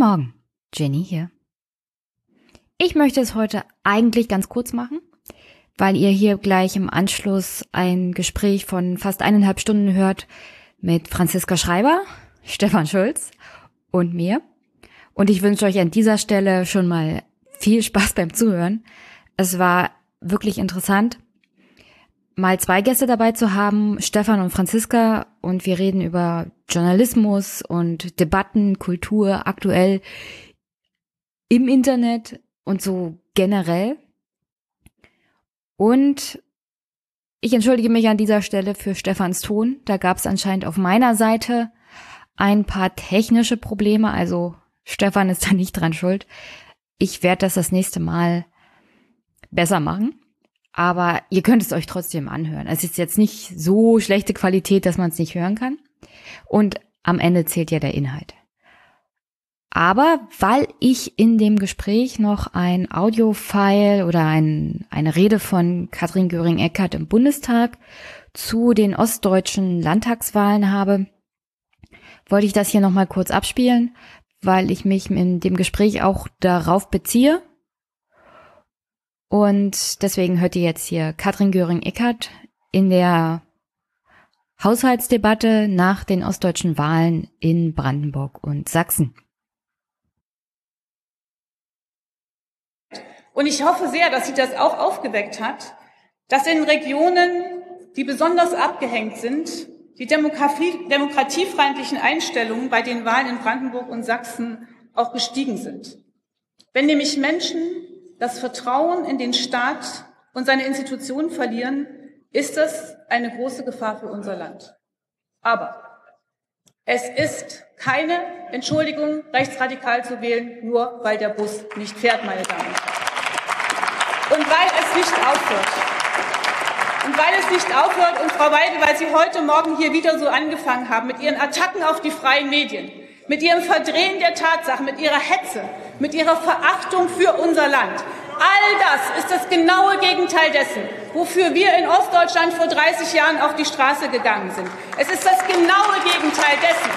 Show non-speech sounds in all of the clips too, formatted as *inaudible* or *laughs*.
Morgen, Jenny hier. Ich möchte es heute eigentlich ganz kurz machen, weil ihr hier gleich im Anschluss ein Gespräch von fast eineinhalb Stunden hört mit Franziska Schreiber, *laughs* Stefan Schulz und mir. Und ich wünsche euch an dieser Stelle schon mal viel Spaß beim Zuhören. Es war wirklich interessant, mal zwei Gäste dabei zu haben, Stefan und Franziska, und wir reden über Journalismus und Debatten, Kultur aktuell im Internet und so generell. Und ich entschuldige mich an dieser Stelle für Stefans Ton. Da gab es anscheinend auf meiner Seite ein paar technische Probleme. Also Stefan ist da nicht dran schuld. Ich werde das das nächste Mal besser machen. Aber ihr könnt es euch trotzdem anhören. Es ist jetzt nicht so schlechte Qualität, dass man es nicht hören kann. Und am Ende zählt ja der Inhalt. Aber weil ich in dem Gespräch noch ein Audiofile oder ein, eine Rede von Katrin Göring-Eckardt im Bundestag zu den ostdeutschen Landtagswahlen habe, wollte ich das hier nochmal kurz abspielen, weil ich mich in dem Gespräch auch darauf beziehe. Und deswegen hört ihr jetzt hier Katrin Göring-Eckardt in der Haushaltsdebatte nach den ostdeutschen Wahlen in Brandenburg und Sachsen. Und ich hoffe sehr, dass sie das auch aufgeweckt hat, dass in Regionen, die besonders abgehängt sind, die Demokratie, demokratiefeindlichen Einstellungen bei den Wahlen in Brandenburg und Sachsen auch gestiegen sind. Wenn nämlich Menschen das Vertrauen in den Staat und seine Institutionen verlieren, ist das eine große Gefahr für unser Land. Aber es ist keine Entschuldigung, rechtsradikal zu wählen, nur weil der Bus nicht fährt, meine Damen und Herren und weil es nicht aufhört. Und weil es nicht aufhört, und Frau Weidel, weil Sie heute Morgen hier wieder so angefangen haben mit Ihren Attacken auf die freien Medien, mit Ihrem Verdrehen der Tatsachen, mit Ihrer Hetze, mit Ihrer Verachtung für unser Land. All das ist das genaue Gegenteil dessen, wofür wir in Ostdeutschland vor 30 Jahren auf die Straße gegangen sind. Es ist das genaue Gegenteil dessen,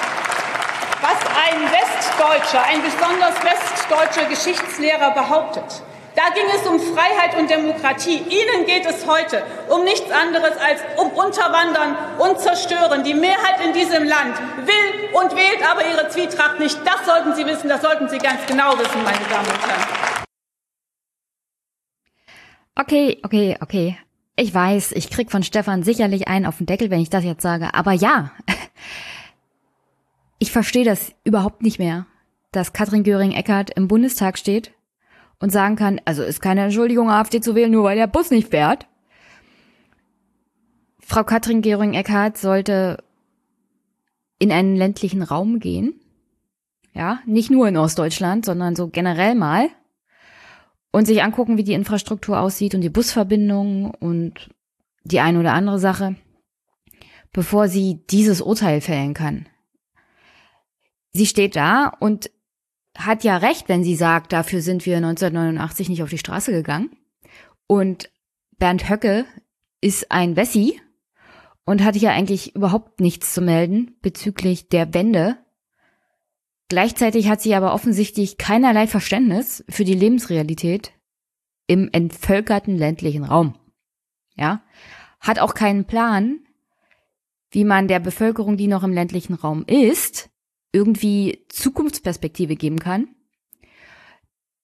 was ein Westdeutscher, ein besonders westdeutscher Geschichtslehrer behauptet. Da ging es um Freiheit und Demokratie. Ihnen geht es heute um nichts anderes als um Unterwandern und Zerstören. Die Mehrheit in diesem Land will und wählt aber ihre Zwietracht nicht. Das sollten Sie wissen, das sollten Sie ganz genau wissen, meine Damen und Herren. Okay, okay, okay. Ich weiß, ich krieg von Stefan sicherlich einen auf den Deckel, wenn ich das jetzt sage. Aber ja, *laughs* ich verstehe das überhaupt nicht mehr, dass Katrin Göring-Eckardt im Bundestag steht und sagen kann, also ist keine Entschuldigung, AfD zu wählen, nur weil der Bus nicht fährt. Frau Katrin Gehring-Eckardt sollte in einen ländlichen Raum gehen. Ja, nicht nur in Ostdeutschland, sondern so generell mal. Und sich angucken, wie die Infrastruktur aussieht und die Busverbindungen und die eine oder andere Sache, bevor sie dieses Urteil fällen kann. Sie steht da und hat ja recht, wenn sie sagt, dafür sind wir 1989 nicht auf die Straße gegangen. Und Bernd Höcke ist ein Wessi und hatte ja eigentlich überhaupt nichts zu melden bezüglich der Wende. Gleichzeitig hat sie aber offensichtlich keinerlei Verständnis für die Lebensrealität im entvölkerten ländlichen Raum. Ja, hat auch keinen Plan, wie man der Bevölkerung, die noch im ländlichen Raum ist, irgendwie Zukunftsperspektive geben kann.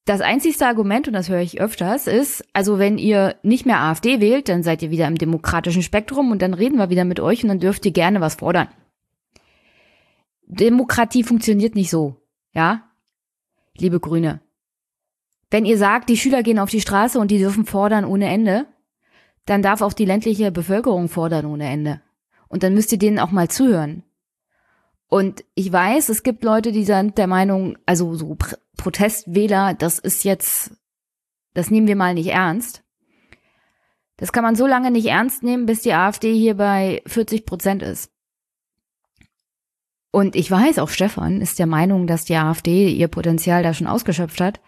Das einzigste Argument, und das höre ich öfters, ist, also wenn ihr nicht mehr AfD wählt, dann seid ihr wieder im demokratischen Spektrum und dann reden wir wieder mit euch und dann dürft ihr gerne was fordern. Demokratie funktioniert nicht so, ja? Liebe Grüne. Wenn ihr sagt, die Schüler gehen auf die Straße und die dürfen fordern ohne Ende, dann darf auch die ländliche Bevölkerung fordern ohne Ende. Und dann müsst ihr denen auch mal zuhören. Und ich weiß, es gibt Leute, die sind der Meinung, also so Protestwähler, das ist jetzt, das nehmen wir mal nicht ernst. Das kann man so lange nicht ernst nehmen, bis die AfD hier bei 40 Prozent ist. Und ich weiß, auch Stefan ist der Meinung, dass die AfD ihr Potenzial da schon ausgeschöpft hat.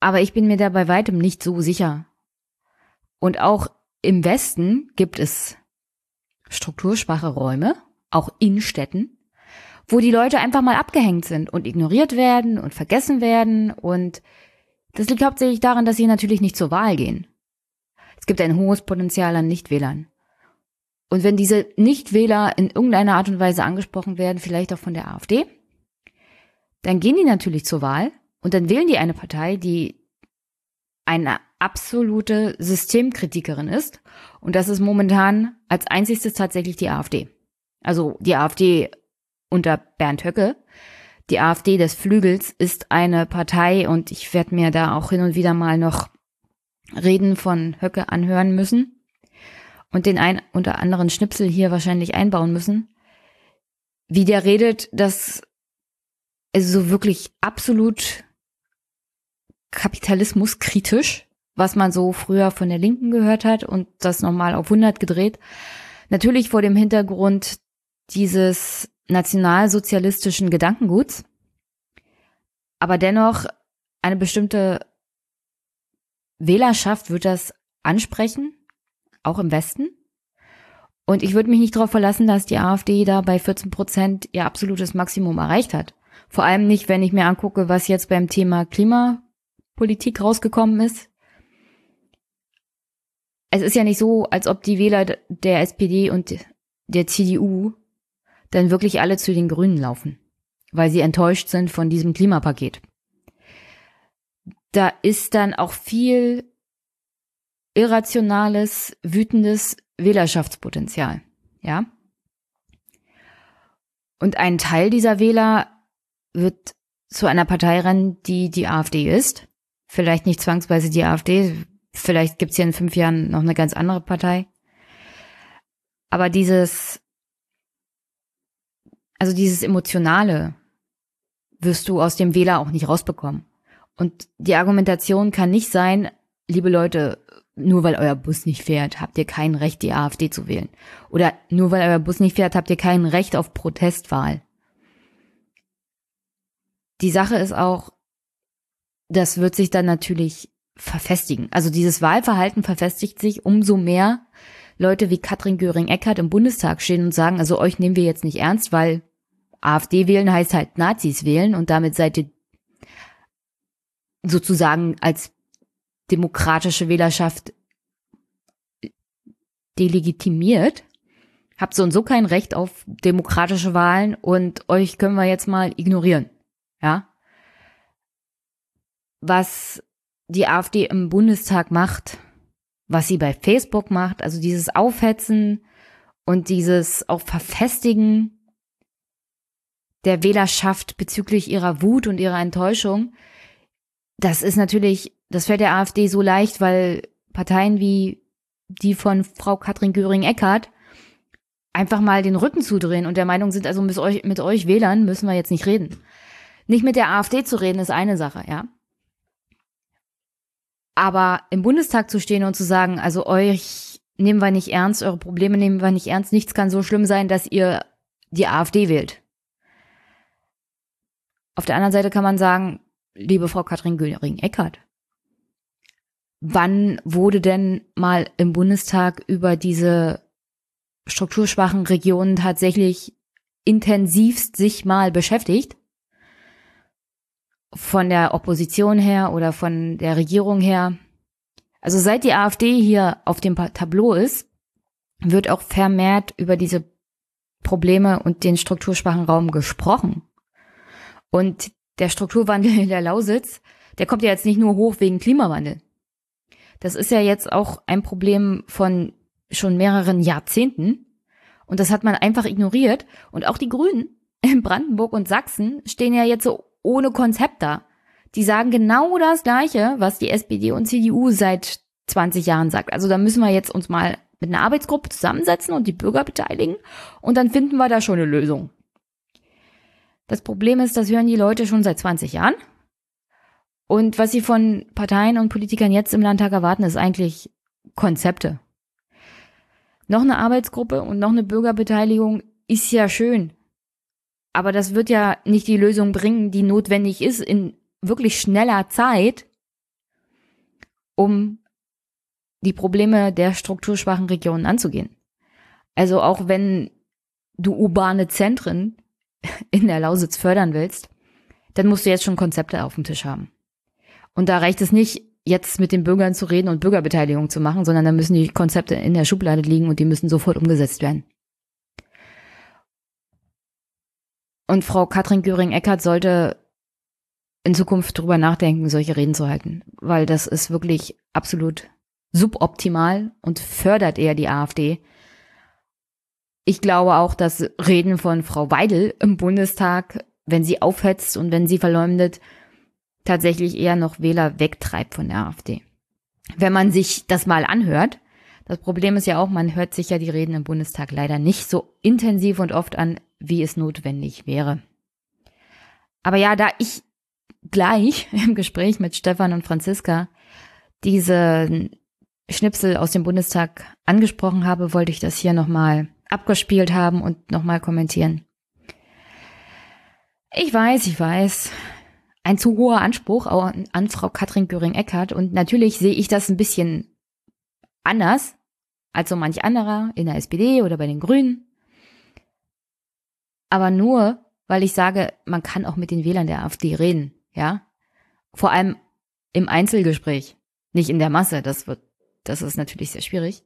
Aber ich bin mir da bei weitem nicht so sicher. Und auch im Westen gibt es strukturschwache Räume, auch in Städten. wo die Leute einfach mal abgehängt sind und ignoriert werden und vergessen werden. Und das liegt hauptsächlich daran, dass sie natürlich nicht zur Wahl gehen. Es gibt ein hohes Potenzial an Nichtwählern. Und wenn diese Nichtwähler in irgendeiner Art und Weise angesprochen werden, vielleicht auch von der AfD, dann gehen die natürlich zur Wahl und dann wählen die eine Partei, die eine absolute Systemkritikerin ist. Und das ist momentan als einziges tatsächlich die AfD. Also die AfD unter Bernd Höcke. Die AfD des Flügels ist eine Partei und ich werde mir da auch hin und wieder mal noch Reden von Höcke anhören müssen und den ein unter anderen Schnipsel hier wahrscheinlich einbauen müssen. Wie der redet, das ist so wirklich absolut kapitalismuskritisch, was man so früher von der Linken gehört hat und das nochmal auf 100 gedreht. Natürlich vor dem Hintergrund dieses nationalsozialistischen Gedankenguts, aber dennoch eine bestimmte Wählerschaft wird das ansprechen, auch im Westen. Und ich würde mich nicht darauf verlassen, dass die AfD da bei 14 Prozent ihr absolutes Maximum erreicht hat. Vor allem nicht, wenn ich mir angucke, was jetzt beim Thema Klimapolitik rausgekommen ist. Es ist ja nicht so, als ob die Wähler der SPD und der CDU dann wirklich alle zu den Grünen laufen, weil sie enttäuscht sind von diesem Klimapaket. Da ist dann auch viel irrationales, wütendes Wählerschaftspotenzial, ja. Und ein Teil dieser Wähler wird zu einer Partei rennen, die die AfD ist. Vielleicht nicht zwangsweise die AfD, vielleicht gibt's hier in fünf Jahren noch eine ganz andere Partei. Aber dieses also dieses Emotionale wirst du aus dem Wähler auch nicht rausbekommen. Und die Argumentation kann nicht sein, liebe Leute, nur weil euer Bus nicht fährt, habt ihr kein Recht, die AfD zu wählen. Oder nur weil euer Bus nicht fährt, habt ihr kein Recht auf Protestwahl. Die Sache ist auch, das wird sich dann natürlich verfestigen. Also dieses Wahlverhalten verfestigt sich umso mehr Leute wie Katrin Göring-Eckardt im Bundestag stehen und sagen, also euch nehmen wir jetzt nicht ernst, weil AfD wählen heißt halt Nazis wählen und damit seid ihr sozusagen als demokratische Wählerschaft delegitimiert. Habt so und so kein Recht auf demokratische Wahlen und euch können wir jetzt mal ignorieren. Ja. Was die AfD im Bundestag macht, was sie bei Facebook macht, also dieses Aufhetzen und dieses auch Verfestigen der Wählerschaft bezüglich ihrer Wut und ihrer Enttäuschung. Das ist natürlich, das fällt der AfD so leicht, weil Parteien wie die von Frau Katrin Göring-Eckardt einfach mal den Rücken zudrehen und der Meinung sind, also mit euch, mit euch Wählern müssen wir jetzt nicht reden. Nicht mit der AfD zu reden ist eine Sache, ja. Aber im Bundestag zu stehen und zu sagen, also euch nehmen wir nicht ernst, eure Probleme nehmen wir nicht ernst, nichts kann so schlimm sein, dass ihr die AfD wählt. Auf der anderen Seite kann man sagen, liebe Frau Katrin Göring-Eckardt, wann wurde denn mal im Bundestag über diese strukturschwachen Regionen tatsächlich intensivst sich mal beschäftigt? Von der Opposition her oder von der Regierung her? Also seit die AfD hier auf dem Tableau ist, wird auch vermehrt über diese Probleme und den strukturschwachen Raum gesprochen. Und der Strukturwandel in der Lausitz, der kommt ja jetzt nicht nur hoch wegen Klimawandel. Das ist ja jetzt auch ein Problem von schon mehreren Jahrzehnten. Und das hat man einfach ignoriert. Und auch die Grünen in Brandenburg und Sachsen stehen ja jetzt so ohne Konzept da. Die sagen genau das Gleiche, was die SPD und CDU seit 20 Jahren sagt. Also da müssen wir jetzt uns mal mit einer Arbeitsgruppe zusammensetzen und die Bürger beteiligen und dann finden wir da schon eine Lösung. Das Problem ist, das hören die Leute schon seit 20 Jahren. Und was sie von Parteien und Politikern jetzt im Landtag erwarten, ist eigentlich Konzepte. Noch eine Arbeitsgruppe und noch eine Bürgerbeteiligung ist ja schön. Aber das wird ja nicht die Lösung bringen, die notwendig ist in wirklich schneller Zeit, um die Probleme der strukturschwachen Regionen anzugehen. Also auch wenn du urbane Zentren in der Lausitz fördern willst, dann musst du jetzt schon Konzepte auf dem Tisch haben. Und da reicht es nicht, jetzt mit den Bürgern zu reden und Bürgerbeteiligung zu machen, sondern da müssen die Konzepte in der Schublade liegen und die müssen sofort umgesetzt werden. Und Frau Katrin Göring-Eckardt sollte in Zukunft drüber nachdenken, solche Reden zu halten, weil das ist wirklich absolut suboptimal und fördert eher die AfD. Ich glaube auch, dass Reden von Frau Weidel im Bundestag, wenn sie aufhetzt und wenn sie verleumdet, tatsächlich eher noch Wähler wegtreibt von der AfD. Wenn man sich das mal anhört, das Problem ist ja auch, man hört sich ja die Reden im Bundestag leider nicht so intensiv und oft an, wie es notwendig wäre. Aber ja, da ich gleich *laughs* im Gespräch mit Stefan und Franziska diese Schnipsel aus dem Bundestag angesprochen habe, wollte ich das hier nochmal abgespielt haben und nochmal kommentieren. Ich weiß, ich weiß, ein zu hoher Anspruch an, an Frau Katrin Göring-Eckardt und natürlich sehe ich das ein bisschen anders als so manch anderer in der SPD oder bei den Grünen. Aber nur, weil ich sage, man kann auch mit den Wählern der AfD reden, ja. Vor allem im Einzelgespräch, nicht in der Masse, das wird, das ist natürlich sehr schwierig.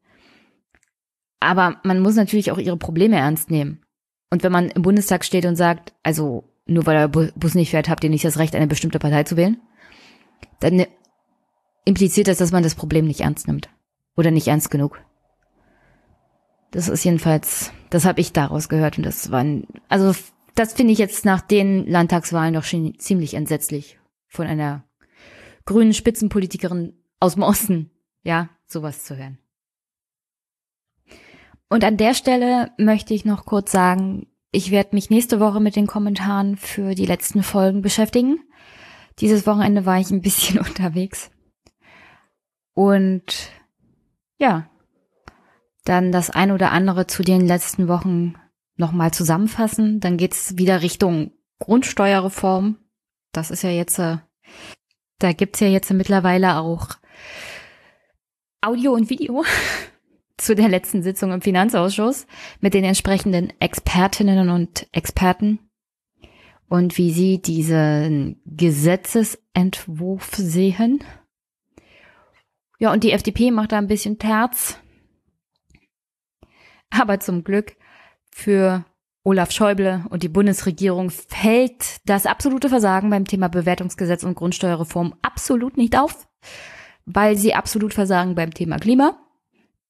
Aber man muss natürlich auch ihre Probleme ernst nehmen. Und wenn man im Bundestag steht und sagt, also nur weil der Bus nicht fährt, habt ihr nicht das Recht, eine bestimmte Partei zu wählen, dann impliziert das, dass man das Problem nicht ernst nimmt. Oder nicht ernst genug. Das ist jedenfalls, das habe ich daraus gehört und das war, ein, also das finde ich jetzt nach den Landtagswahlen doch schon ziemlich entsetzlich von einer grünen Spitzenpolitikerin aus dem Osten, ja, sowas zu hören. Und an der Stelle möchte ich noch kurz sagen, ich werde mich nächste Woche mit den Kommentaren für die letzten Folgen beschäftigen. Dieses Wochenende war ich ein bisschen *laughs* unterwegs. Und ja, dann das ein oder andere zu den letzten Wochen nochmal zusammenfassen. Dann geht's wieder Richtung Grundsteuerreform. Das ist ja jetzt, äh, da gibt's ja jetzt mittlerweile auch Audio und Video *laughs* zu der letzten Sitzung im Finanzausschuss mit den entsprechenden Expertinnen und Experten und wie sie diesen Gesetzesentwurf sehen. Ja, und die FDP macht da ein bisschen Terz. Aber zum Glück für Olaf Schäuble und die Bundesregierung fällt das absolute Versagen beim Thema Bewertungsgesetz und Grundsteuerreform absolut nicht auf, weil sie absolut versagen beim Thema Klima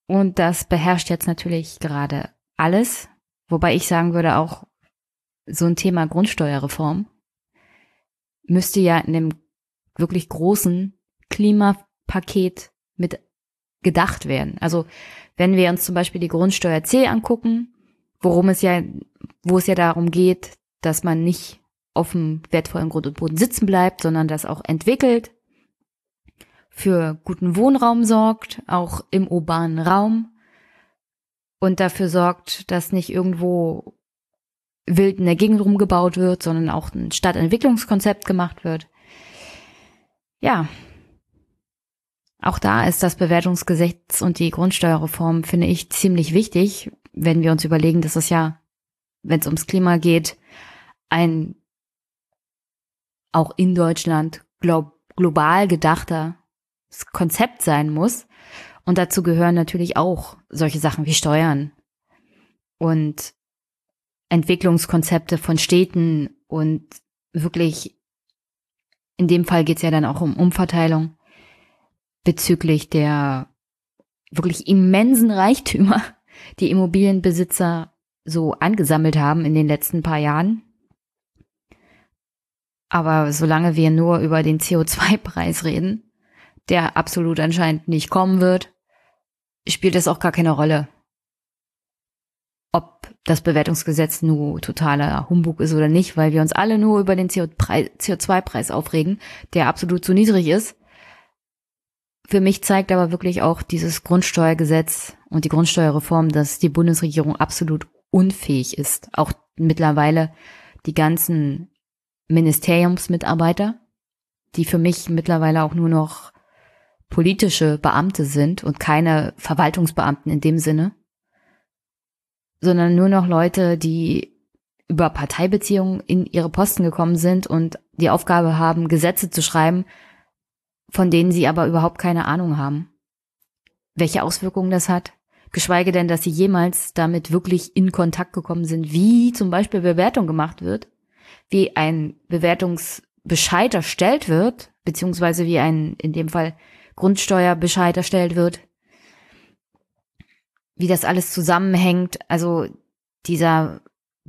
und das beherrscht jetzt natürlich gerade alles, wobei ich sagen würde, auch so ein Thema Grundsteuerreform müsste ja in dem wirklich großen Klimapaket mit gedacht werden. Also wenn wir uns zum Beispiel die Grundsteuer C angucken, worum es ja, wo es ja darum geht, dass man nicht auf dem wertvollen Grund und Boden sitzen bleibt, sondern das auch entwickelt, für guten Wohnraum sorgt, auch im urbanen Raum und dafür sorgt, dass nicht irgendwo wild in der Gegend rumgebaut wird, sondern auch ein Stadtentwicklungskonzept gemacht wird. Ja, auch da ist das Bewertungsgesetz und die Grundsteuerreform, finde ich, ziemlich wichtig, wenn wir uns überlegen, dass es ja, wenn es ums Klima geht, ein auch in Deutschland glaub, global gedachter Konzept sein muss. Und dazu gehören natürlich auch solche Sachen wie Steuern und Entwicklungskonzepte von Städten und wirklich, in dem Fall geht es ja dann auch um Umverteilung bezüglich der wirklich immensen Reichtümer, *laughs* die Immobilienbesitzer so angesammelt haben in den letzten paar Jahren. Aber solange wir nur über den CO2-Preis reden, der absolut anscheinend nicht kommen wird, spielt es auch gar keine Rolle, ob das Bewertungsgesetz nur totaler Humbug ist oder nicht, weil wir uns alle nur über den CO2-Preis aufregen, der absolut zu niedrig ist. Für mich zeigt aber wirklich auch dieses Grundsteuergesetz und die Grundsteuerreform, dass die Bundesregierung absolut unfähig ist. Auch mittlerweile die ganzen Ministeriumsmitarbeiter, die für mich mittlerweile auch nur noch politische Beamte sind und keine Verwaltungsbeamten in dem Sinne, sondern nur noch Leute, die über Parteibeziehungen in ihre Posten gekommen sind und die Aufgabe haben, Gesetze zu schreiben, von denen sie aber überhaupt keine Ahnung haben. Welche Auswirkungen das hat, geschweige denn, dass sie jemals damit wirklich in Kontakt gekommen sind, wie zum Beispiel Bewertung gemacht wird, wie ein Bewertungsbescheid erstellt wird, beziehungsweise wie ein, in dem Fall, Grundsteuerbescheid erstellt wird, wie das alles zusammenhängt, also dieser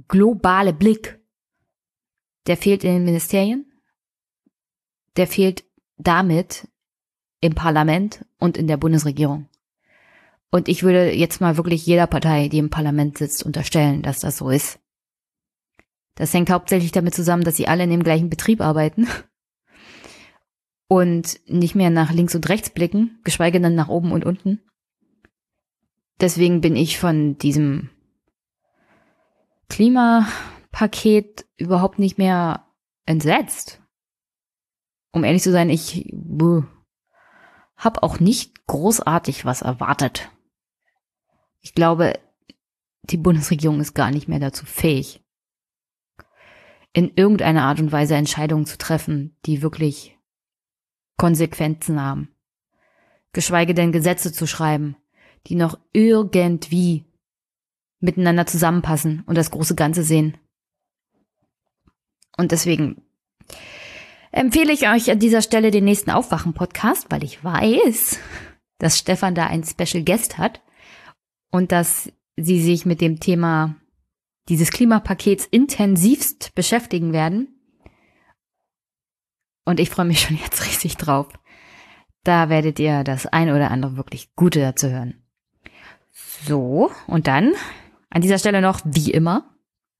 globale Blick, der fehlt in den Ministerien, der fehlt damit im Parlament und in der Bundesregierung. Und ich würde jetzt mal wirklich jeder Partei, die im Parlament sitzt, unterstellen, dass das so ist. Das hängt hauptsächlich damit zusammen, dass sie alle in dem gleichen Betrieb arbeiten und nicht mehr nach links und rechts blicken, geschweige denn nach oben und unten. Deswegen bin ich von diesem Klimapaket überhaupt nicht mehr entsetzt. Um ehrlich zu sein, ich habe auch nicht großartig was erwartet. Ich glaube, die Bundesregierung ist gar nicht mehr dazu fähig, in irgendeiner Art und Weise Entscheidungen zu treffen, die wirklich Konsequenzen haben. Geschweige denn Gesetze zu schreiben, die noch irgendwie miteinander zusammenpassen und das große Ganze sehen. Und deswegen empfehle ich euch an dieser Stelle den nächsten Aufwachen-Podcast, weil ich weiß, dass Stefan da ein Special Guest hat und dass sie sich mit dem Thema dieses Klimapakets intensivst beschäftigen werden. Und ich freue mich *laughs* schon jetzt richtig drauf. Da werdet ihr das ein oder andere wirklich Gute dazu hören. So, und dann an dieser Stelle noch, wie immer,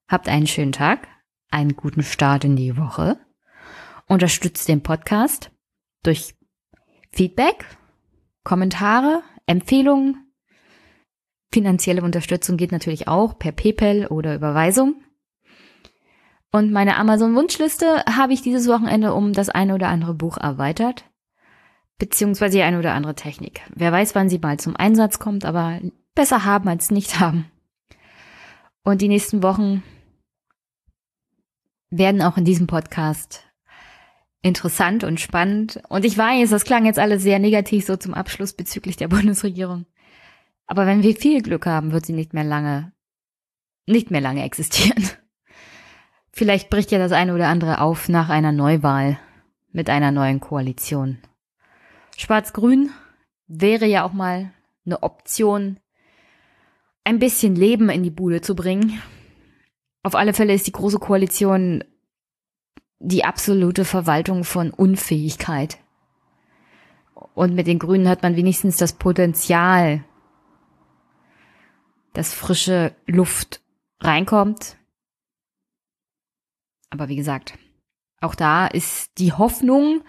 habt einen schönen Tag, einen guten Start in die Woche. Unterstützt den Podcast durch Feedback, Kommentare, Empfehlungen. Finanzielle Unterstützung geht natürlich auch per PayPal oder Überweisung. Und meine Amazon-Wunschliste habe ich dieses Wochenende um das eine oder andere Buch erweitert. Beziehungsweise die eine oder andere Technik. Wer weiß, wann sie mal zum Einsatz kommt, aber besser haben als nicht haben. Und die nächsten Wochen werden auch in diesem Podcast interessant und spannend. Und ich weiß, das klang jetzt alles sehr negativ so zum Abschluss bezüglich der *laughs* Bundesregierung. Aber wenn wir viel Glück haben, wird sie nicht mehr lange, nicht mehr lange existieren. Vielleicht bricht ja das eine oder andere auf nach einer Neuwahl mit einer neuen Koalition. Schwarz-Grün wäre ja auch mal eine Option, ein bisschen Leben in die Bude zu bringen. Auf alle Fälle ist die Große Koalition die absolute Verwaltung von Unfähigkeit. Und mit den Grünen hat man wenigstens das Potenzial, dass frische Luft reinkommt. Aber wie gesagt, auch da ist die Hoffnung,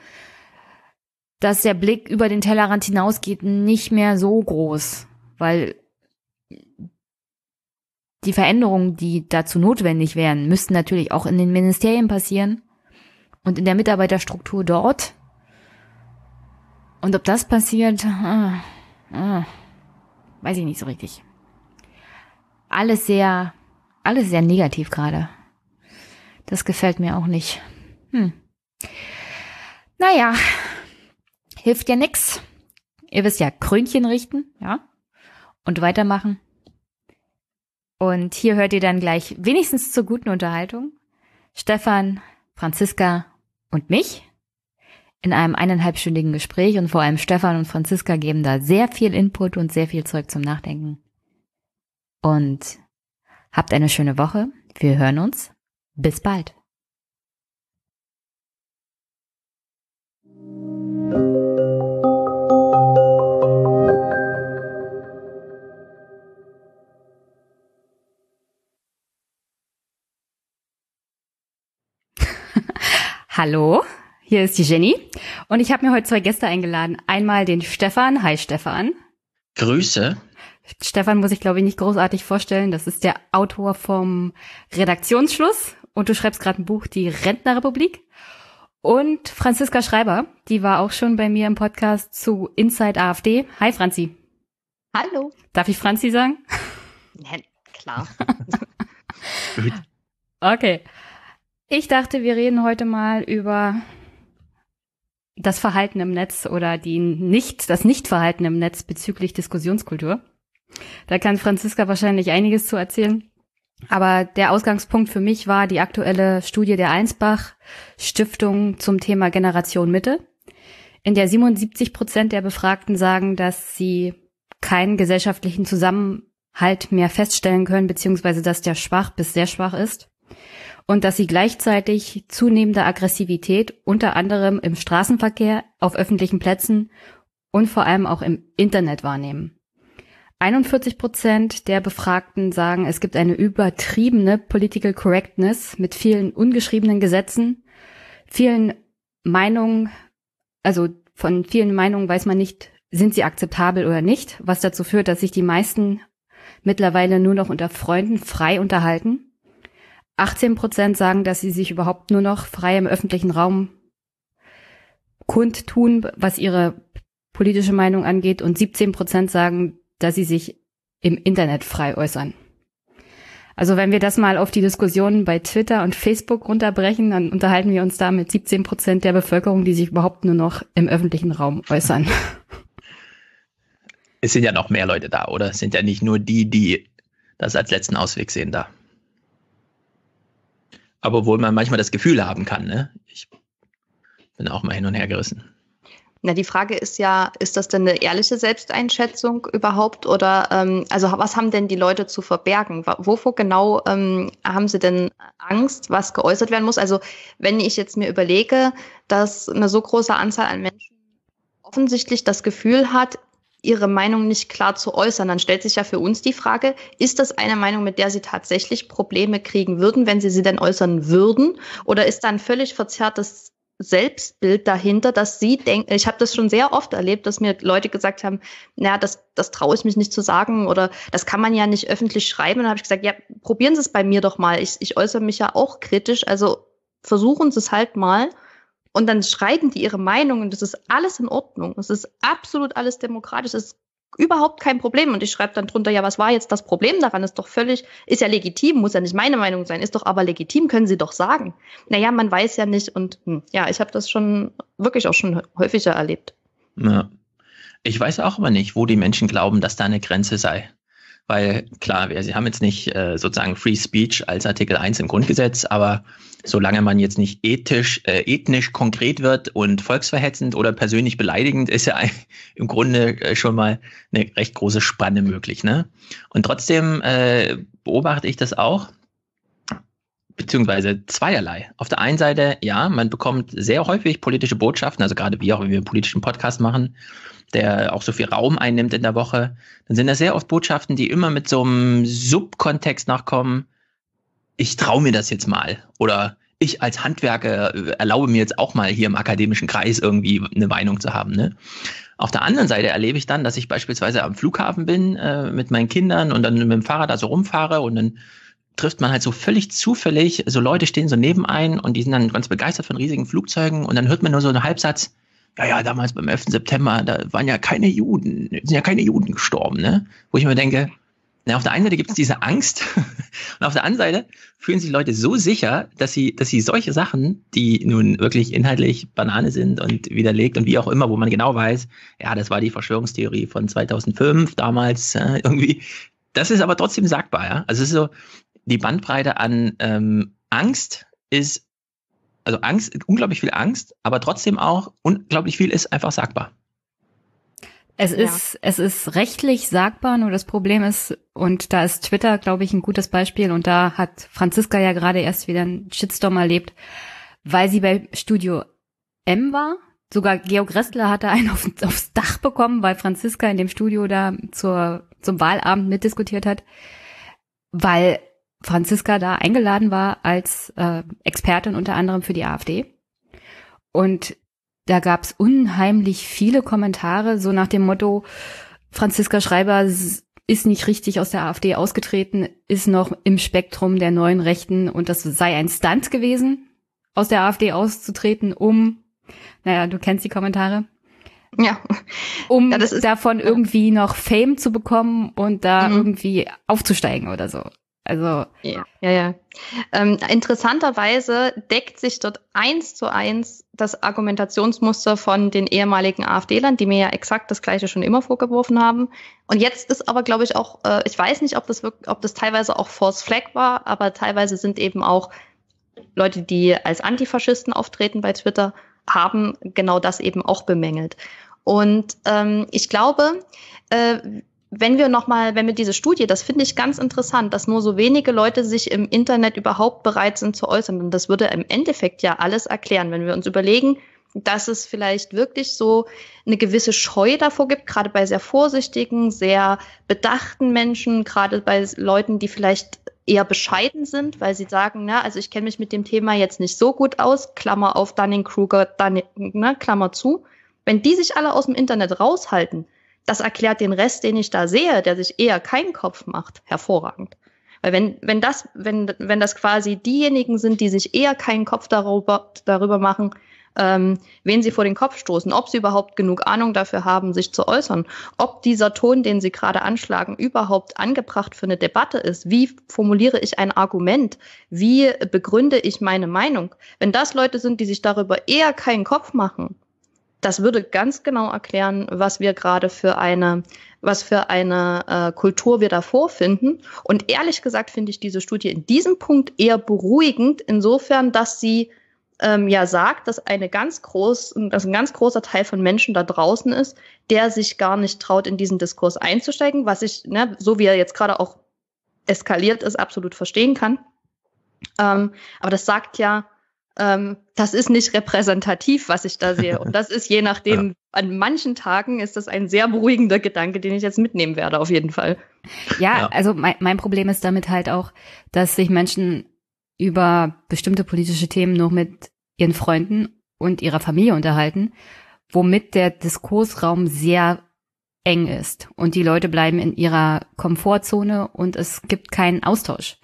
dass der Blick über den Tellerrand hinausgeht, nicht mehr so groß, weil die Veränderungen, die dazu notwendig wären, müssten natürlich auch in den Ministerien passieren und in der Mitarbeiterstruktur dort. Und ob das passiert, ah, ah, weiß ich nicht so richtig. Alles sehr, alles sehr negativ gerade. Das gefällt mir auch nicht. Hm. Naja, hilft ja nix. Ihr wisst ja, Krönchen richten, ja, und weitermachen. Und hier hört ihr dann gleich wenigstens zur guten Unterhaltung Stefan, Franziska und mich in einem eineinhalbstündigen Gespräch und vor allem Stefan und Franziska geben da sehr viel Input und sehr viel Zeug zum Nachdenken. Und habt eine schöne Woche. Wir hören uns. Bis bald. *laughs* Hallo, hier ist die Jenny und ich habe mir heute zwei Gäste eingeladen. Einmal den Stefan. Hi Stefan. Grüße. Stefan muss ich glaube ich nicht großartig vorstellen. Das ist der Autor vom Redaktionsschluss und du schreibst gerade ein Buch, die Rentnerrepublik. Und Franziska Schreiber, die war auch schon bei mir im Podcast zu Inside AfD. Hi Franzi. Hallo. Darf ich Franzi sagen? Ja, klar. Okay. Ich dachte, wir reden heute mal über das Verhalten im Netz oder die nicht, das Nichtverhalten im Netz bezüglich Diskussionskultur. Da kann Franziska wahrscheinlich einiges zu erzählen. Aber der Ausgangspunkt für mich war die aktuelle Studie der Einsbach Stiftung zum Thema Generation Mitte, in der 77 Prozent der Befragten sagen, dass sie keinen gesellschaftlichen Zusammenhalt mehr feststellen können, beziehungsweise dass der schwach bis sehr schwach ist und dass sie gleichzeitig zunehmende Aggressivität unter anderem im Straßenverkehr, auf öffentlichen Plätzen und vor allem auch im Internet wahrnehmen. 41 Prozent der Befragten sagen, es gibt eine übertriebene Political Correctness mit vielen ungeschriebenen Gesetzen, vielen Meinungen, also von vielen Meinungen weiß man nicht, sind sie akzeptabel oder nicht, was dazu führt, dass sich die meisten mittlerweile nur noch unter Freunden frei unterhalten. 18 Prozent sagen, dass sie sich überhaupt nur noch frei im öffentlichen Raum kundtun, was ihre politische Meinung angeht. Und 17 Prozent sagen, dass sie sich im Internet frei äußern. Also wenn wir das mal auf die Diskussionen bei Twitter und Facebook runterbrechen, dann unterhalten wir uns da mit 17 Prozent der Bevölkerung, die sich überhaupt nur noch im öffentlichen Raum äußern. *laughs* Es sind ja noch mehr Leute da, oder? Es sind ja nicht nur die, die das als letzten Ausweg sehen da. Aber wohl man manchmal das Gefühl haben kann, ne? Ich bin auch mal hin und her gerissen. Na, die Frage ist ja, ist das denn eine ehrliche Selbsteinschätzung überhaupt? Oder ähm, also was haben denn die Leute zu verbergen? Wovor genau ähm, haben sie denn Angst, was geäußert werden muss? Also wenn ich jetzt mir überlege, dass eine so große Anzahl an Menschen offensichtlich das Gefühl hat, ihre Meinung nicht klar zu äußern, dann stellt sich ja für uns die Frage, ist das eine Meinung, mit der sie tatsächlich Probleme kriegen würden, wenn sie sie denn äußern würden? Oder ist da ein völlig verzerrtes Selbstbild dahinter, dass sie denken, ich habe das schon sehr oft erlebt, dass mir Leute gesagt haben, naja, das, das traue ich mich nicht zu sagen oder das kann man ja nicht öffentlich schreiben. Und dann habe ich gesagt, ja, probieren Sie es bei mir doch mal. Ich, ich äußere mich ja auch kritisch, also versuchen Sie es halt mal. Und dann schreiben die ihre Meinung und das ist alles in Ordnung. Es ist absolut alles demokratisch. Es ist überhaupt kein Problem. Und ich schreibe dann drunter, ja, was war jetzt das Problem daran? Ist doch völlig, ist ja legitim, muss ja nicht meine Meinung sein, ist doch aber legitim, können Sie doch sagen. Naja, man weiß ja nicht und hm, ja, ich habe das schon wirklich auch schon häufiger erlebt. Ja. Ich weiß auch aber nicht, wo die Menschen glauben, dass da eine Grenze sei. Weil klar, wir, sie haben jetzt nicht äh, sozusagen Free Speech als Artikel 1 im Grundgesetz, aber solange man jetzt nicht ethisch, äh, ethnisch konkret wird und volksverhetzend oder persönlich beleidigend, ist ja im Grunde äh, schon mal eine recht große Spanne möglich. Ne? Und trotzdem äh, beobachte ich das auch, beziehungsweise zweierlei. Auf der einen Seite, ja, man bekommt sehr häufig politische Botschaften, also gerade wir auch, wenn wir einen politischen Podcast machen, der auch so viel Raum einnimmt in der Woche, dann sind das sehr oft Botschaften, die immer mit so einem Subkontext nachkommen. Ich traue mir das jetzt mal. Oder ich als Handwerker erlaube mir jetzt auch mal hier im akademischen Kreis irgendwie eine Meinung zu haben. Ne? Auf der anderen Seite erlebe ich dann, dass ich beispielsweise am Flughafen bin äh, mit meinen Kindern und dann mit dem Fahrrad da so rumfahre und dann trifft man halt so völlig zufällig, so Leute stehen so neben ein und die sind dann ganz begeistert von riesigen Flugzeugen und dann hört man nur so einen Halbsatz, ja, ja, damals beim 11. September, da waren ja keine Juden, sind ja keine Juden gestorben, ne? Wo ich mir denke, na, auf der einen Seite gibt es diese Angst *laughs* und auf der anderen Seite fühlen sich Leute so sicher, dass sie, dass sie solche Sachen, die nun wirklich inhaltlich Banane sind und widerlegt und wie auch immer, wo man genau weiß, ja, das war die Verschwörungstheorie von 2005 damals äh, *laughs* irgendwie. Das ist aber trotzdem sagbar, ja. Also es ist so, die Bandbreite an ähm, Angst ist also Angst, unglaublich viel Angst, aber trotzdem auch unglaublich viel ist einfach sagbar. Es ja. ist, es ist rechtlich sagbar, nur das Problem ist, und da ist Twitter, glaube ich, ein gutes Beispiel, und da hat Franziska ja gerade erst wieder einen Shitstorm erlebt, weil sie bei Studio M war. Sogar Georg Restler hatte einen *laughs* auf, aufs Dach bekommen, weil Franziska in dem Studio da zur, zum Wahlabend mitdiskutiert hat, weil Franziska da eingeladen war als äh, Expertin unter anderem für die AfD. Und da gab es unheimlich viele Kommentare, so nach dem Motto, Franziska Schreiber ist nicht richtig aus der AfD ausgetreten, ist noch im Spektrum der neuen Rechten und das sei ein Stunt gewesen, aus der AfD auszutreten, um, naja, du kennst die Kommentare. Ja. Um ja, davon irgendwie noch Fame zu bekommen und da mhm. irgendwie aufzusteigen oder so. Also. Ja, ja, ja. Ähm, interessanterweise deckt sich dort eins zu eins das Argumentationsmuster von den ehemaligen AfD-Lern, die mir ja exakt das Gleiche schon immer vorgeworfen haben. Und jetzt ist aber, glaube ich, auch, äh, ich weiß nicht, ob das wirklich, ob das teilweise auch Force Flag war, aber teilweise sind eben auch Leute, die als Antifaschisten auftreten bei Twitter, haben genau das eben auch bemängelt. Und ähm, ich glaube, äh, wenn wir nochmal, wenn wir diese Studie, das finde ich ganz interessant, dass nur so wenige Leute sich im Internet überhaupt bereit sind zu äußern. Und das würde im Endeffekt ja alles erklären, wenn wir uns überlegen, dass es vielleicht wirklich so eine gewisse Scheu davor gibt, gerade bei sehr vorsichtigen, sehr bedachten Menschen, gerade bei Leuten, die vielleicht eher bescheiden sind, weil sie sagen, na, also ich kenne mich mit dem Thema jetzt nicht so gut aus, Klammer auf Dunning-Kruger, Dunning, ne, Klammer zu. Wenn die sich alle aus dem Internet raushalten, das erklärt den Rest, den ich da sehe, der sich eher keinen Kopf macht, hervorragend. Weil wenn, wenn das, wenn, wenn das quasi diejenigen sind, die sich eher keinen Kopf darüber, darüber machen, ähm, wen sie vor den Kopf stoßen, ob sie überhaupt genug Ahnung dafür haben, sich zu äußern, ob dieser Ton, den sie gerade anschlagen, überhaupt angebracht für eine Debatte ist, wie formuliere ich ein Argument, wie begründe ich meine Meinung. Wenn das Leute sind, die sich darüber eher keinen Kopf machen, das würde ganz genau erklären, was wir gerade für eine, was für eine äh, Kultur wir da vorfinden. Und ehrlich gesagt finde ich diese Studie in diesem Punkt eher beruhigend, insofern, dass sie ähm, ja sagt, dass eine ganz groß, dass ein ganz großer Teil von Menschen da draußen ist, der sich gar nicht traut, in diesen Diskurs einzusteigen, was ich, ne, so wie er jetzt gerade auch eskaliert ist, absolut verstehen kann. Ähm, aber das sagt ja, ähm, das ist nicht repräsentativ, was ich da sehe. Und *laughs* das ist je nachdem, ja. an manchen Tagen ist das ein sehr beruhigender Gedanke, den ich jetzt mitnehmen werde, auf jeden Fall. Ja, ja. also mein, mein Problem ist damit halt auch, dass sich Menschen über bestimmte politische Themen nur mit ihren Freunden und ihrer Familie unterhalten, womit der Diskursraum sehr eng ist und die Leute bleiben in ihrer Komfortzone und es gibt keinen Austausch.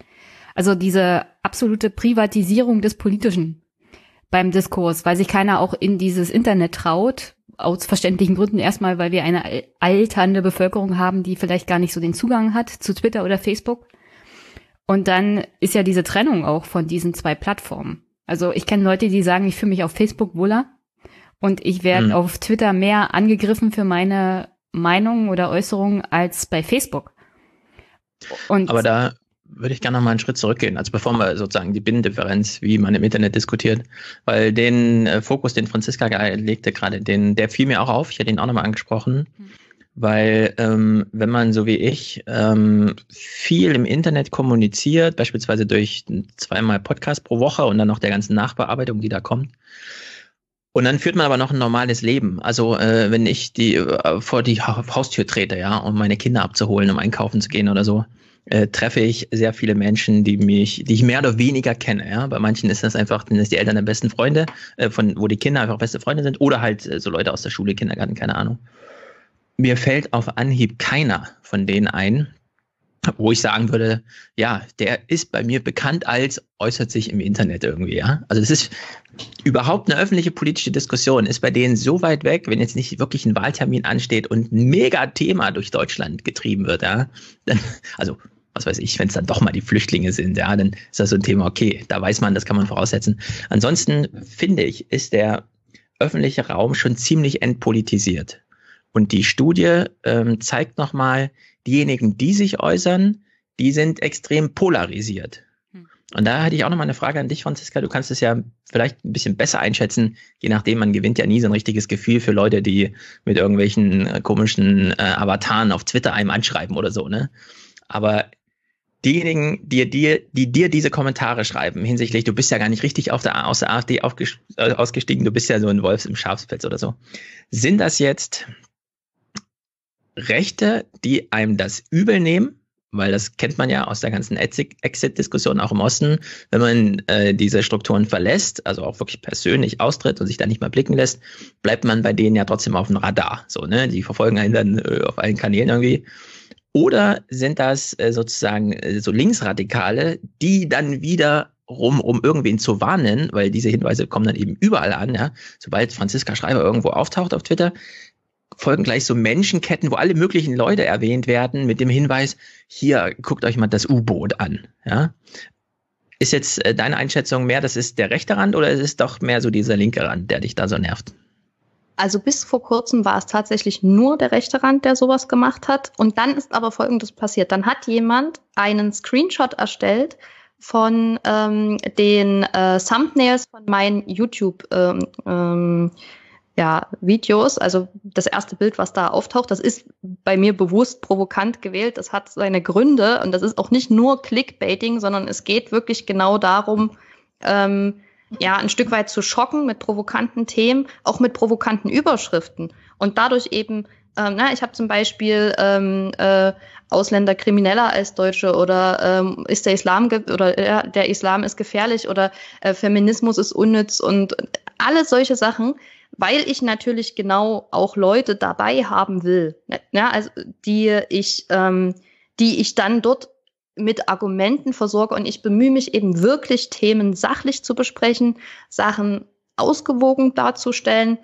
Also diese absolute Privatisierung des Politischen beim Diskurs, weil sich keiner auch in dieses Internet traut, aus verständlichen Gründen erstmal, weil wir eine alternde Bevölkerung haben, die vielleicht gar nicht so den Zugang hat zu Twitter oder Facebook. Und dann ist ja diese Trennung auch von diesen zwei Plattformen. Also ich kenne Leute, die sagen, ich fühle mich auf Facebook wohler und ich werde mhm. auf Twitter mehr angegriffen für meine Meinungen oder Äußerungen als bei Facebook. Und Aber da würde ich gerne noch mal einen Schritt zurückgehen, also bevor wir sozusagen die Binnendifferenz, wie man im Internet diskutiert, weil den äh, Fokus, den Franziska legte gerade, den, der fiel mir auch auf, ich hätte ihn auch nochmal angesprochen, mhm. weil ähm, wenn man so wie ich ähm, viel im Internet kommuniziert, beispielsweise durch zweimal Podcast pro Woche und dann noch der ganzen Nachbearbeitung, die da kommt, und dann führt man aber noch ein normales Leben. Also äh, wenn ich die äh, vor die Haustür trete, ja, um meine Kinder abzuholen, um einkaufen zu gehen oder so, äh, treffe ich sehr viele Menschen, die mich, die ich mehr oder weniger kenne. Ja? Bei manchen ist das einfach, ist die Eltern der besten Freunde, äh, von wo die Kinder einfach beste Freunde sind, oder halt äh, so Leute aus der Schule, Kindergarten, keine Ahnung. Mir fällt auf Anhieb keiner von denen ein, wo ich sagen würde, ja, der ist bei mir bekannt als äußert sich im Internet irgendwie, ja. Also es ist überhaupt eine öffentliche politische Diskussion, ist bei denen so weit weg, wenn jetzt nicht wirklich ein Wahltermin ansteht und ein Mega-Thema durch Deutschland getrieben wird, ja. Dann, also was weiß ich, wenn es dann doch mal die Flüchtlinge sind, ja, dann ist das so ein Thema, okay, da weiß man, das kann man voraussetzen. Ansonsten finde ich, ist der öffentliche Raum schon ziemlich entpolitisiert. Und die Studie ähm, zeigt nochmal, diejenigen, die sich äußern, die sind extrem polarisiert. Hm. Und da hatte ich auch nochmal eine Frage an dich, Franziska. Du kannst es ja vielleicht ein bisschen besser einschätzen, je nachdem, man gewinnt ja nie so ein richtiges Gefühl für Leute, die mit irgendwelchen äh, komischen äh, Avataren auf Twitter einem anschreiben oder so, ne? Aber diejenigen, die dir, die dir diese Kommentare schreiben, hinsichtlich, du bist ja gar nicht richtig auf der, aus der AfD äh, ausgestiegen, du bist ja so ein Wolfs im Schafspelz oder so. Sind das jetzt Rechte, die einem das übel nehmen? Weil das kennt man ja aus der ganzen Exit-Diskussion auch im Osten. Wenn man äh, diese Strukturen verlässt, also auch wirklich persönlich austritt und sich da nicht mehr blicken lässt, bleibt man bei denen ja trotzdem auf dem Radar. So, ne? Die verfolgen einen dann äh, auf allen Kanälen irgendwie. Oder sind das äh, sozusagen äh, so Linksradikale, die dann wieder rum, um irgendwen zu warnen, weil diese Hinweise kommen dann eben überall an, ja. Sobald Franziska Schreiber irgendwo auftaucht auf Twitter, folgen gleich so Menschenketten, wo alle möglichen Leute erwähnt werden, mit dem Hinweis, hier, guckt euch mal das U-Boot an. Ja? Ist jetzt äh, deine Einschätzung mehr, das ist der rechte Rand oder ist es doch mehr so dieser linke Rand, der dich da so nervt? Also bis vor kurzem war es tatsächlich nur der rechte Rand, der sowas gemacht hat. Und dann ist aber Folgendes passiert. Dann hat jemand einen Screenshot erstellt von ähm, den äh, Thumbnails von meinen YouTube ähm, ähm, ja, Videos. Also das erste Bild, was da auftaucht, das ist bei mir bewusst provokant gewählt. Das hat seine Gründe und das ist auch nicht nur Clickbaiting, sondern es geht wirklich genau darum, ähm, ja, ein Stück weit zu schocken mit provokanten Themen, auch mit provokanten Überschriften. Und dadurch eben, ähm, na, ich habe zum Beispiel ähm, äh, Ausländer krimineller als Deutsche oder ähm, ist der Islam oder äh, der Islam ist gefährlich oder äh, Feminismus ist unnütz und alle solche Sachen, weil ich natürlich genau auch Leute dabei haben will, ja, ne, also die ich, ähm, die ich dann dort mit Argumenten versorge und ich bemühe mich eben wirklich Themen sachlich zu besprechen, Sachen ausgewogen darzustellen.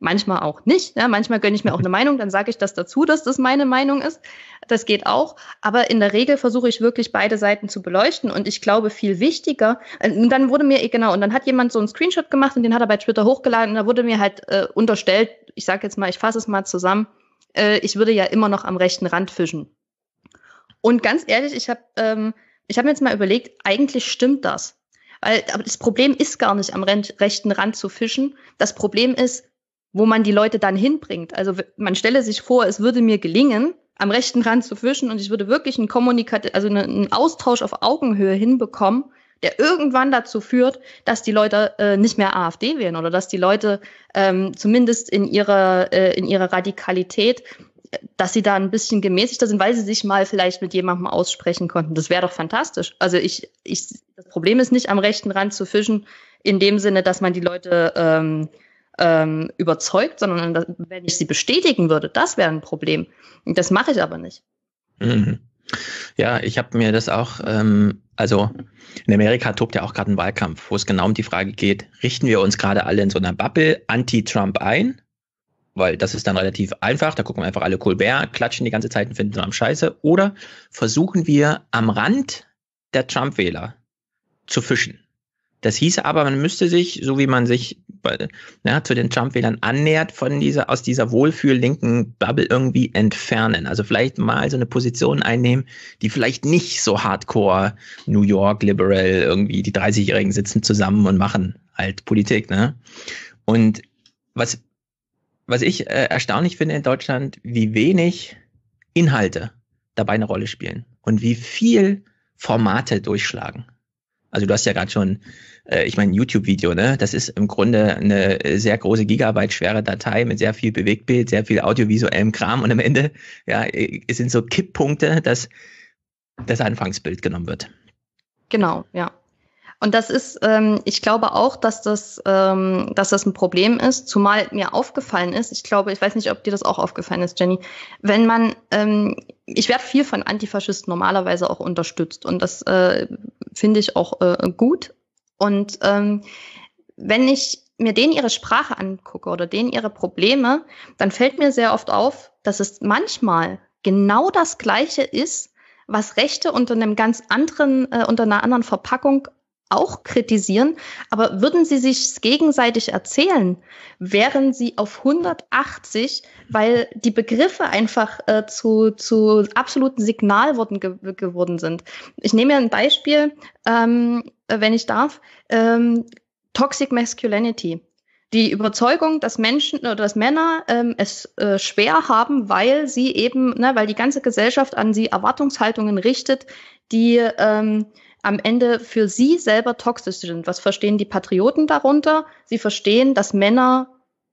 Manchmal auch nicht. Ja, manchmal gönne ich mir auch eine Meinung, dann sage ich das dazu, dass das meine Meinung ist. Das geht auch. Aber in der Regel versuche ich wirklich beide Seiten zu beleuchten. Und ich glaube, viel wichtiger, äh, und dann wurde mir, genau, und dann hat jemand so einen Screenshot gemacht und den hat er bei Twitter hochgeladen und da wurde mir halt äh, unterstellt, ich sage jetzt mal, ich fasse es mal zusammen, äh, ich würde ja immer noch am rechten Rand fischen. Und ganz ehrlich, ich habe ähm, ich hab mir jetzt mal überlegt, eigentlich stimmt das. Weil, aber das Problem ist gar nicht am rechten Rand zu fischen. Das Problem ist, wo man die Leute dann hinbringt. Also man stelle sich vor, es würde mir gelingen, am rechten Rand zu fischen und ich würde wirklich einen Kommunikat, also einen Austausch auf Augenhöhe hinbekommen, der irgendwann dazu führt, dass die Leute äh, nicht mehr AfD wählen oder dass die Leute ähm, zumindest in ihrer, äh, in ihrer Radikalität dass sie da ein bisschen gemäßigter sind, weil sie sich mal vielleicht mit jemandem aussprechen konnten. Das wäre doch fantastisch. Also ich, ich, das Problem ist nicht am rechten Rand zu fischen, in dem Sinne, dass man die Leute ähm, ähm, überzeugt, sondern wenn ich sie bestätigen würde, das wäre ein Problem. Das mache ich aber nicht. Mhm. Ja, ich habe mir das auch, ähm, also in Amerika tobt ja auch gerade ein Wahlkampf, wo es genau um die Frage geht, richten wir uns gerade alle in so einer Bubble anti-Trump ein weil das ist dann relativ einfach. Da gucken wir einfach alle Colbert, klatschen die ganze Zeit und finden Trump scheiße. Oder versuchen wir am Rand der Trump-Wähler zu fischen. Das hieße aber, man müsste sich, so wie man sich ja, zu den Trump-Wählern annähert, von dieser, aus dieser wohlfühl-linken Bubble irgendwie entfernen. Also vielleicht mal so eine Position einnehmen, die vielleicht nicht so hardcore New York liberal irgendwie die 30-Jährigen sitzen zusammen und machen halt Politik, ne? Und was was ich äh, erstaunlich finde in Deutschland, wie wenig Inhalte dabei eine Rolle spielen und wie viel Formate durchschlagen. Also du hast ja gerade schon, äh, ich meine, YouTube-Video, ne? Das ist im Grunde eine sehr große Gigabyte schwere Datei mit sehr viel Bewegtbild, sehr viel audiovisuellem Kram und am Ende, ja, es sind so Kipppunkte, dass das Anfangsbild genommen wird. Genau, ja. Und das ist, ähm, ich glaube auch, dass das, ähm, dass das ein Problem ist, zumal mir aufgefallen ist, ich glaube, ich weiß nicht, ob dir das auch aufgefallen ist, Jenny, wenn man, ähm, ich werde viel von Antifaschisten normalerweise auch unterstützt und das äh, finde ich auch äh, gut. Und ähm, wenn ich mir denen ihre Sprache angucke oder denen ihre Probleme, dann fällt mir sehr oft auf, dass es manchmal genau das Gleiche ist, was Rechte unter einem ganz anderen, äh, unter einer anderen Verpackung auch kritisieren, aber würden sie sich gegenseitig erzählen, wären sie auf 180, weil die Begriffe einfach äh, zu, zu absoluten Signalworten ge geworden sind. Ich nehme ein Beispiel, ähm, wenn ich darf. Ähm, Toxic Masculinity. Die Überzeugung, dass Menschen oder dass Männer ähm, es äh, schwer haben, weil sie eben, ne, weil die ganze Gesellschaft an sie Erwartungshaltungen richtet, die ähm, am Ende für sie selber toxisch sind. Was verstehen die Patrioten darunter? Sie verstehen, dass Männer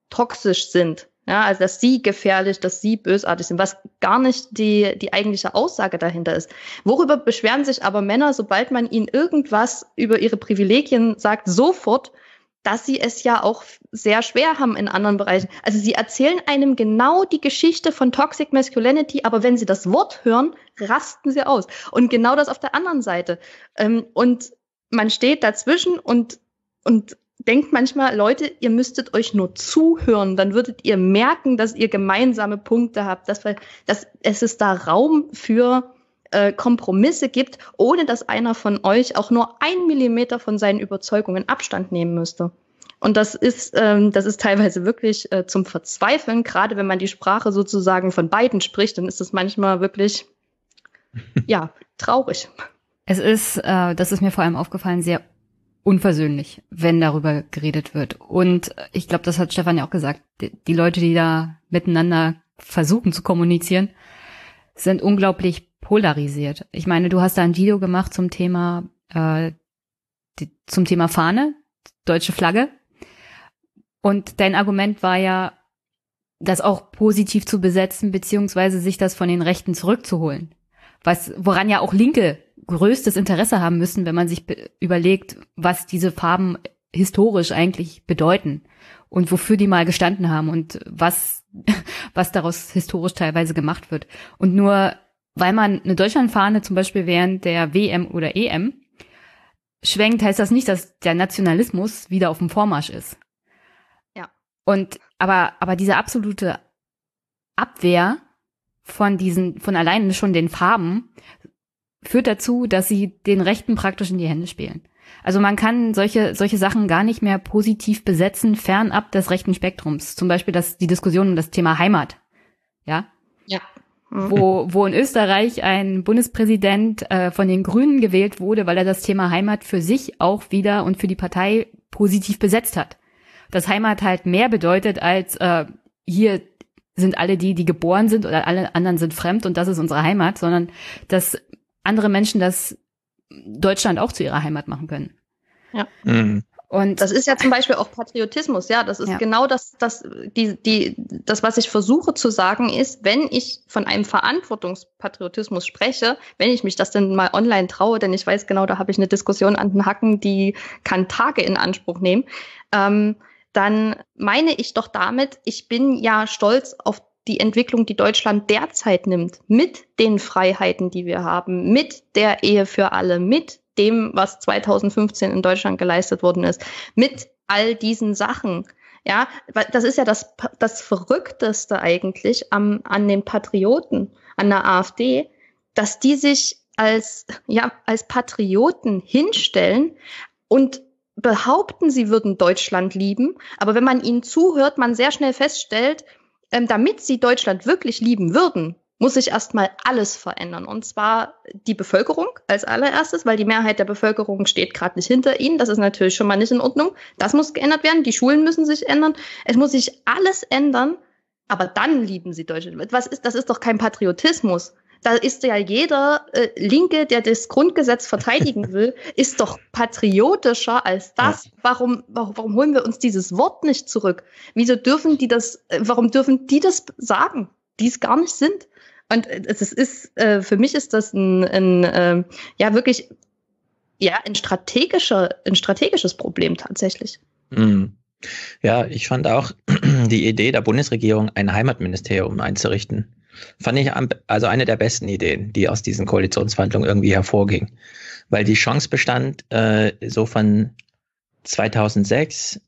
toxisch sind. Ja, also dass sie gefährlich, dass sie bösartig sind, was gar nicht die, die eigentliche Aussage dahinter ist. Worüber beschweren sich aber Männer, sobald man ihnen irgendwas über ihre Privilegien sagt, sofort, dass sie es ja auch sehr schwer haben in anderen Bereichen. Also sie erzählen einem genau die Geschichte von Toxic Masculinity, aber wenn sie das Wort hören, rasten sie aus. Und genau das auf der anderen Seite. Ähm, und man steht dazwischen und, und denke manchmal, Leute, ihr müsstet euch nur zuhören, dann würdet ihr merken, dass ihr gemeinsame Punkte habt, dass, wir, dass es ist da Raum für äh, Kompromisse gibt, ohne dass einer von euch auch nur ein Millimeter von seinen Überzeugungen Abstand nehmen müsste. Und das ist, ähm, das ist teilweise wirklich äh, zum Verzweifeln, gerade wenn man die Sprache sozusagen von beiden spricht, dann ist das manchmal wirklich, *laughs* ja, traurig. Es ist, äh, das ist mir vor allem aufgefallen, sehr unversöhnlich, wenn darüber geredet wird. Und ich glaube, das hat Stefan ja auch gesagt, die, die Leute, die da miteinander versuchen zu kommunizieren, sind unglaublich polarisiert. Ich meine, du hast da ein Video gemacht zum Thema äh, die, zum Thema Fahne, deutsche Flagge. Und dein Argument war ja, das auch positiv zu besetzen, beziehungsweise sich das von den Rechten zurückzuholen. Was, woran ja auch Linke größtes Interesse haben müssen, wenn man sich überlegt, was diese Farben historisch eigentlich bedeuten und wofür die mal gestanden haben und was, *laughs* was daraus historisch teilweise gemacht wird. Und nur weil man eine Deutschlandfahne zum Beispiel während der WM oder EM schwenkt, heißt das nicht, dass der Nationalismus wieder auf dem Vormarsch ist. Ja. Und aber aber diese absolute Abwehr von diesen von alleine schon den Farben führt dazu, dass sie den Rechten praktisch in die Hände spielen. Also man kann solche, solche Sachen gar nicht mehr positiv besetzen, fernab des rechten Spektrums. Zum Beispiel das, die Diskussion um das Thema Heimat. Ja? Ja. Mhm. Wo, wo in Österreich ein Bundespräsident äh, von den Grünen gewählt wurde, weil er das Thema Heimat für sich auch wieder und für die Partei positiv besetzt hat. Dass Heimat halt mehr bedeutet als äh, hier sind alle die, die geboren sind oder alle anderen sind fremd und das ist unsere Heimat, sondern dass andere Menschen das Deutschland auch zu ihrer Heimat machen können. Ja. Mhm. Und das ist ja zum Beispiel auch Patriotismus, ja. Das ist ja. genau das, das, die, die, das, was ich versuche zu sagen, ist, wenn ich von einem Verantwortungspatriotismus spreche, wenn ich mich das denn mal online traue, denn ich weiß genau, da habe ich eine Diskussion an den Hacken, die kann Tage in Anspruch nehmen, ähm, dann meine ich doch damit, ich bin ja stolz auf die Entwicklung, die Deutschland derzeit nimmt, mit den Freiheiten, die wir haben, mit der Ehe für alle, mit dem, was 2015 in Deutschland geleistet worden ist, mit all diesen Sachen. Ja, das ist ja das, das Verrückteste eigentlich am, an den Patrioten, an der AfD, dass die sich als, ja, als Patrioten hinstellen und behaupten, sie würden Deutschland lieben. Aber wenn man ihnen zuhört, man sehr schnell feststellt, ähm, damit sie Deutschland wirklich lieben würden, muss sich erstmal alles verändern. Und zwar die Bevölkerung als allererstes, weil die Mehrheit der Bevölkerung steht gerade nicht hinter ihnen. Das ist natürlich schon mal nicht in Ordnung. Das muss geändert werden. Die Schulen müssen sich ändern. Es muss sich alles ändern. Aber dann lieben sie Deutschland. Was ist, das ist doch kein Patriotismus da ist ja jeder äh, Linke, der das Grundgesetz verteidigen *laughs* will, ist doch patriotischer als das. Warum, warum, holen wir uns dieses Wort nicht zurück? Wieso dürfen die das, äh, warum dürfen die das sagen, die es gar nicht sind? Und es ist, äh, für mich ist das ein, ein äh, ja wirklich, ja, ein strategischer, ein strategisches Problem tatsächlich. Mhm. Ja, ich fand auch *clears throat* die Idee der Bundesregierung, ein Heimatministerium einzurichten, Fand ich also eine der besten Ideen, die aus diesen Koalitionsverhandlungen irgendwie hervorging. Weil die Chance bestand, äh, so von 2006,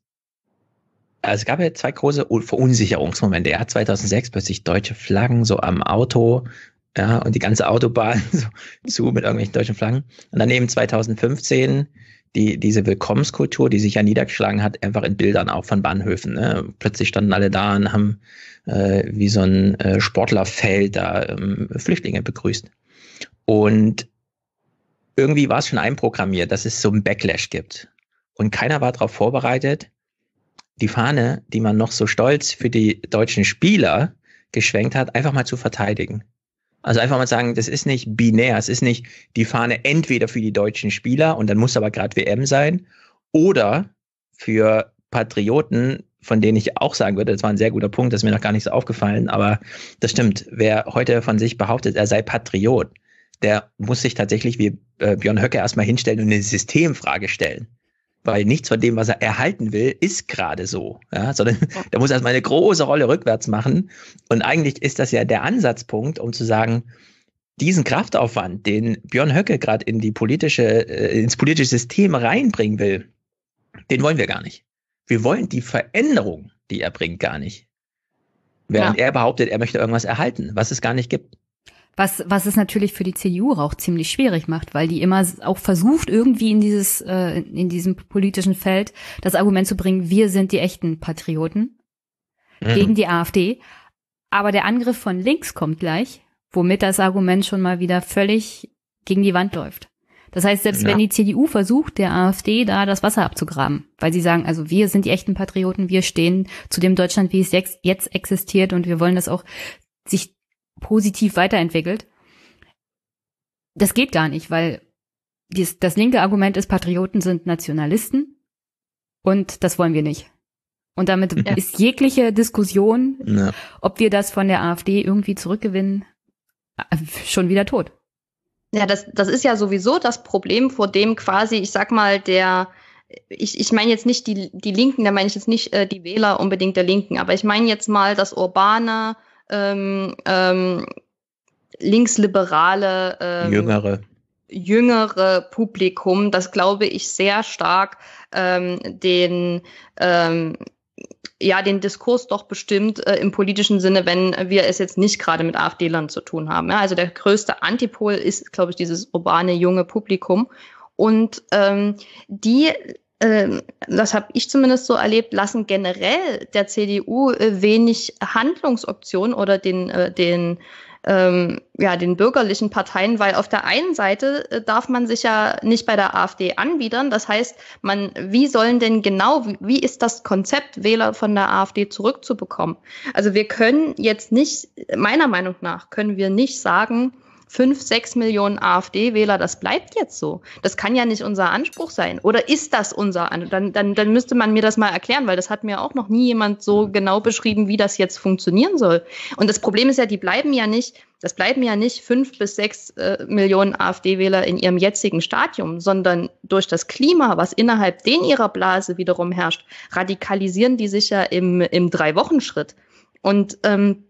also es gab ja zwei große Verunsicherungsmomente. Er hat 2006 plötzlich deutsche Flaggen so am Auto, ja, und die ganze Autobahn *laughs* so zu mit irgendwelchen deutschen Flaggen. Und dann eben 2015 die, diese Willkommenskultur, die sich ja niedergeschlagen hat, einfach in Bildern auch von Bahnhöfen. Ne? Plötzlich standen alle da und haben äh, wie so ein äh, Sportlerfeld da ähm, Flüchtlinge begrüßt. Und irgendwie war es schon einprogrammiert, dass es so einen Backlash gibt. Und keiner war darauf vorbereitet, die Fahne, die man noch so stolz für die deutschen Spieler geschwenkt hat, einfach mal zu verteidigen. Also einfach mal sagen, das ist nicht binär, es ist nicht die Fahne entweder für die deutschen Spieler und dann muss aber gerade WM sein oder für Patrioten, von denen ich auch sagen würde, das war ein sehr guter Punkt, das ist mir noch gar nicht so aufgefallen, aber das stimmt. Wer heute von sich behauptet, er sei Patriot, der muss sich tatsächlich wie äh, Björn Höcke erstmal hinstellen und eine Systemfrage stellen weil nichts von dem, was er erhalten will, ist gerade so. Ja, sondern *laughs* der muss erstmal eine große Rolle rückwärts machen. Und eigentlich ist das ja der Ansatzpunkt, um zu sagen, diesen Kraftaufwand, den Björn Höcke gerade in die politische, äh, ins politische System reinbringen will, Den wollen wir gar nicht. Wir wollen die Veränderung, die er bringt, gar nicht. Während ja. er behauptet, er möchte irgendwas erhalten, was es gar nicht gibt. Was, was es natürlich für die CDU auch ziemlich schwierig macht, weil die immer auch versucht, irgendwie in dieses, äh, in diesem politischen Feld das Argument zu bringen, wir sind die echten Patrioten mhm. gegen die AfD. Aber der Angriff von links kommt gleich, womit das Argument schon mal wieder völlig gegen die Wand läuft. Das heißt, selbst ja. wenn die CDU versucht, der AfD da das Wasser abzugraben, weil sie sagen, also wir sind die echten Patrioten, wir stehen zu dem Deutschland, wie es jetzt existiert und wir wollen, dass auch sich positiv weiterentwickelt. Das geht gar nicht, weil dies, das linke Argument ist, Patrioten sind Nationalisten und das wollen wir nicht. Und damit ja. ist jegliche Diskussion, ja. ob wir das von der AfD irgendwie zurückgewinnen, schon wieder tot. Ja, das, das ist ja sowieso das Problem, vor dem quasi, ich sag mal, der, ich, ich meine jetzt nicht die, die Linken, da meine ich jetzt nicht äh, die Wähler unbedingt der Linken, aber ich meine jetzt mal das urbane, ähm, ähm, linksliberale, ähm, jüngere. jüngere Publikum, das glaube ich sehr stark ähm, den ähm, ja den Diskurs doch bestimmt äh, im politischen Sinne, wenn wir es jetzt nicht gerade mit AfD-Lern zu tun haben. Ja? Also der größte Antipol ist, glaube ich, dieses urbane junge Publikum. Und ähm, die das habe ich zumindest so erlebt, lassen generell der CDU äh, wenig Handlungsoptionen oder den, äh, den ähm, ja, den bürgerlichen Parteien, weil auf der einen Seite äh, darf man sich ja nicht bei der AfD anbiedern. Das heißt, man, wie sollen denn genau, wie ist das Konzept, Wähler von der AfD zurückzubekommen? Also wir können jetzt nicht, meiner Meinung nach, können wir nicht sagen, fünf, sechs Millionen AfD-Wähler, das bleibt jetzt so. Das kann ja nicht unser Anspruch sein. Oder ist das unser Anspruch? Dann, dann, dann müsste man mir das mal erklären, weil das hat mir auch noch nie jemand so genau beschrieben, wie das jetzt funktionieren soll. Und das Problem ist ja, die bleiben ja nicht, das bleiben ja nicht fünf bis sechs äh, Millionen AfD-Wähler in ihrem jetzigen Stadium, sondern durch das Klima, was innerhalb den ihrer Blase wiederum herrscht, radikalisieren die sich ja im, im Drei-Wochen-Schritt. Und ähm,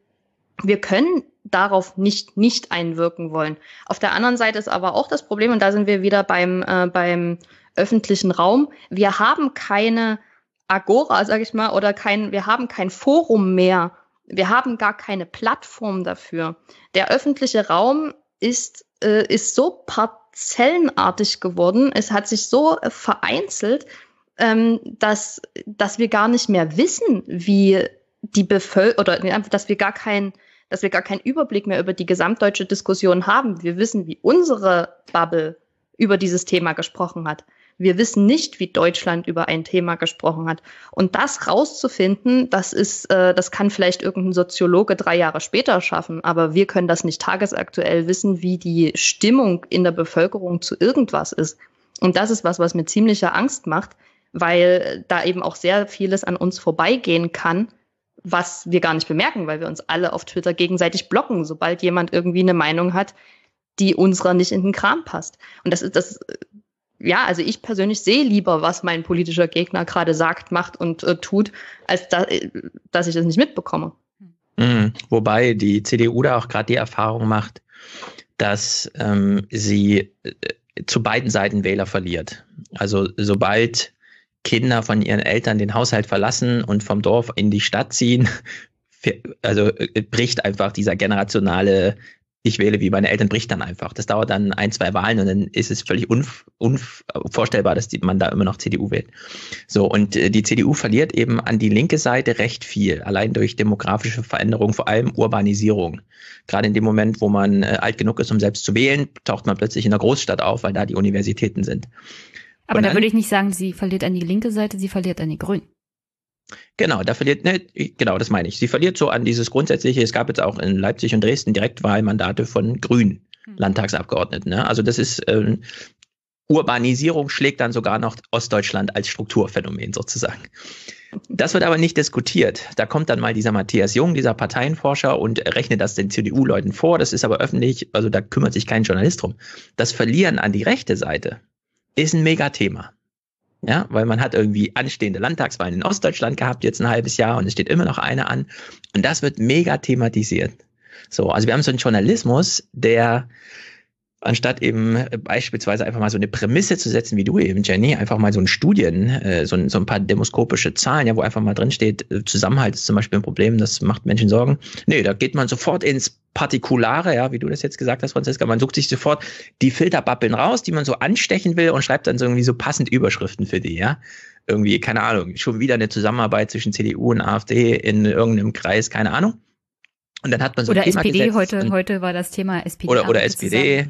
wir können darauf nicht, nicht einwirken wollen. Auf der anderen Seite ist aber auch das Problem, und da sind wir wieder beim, äh, beim öffentlichen Raum, wir haben keine Agora, sag ich mal, oder kein, wir haben kein Forum mehr. Wir haben gar keine Plattform dafür. Der öffentliche Raum ist, äh, ist so parzellenartig geworden, es hat sich so äh, vereinzelt, ähm, dass, dass wir gar nicht mehr wissen, wie die Bevölkerung, oder dass wir gar kein, dass wir gar keinen Überblick mehr über die gesamtdeutsche Diskussion haben. Wir wissen, wie unsere Bubble über dieses Thema gesprochen hat. Wir wissen nicht, wie Deutschland über ein Thema gesprochen hat. Und das rauszufinden, das ist, äh, das kann vielleicht irgendein Soziologe drei Jahre später schaffen, aber wir können das nicht tagesaktuell wissen, wie die Stimmung in der Bevölkerung zu irgendwas ist. Und das ist was, was mir ziemliche Angst macht, weil da eben auch sehr vieles an uns vorbeigehen kann, was wir gar nicht bemerken, weil wir uns alle auf Twitter gegenseitig blocken, sobald jemand irgendwie eine Meinung hat, die unserer nicht in den Kram passt. Und das ist das, ja, also ich persönlich sehe lieber, was mein politischer Gegner gerade sagt, macht und äh, tut, als da, dass ich das nicht mitbekomme. Mhm. Wobei die CDU da auch gerade die Erfahrung macht, dass ähm, sie äh, zu beiden Seiten Wähler verliert. Also sobald Kinder von ihren Eltern den Haushalt verlassen und vom Dorf in die Stadt ziehen, *laughs* also äh, bricht einfach dieser generationale ich wähle wie meine Eltern, bricht dann einfach. Das dauert dann ein, zwei Wahlen und dann ist es völlig unv unvorstellbar, dass die, man da immer noch CDU wählt. So, und äh, die CDU verliert eben an die linke Seite recht viel, allein durch demografische Veränderungen, vor allem Urbanisierung. Gerade in dem Moment, wo man äh, alt genug ist, um selbst zu wählen, taucht man plötzlich in der Großstadt auf, weil da die Universitäten sind. Aber da würde ich nicht sagen, sie verliert an die linke Seite, sie verliert an die Grünen. Genau, da verliert, ne, genau, das meine ich. Sie verliert so an dieses grundsätzliche, es gab jetzt auch in Leipzig und Dresden Direktwahlmandate von Grünen hm. Landtagsabgeordneten. Ne? Also das ist, ähm, Urbanisierung schlägt dann sogar noch Ostdeutschland als Strukturphänomen sozusagen. Das wird aber nicht diskutiert. Da kommt dann mal dieser Matthias Jung, dieser Parteienforscher, und rechnet das den CDU-Leuten vor. Das ist aber öffentlich, also da kümmert sich kein Journalist drum. Das Verlieren an die rechte Seite ist ein Megathema. Ja, weil man hat irgendwie anstehende Landtagswahlen in Ostdeutschland gehabt, jetzt ein halbes Jahr, und es steht immer noch eine an. Und das wird mega thematisiert. So, also wir haben so einen Journalismus, der anstatt eben beispielsweise einfach mal so eine Prämisse zu setzen, wie du eben, Jenny, einfach mal so ein Studien, äh, so, so ein paar demoskopische Zahlen, ja, wo einfach mal drin steht, äh, Zusammenhalt ist zum Beispiel ein Problem, das macht Menschen Sorgen. Nee, da geht man sofort ins Partikulare, ja, wie du das jetzt gesagt hast, Franziska, man sucht sich sofort die Filterbabbeln raus, die man so anstechen will und schreibt dann so irgendwie so passend Überschriften für die, ja. Irgendwie, keine Ahnung, schon wieder eine Zusammenarbeit zwischen CDU und AfD in irgendeinem Kreis, keine Ahnung. Und dann hat man so Oder SPD, heute, heute war das Thema SPD. Oder, oder SPD,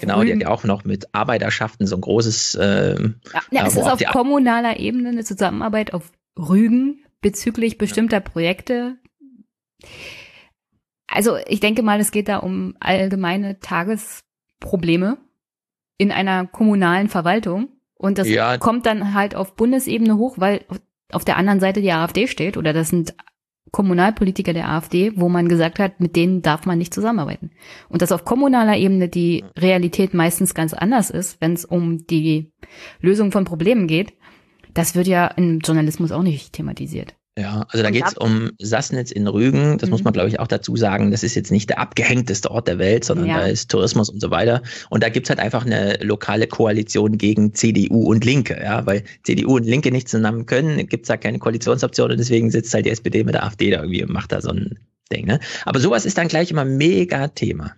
genau, Rügen. die hat ja auch noch mit Arbeiterschaften so ein großes. Äh, ja, ja es ist auf kommunaler Ebene eine Zusammenarbeit auf Rügen bezüglich bestimmter Projekte. Also ich denke mal, es geht da um allgemeine Tagesprobleme in einer kommunalen Verwaltung. Und das ja. kommt dann halt auf Bundesebene hoch, weil auf der anderen Seite die AfD steht oder das sind Kommunalpolitiker der AfD, wo man gesagt hat, mit denen darf man nicht zusammenarbeiten. Und dass auf kommunaler Ebene die Realität meistens ganz anders ist, wenn es um die Lösung von Problemen geht, das wird ja im Journalismus auch nicht thematisiert. Ja, also da geht es um Sassnitz in Rügen. Das mhm. muss man, glaube ich, auch dazu sagen. Das ist jetzt nicht der abgehängteste Ort der Welt, sondern ja. da ist Tourismus und so weiter. Und da gibt's halt einfach eine lokale Koalition gegen CDU und Linke. Ja, weil CDU und Linke nicht zusammen können, gibt's da keine Koalitionsoption und deswegen sitzt halt die SPD mit der AfD da irgendwie und macht da so ein Ding. Ne? Aber sowas ist dann gleich immer mega Thema.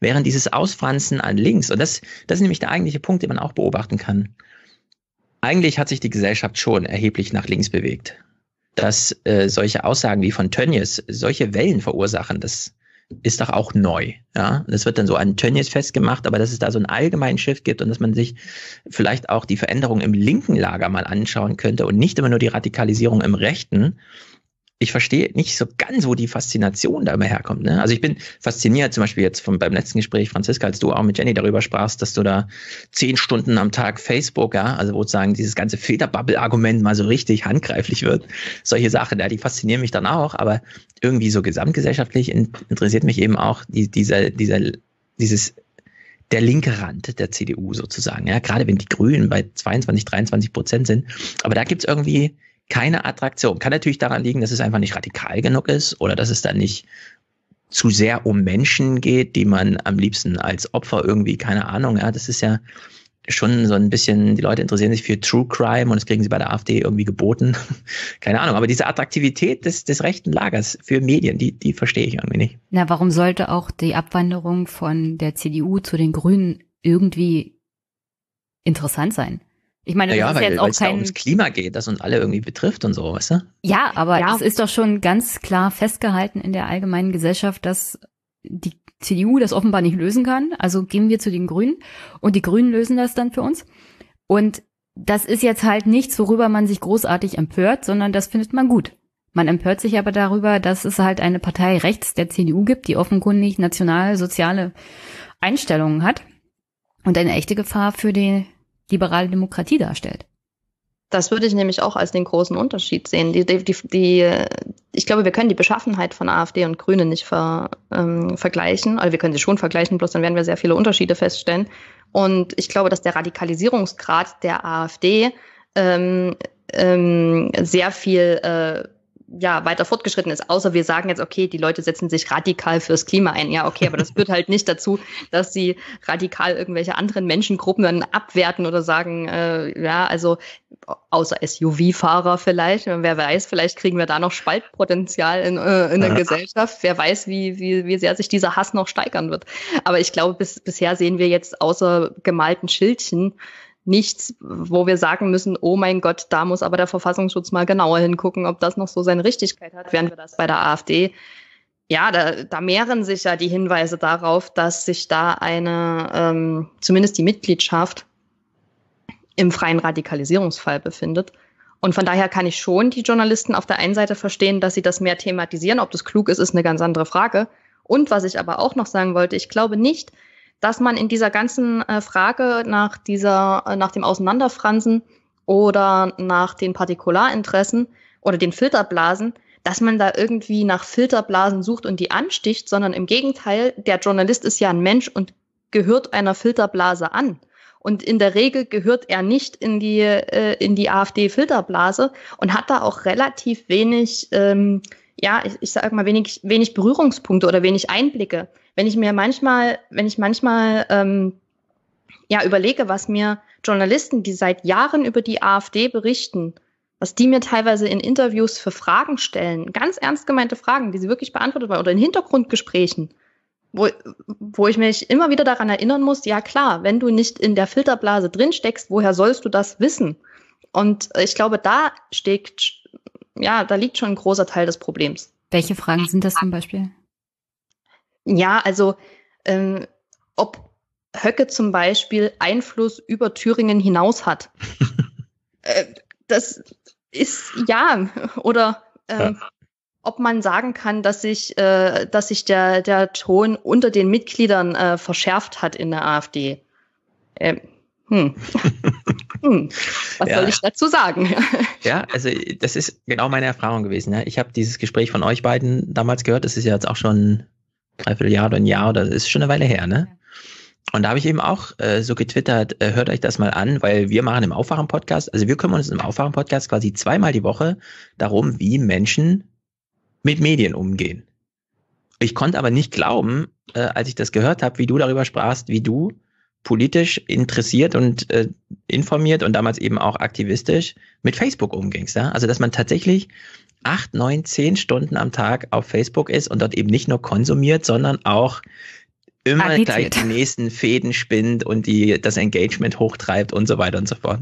Während dieses Ausfranzen an links, und das, das ist nämlich der eigentliche Punkt, den man auch beobachten kann. Eigentlich hat sich die Gesellschaft schon erheblich nach links bewegt dass äh, solche Aussagen wie von Tönnies solche Wellen verursachen, das ist doch auch neu. Ja, das wird dann so an Tönnies festgemacht, aber dass es da so einen allgemeinen Shift gibt und dass man sich vielleicht auch die Veränderung im linken Lager mal anschauen könnte und nicht immer nur die Radikalisierung im rechten, ich verstehe nicht so ganz, wo die Faszination da immer herkommt. Ne? Also ich bin fasziniert, zum Beispiel jetzt vom, beim letzten Gespräch, Franziska, als du auch mit Jenny darüber sprachst, dass du da zehn Stunden am Tag Facebook, ja, also wo sozusagen dieses ganze Filterbubble-Argument mal so richtig handgreiflich wird. Solche Sachen, ja, die faszinieren mich dann auch, aber irgendwie so gesamtgesellschaftlich interessiert mich eben auch die, dieser, dieser, dieses der linke Rand der CDU sozusagen, ja, gerade wenn die Grünen bei 22, 23 Prozent sind. Aber da gibt's irgendwie keine Attraktion. Kann natürlich daran liegen, dass es einfach nicht radikal genug ist oder dass es dann nicht zu sehr um Menschen geht, die man am liebsten als Opfer irgendwie, keine Ahnung, ja, das ist ja schon so ein bisschen, die Leute interessieren sich für True Crime und das kriegen sie bei der AfD irgendwie geboten. *laughs* Keine Ahnung, aber diese Attraktivität des, des rechten Lagers für Medien, die, die verstehe ich irgendwie nicht. Na, warum sollte auch die Abwanderung von der CDU zu den Grünen irgendwie interessant sein? Ich meine, das ja, ist weil, jetzt auch kein da ums Klima geht, das uns alle irgendwie betrifft und so, weißt du? Ja, aber ja. es ist doch schon ganz klar festgehalten in der allgemeinen Gesellschaft, dass die CDU das offenbar nicht lösen kann. Also gehen wir zu den Grünen und die Grünen lösen das dann für uns. Und das ist jetzt halt nichts, worüber man sich großartig empört, sondern das findet man gut. Man empört sich aber darüber, dass es halt eine Partei rechts der CDU gibt, die offenkundig national-soziale Einstellungen hat und eine echte Gefahr für die liberale Demokratie darstellt. Das würde ich nämlich auch als den großen Unterschied sehen. Die, die, die, ich glaube, wir können die Beschaffenheit von AfD und Grünen nicht ver, ähm, vergleichen. Also wir können sie schon vergleichen, bloß dann werden wir sehr viele Unterschiede feststellen. Und ich glaube, dass der Radikalisierungsgrad der AfD ähm, ähm, sehr viel äh, ja, weiter fortgeschritten ist, außer wir sagen jetzt, okay, die Leute setzen sich radikal fürs Klima ein. Ja, okay, aber das führt halt nicht dazu, dass sie radikal irgendwelche anderen Menschengruppen dann abwerten oder sagen, äh, ja, also außer SUV-Fahrer vielleicht, wer weiß, vielleicht kriegen wir da noch Spaltpotenzial in, äh, in der Gesellschaft. Wer weiß, wie, wie, wie sehr sich dieser Hass noch steigern wird. Aber ich glaube, bis, bisher sehen wir jetzt außer gemalten Schildchen nichts, wo wir sagen müssen, oh mein Gott, da muss aber der Verfassungsschutz mal genauer hingucken, ob das noch so seine Richtigkeit hat, während wir das bei der AfD ja, da, da mehren sich ja die Hinweise darauf, dass sich da eine, ähm, zumindest die Mitgliedschaft im freien Radikalisierungsfall befindet. Und von daher kann ich schon die Journalisten auf der einen Seite verstehen, dass sie das mehr thematisieren. Ob das klug ist, ist eine ganz andere Frage. Und was ich aber auch noch sagen wollte, ich glaube nicht, dass man in dieser ganzen äh, Frage nach dieser, äh, nach dem Auseinanderfransen oder nach den Partikularinteressen oder den Filterblasen, dass man da irgendwie nach Filterblasen sucht und die ansticht, sondern im Gegenteil, der Journalist ist ja ein Mensch und gehört einer Filterblase an. Und in der Regel gehört er nicht in die, äh, in die AfD-Filterblase und hat da auch relativ wenig, ähm, ja, ich, ich sage mal, wenig, wenig Berührungspunkte oder wenig Einblicke wenn ich mir manchmal, wenn ich manchmal ähm, ja überlege, was mir Journalisten, die seit Jahren über die AfD berichten, was die mir teilweise in Interviews für Fragen stellen, ganz ernst gemeinte Fragen, die sie wirklich beantwortet haben, oder in Hintergrundgesprächen, wo, wo ich mich immer wieder daran erinnern muss, ja klar, wenn du nicht in der Filterblase drin steckst, woher sollst du das wissen? Und ich glaube, da steckt, ja, da liegt schon ein großer Teil des Problems. Welche Fragen sind das zum Beispiel? Ja, also ähm, ob Höcke zum Beispiel Einfluss über Thüringen hinaus hat. *laughs* äh, das ist ja, oder ähm, ja. ob man sagen kann, dass sich, äh, dass sich der, der Ton unter den Mitgliedern äh, verschärft hat in der AfD. Ähm, hm. *laughs* hm. Was ja. soll ich dazu sagen? *laughs* ja, also das ist genau meine Erfahrung gewesen. Ja. Ich habe dieses Gespräch von euch beiden damals gehört. Das ist ja jetzt auch schon dreiviertel Jahr oder ein Jahr oder das ist schon eine Weile her, ne? Und da habe ich eben auch äh, so getwittert, äh, hört euch das mal an, weil wir machen im Aufwachen-Podcast, also wir kümmern uns im Aufwachen-Podcast quasi zweimal die Woche darum, wie Menschen mit Medien umgehen. Ich konnte aber nicht glauben, äh, als ich das gehört habe, wie du darüber sprachst, wie du politisch interessiert und äh, informiert und damals eben auch aktivistisch mit Facebook umgingst. Ja? Also dass man tatsächlich acht, neun, zehn Stunden am Tag auf Facebook ist und dort eben nicht nur konsumiert, sondern auch immer Agitiert. gleich die nächsten Fäden spinnt und die das Engagement hochtreibt und so weiter und so fort.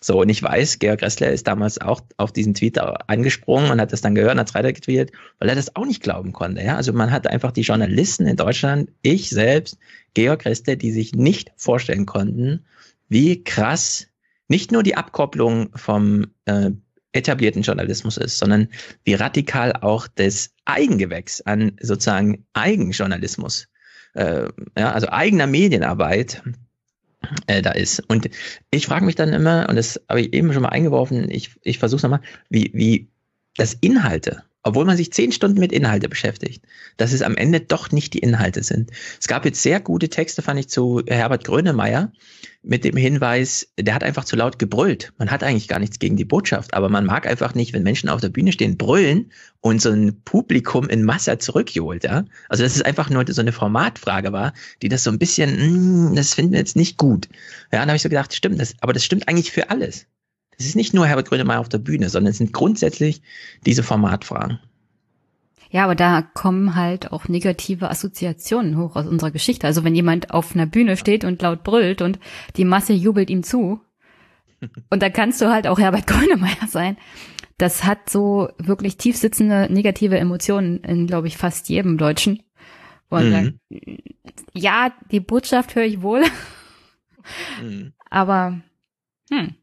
So, und ich weiß, Georg Ressler ist damals auch auf diesen Tweet angesprungen und hat das dann gehört und hat es weitergetweetet, weil er das auch nicht glauben konnte. Ja? Also man hat einfach die Journalisten in Deutschland, ich selbst, Georg Ressler, die sich nicht vorstellen konnten, wie krass nicht nur die Abkopplung vom äh, etablierten Journalismus ist, sondern wie radikal auch das Eigengewächs an sozusagen Eigenjournalismus, äh, ja, also eigener Medienarbeit äh, da ist. Und ich frage mich dann immer, und das habe ich eben schon mal eingeworfen, ich, ich versuche es nochmal, wie, wie das Inhalte obwohl man sich zehn Stunden mit Inhalte beschäftigt, dass es am Ende doch nicht die Inhalte sind. Es gab jetzt sehr gute Texte, fand ich, zu Herbert Grönemeyer mit dem Hinweis, der hat einfach zu laut gebrüllt. Man hat eigentlich gar nichts gegen die Botschaft, aber man mag einfach nicht, wenn Menschen auf der Bühne stehen, brüllen und so ein Publikum in Masse zurückjohlt. Ja? Also dass es einfach nur so eine Formatfrage war, die das so ein bisschen, mm, das finden wir jetzt nicht gut. Ja, dann habe ich so gedacht, stimmt, das, aber das stimmt eigentlich für alles. Es ist nicht nur Herbert Grönemeyer auf der Bühne, sondern es sind grundsätzlich diese Formatfragen. Ja, aber da kommen halt auch negative Assoziationen hoch aus unserer Geschichte. Also wenn jemand auf einer Bühne steht und laut brüllt und die Masse jubelt ihm zu, *laughs* und da kannst du halt auch Herbert Grönemeyer sein. Das hat so wirklich tief sitzende negative Emotionen in, glaube ich, fast jedem Deutschen. Und mhm. dann, ja, die Botschaft höre ich wohl. Mhm. *laughs* Aber hm,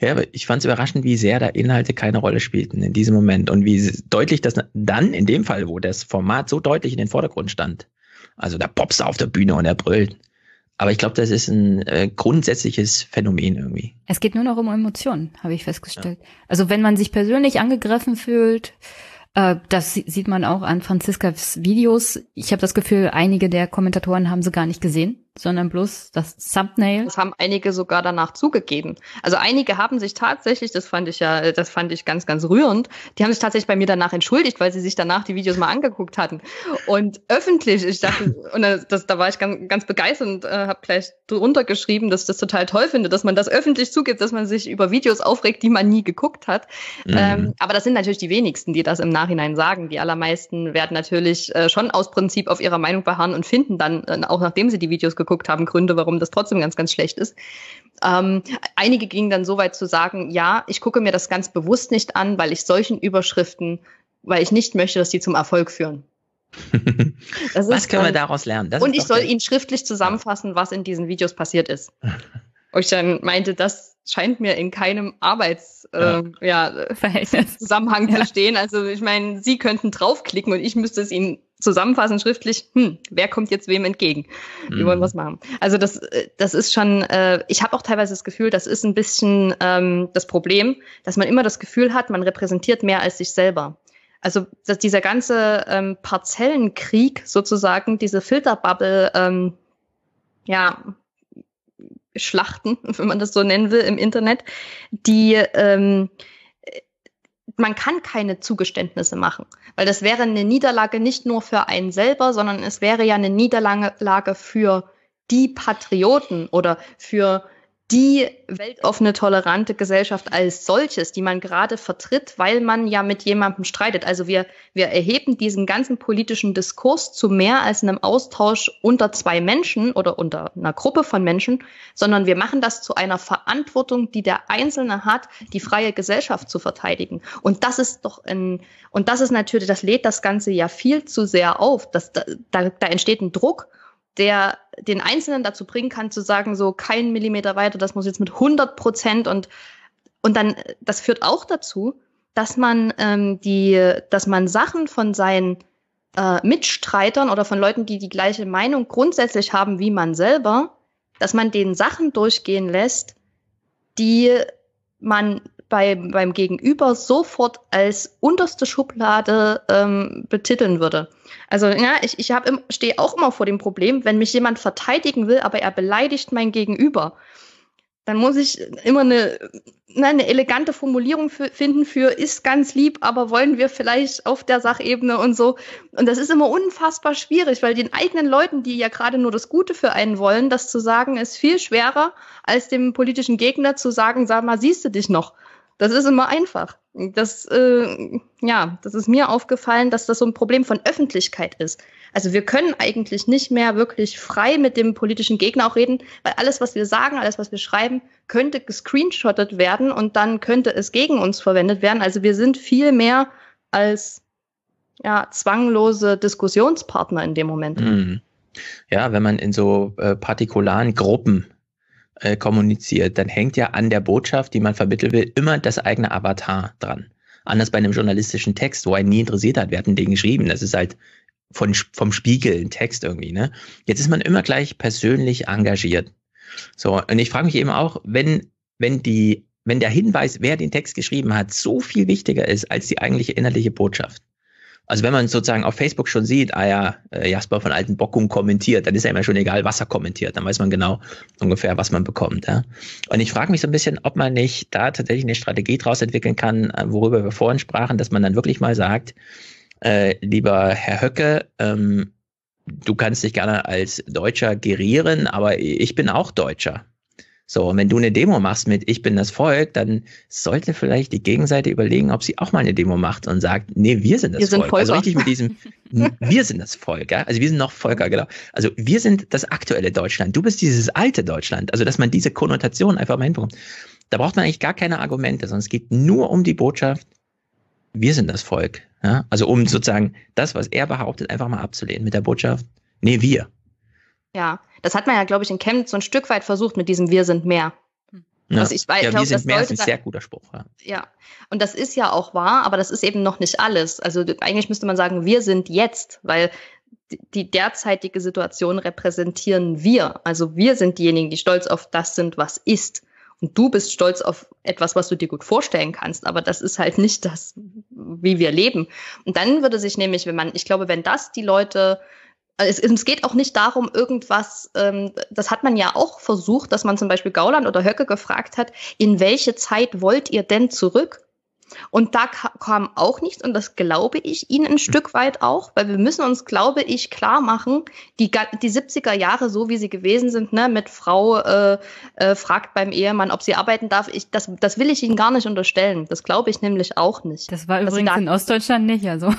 ja, aber ich fand es überraschend, wie sehr da Inhalte keine Rolle spielten in diesem Moment und wie deutlich das dann in dem Fall, wo das Format so deutlich in den Vordergrund stand. Also da pops auf der Bühne und er brüllt. Aber ich glaube, das ist ein äh, grundsätzliches Phänomen irgendwie. Es geht nur noch um Emotionen, habe ich festgestellt. Ja. Also wenn man sich persönlich angegriffen fühlt, äh, das sieht man auch an Franziskas Videos. Ich habe das Gefühl, einige der Kommentatoren haben sie gar nicht gesehen sondern bloß das Thumbnail. Das haben einige sogar danach zugegeben. Also einige haben sich tatsächlich, das fand ich ja, das fand ich ganz, ganz rührend, die haben sich tatsächlich bei mir danach entschuldigt, weil sie sich danach die Videos mal angeguckt hatten. Und öffentlich, ich dachte, und das, da war ich ganz, ganz begeistert und äh, habe gleich drunter geschrieben, dass ich das total toll finde, dass man das öffentlich zugibt, dass man sich über Videos aufregt, die man nie geguckt hat. Mhm. Ähm, aber das sind natürlich die wenigsten, die das im Nachhinein sagen. Die allermeisten werden natürlich äh, schon aus Prinzip auf ihrer Meinung beharren und finden dann, äh, auch nachdem sie die Videos geguckt haben, Gründe, warum das trotzdem ganz, ganz schlecht ist. Ähm, einige gingen dann so weit zu sagen, ja, ich gucke mir das ganz bewusst nicht an, weil ich solchen Überschriften, weil ich nicht möchte, dass die zum Erfolg führen. *laughs* was können wir daraus lernen? Das und ich soll Ihnen schriftlich zusammenfassen, was in diesen Videos passiert ist. *laughs* Und ich dann meinte, das scheint mir in keinem Arbeits ja. Äh, ja, Zusammenhang ja. zu stehen. Also ich meine, Sie könnten draufklicken und ich müsste es Ihnen zusammenfassen schriftlich, hm, wer kommt jetzt wem entgegen? Wir mhm. wollen was machen. Also das, äh, das ist schon, äh, ich habe auch teilweise das Gefühl, das ist ein bisschen ähm, das Problem, dass man immer das Gefühl hat, man repräsentiert mehr als sich selber. Also dass dieser ganze ähm, Parzellenkrieg sozusagen, diese Filterbubble, ähm, ja, Schlachten, *laughs* wenn man das so nennen will, im Internet, die ähm, man kann keine Zugeständnisse machen, weil das wäre eine Niederlage nicht nur für einen selber, sondern es wäre ja eine Niederlage für die Patrioten oder für die weltoffene, tolerante Gesellschaft als solches, die man gerade vertritt, weil man ja mit jemandem streitet. Also wir, wir erheben diesen ganzen politischen Diskurs zu mehr als einem Austausch unter zwei Menschen oder unter einer Gruppe von Menschen, sondern wir machen das zu einer Verantwortung, die der Einzelne hat, die freie Gesellschaft zu verteidigen. Und das ist doch ein, und das ist natürlich, das lädt das Ganze ja viel zu sehr auf. Das, da, da, da entsteht ein Druck der den Einzelnen dazu bringen kann, zu sagen, so kein Millimeter weiter, das muss jetzt mit 100 Prozent und, und dann, das führt auch dazu, dass man ähm, die, dass man Sachen von seinen äh, Mitstreitern oder von Leuten, die die gleiche Meinung grundsätzlich haben wie man selber, dass man denen Sachen durchgehen lässt, die man bei, beim Gegenüber sofort als unterste Schublade ähm, betiteln würde. Also ja, ich, ich stehe auch immer vor dem Problem, wenn mich jemand verteidigen will, aber er beleidigt mein Gegenüber, dann muss ich immer eine, ne, eine elegante Formulierung für, finden für ist ganz lieb, aber wollen wir vielleicht auf der Sachebene und so. Und das ist immer unfassbar schwierig, weil den eigenen Leuten, die ja gerade nur das Gute für einen wollen, das zu sagen, ist viel schwerer, als dem politischen Gegner zu sagen, sag mal, siehst du dich noch? Das ist immer einfach. Das, äh, ja, das ist mir aufgefallen, dass das so ein Problem von Öffentlichkeit ist. Also wir können eigentlich nicht mehr wirklich frei mit dem politischen Gegner auch reden, weil alles, was wir sagen, alles, was wir schreiben, könnte gescreenshottet werden und dann könnte es gegen uns verwendet werden. Also wir sind viel mehr als ja, zwanglose Diskussionspartner in dem Moment. Mhm. Ja, wenn man in so äh, partikularen Gruppen äh, kommuniziert, dann hängt ja an der Botschaft, die man vermitteln will, immer das eigene Avatar dran. Anders bei einem journalistischen Text, wo einen nie interessiert hat. Wir hatten den geschrieben. Das ist halt von, vom Spiegel ein Text irgendwie, ne? Jetzt ist man immer gleich persönlich engagiert. So, und ich frage mich eben auch, wenn, wenn die, wenn der Hinweis, wer den Text geschrieben hat, so viel wichtiger ist als die eigentliche innerliche Botschaft. Also wenn man sozusagen auf Facebook schon sieht, ah ja, äh, Jasper von Alten Bockum kommentiert, dann ist ja immer schon egal, was er kommentiert. Dann weiß man genau ungefähr, was man bekommt. Ja? Und ich frage mich so ein bisschen, ob man nicht da tatsächlich eine Strategie draus entwickeln kann, äh, worüber wir vorhin sprachen, dass man dann wirklich mal sagt, äh, lieber Herr Höcke, ähm, du kannst dich gerne als Deutscher gerieren, aber ich bin auch Deutscher. So, und wenn du eine Demo machst mit Ich bin das Volk, dann sollte vielleicht die Gegenseite überlegen, ob sie auch mal eine Demo macht und sagt, nee, wir sind das wir Volk. Sind also richtig mit diesem, *laughs* wir sind das Volk, ja? also wir sind noch Volker, genau. Also wir sind das aktuelle Deutschland, du bist dieses alte Deutschland. Also dass man diese Konnotation einfach mal hinbekommt. Da braucht man eigentlich gar keine Argumente, sondern es geht nur um die Botschaft, wir sind das Volk. Ja? Also um sozusagen das, was er behauptet, einfach mal abzulehnen mit der Botschaft, nee, wir. Ja, das hat man ja, glaube ich, in Chemnitz so ein Stück weit versucht mit diesem Wir sind mehr. Ja, also ich, weiß, ja, glaub, wir sind mehr ist ein sehr guter Spruch. Ja. ja, und das ist ja auch wahr, aber das ist eben noch nicht alles. Also eigentlich müsste man sagen, wir sind jetzt, weil die derzeitige Situation repräsentieren wir. Also wir sind diejenigen, die stolz auf das sind, was ist. Und du bist stolz auf etwas, was du dir gut vorstellen kannst, aber das ist halt nicht das, wie wir leben. Und dann würde sich nämlich, wenn man, ich glaube, wenn das die Leute es, es geht auch nicht darum, irgendwas, ähm, das hat man ja auch versucht, dass man zum Beispiel Gauland oder Höcke gefragt hat, in welche Zeit wollt ihr denn zurück? Und da kam auch nichts und das glaube ich Ihnen ein Stück weit auch, weil wir müssen uns, glaube ich, klar machen, die, die 70er Jahre, so wie sie gewesen sind, ne, mit Frau äh, äh, fragt beim Ehemann, ob sie arbeiten darf, ich, das, das will ich Ihnen gar nicht unterstellen. Das glaube ich nämlich auch nicht. Das war übrigens da in Ostdeutschland nicht, also.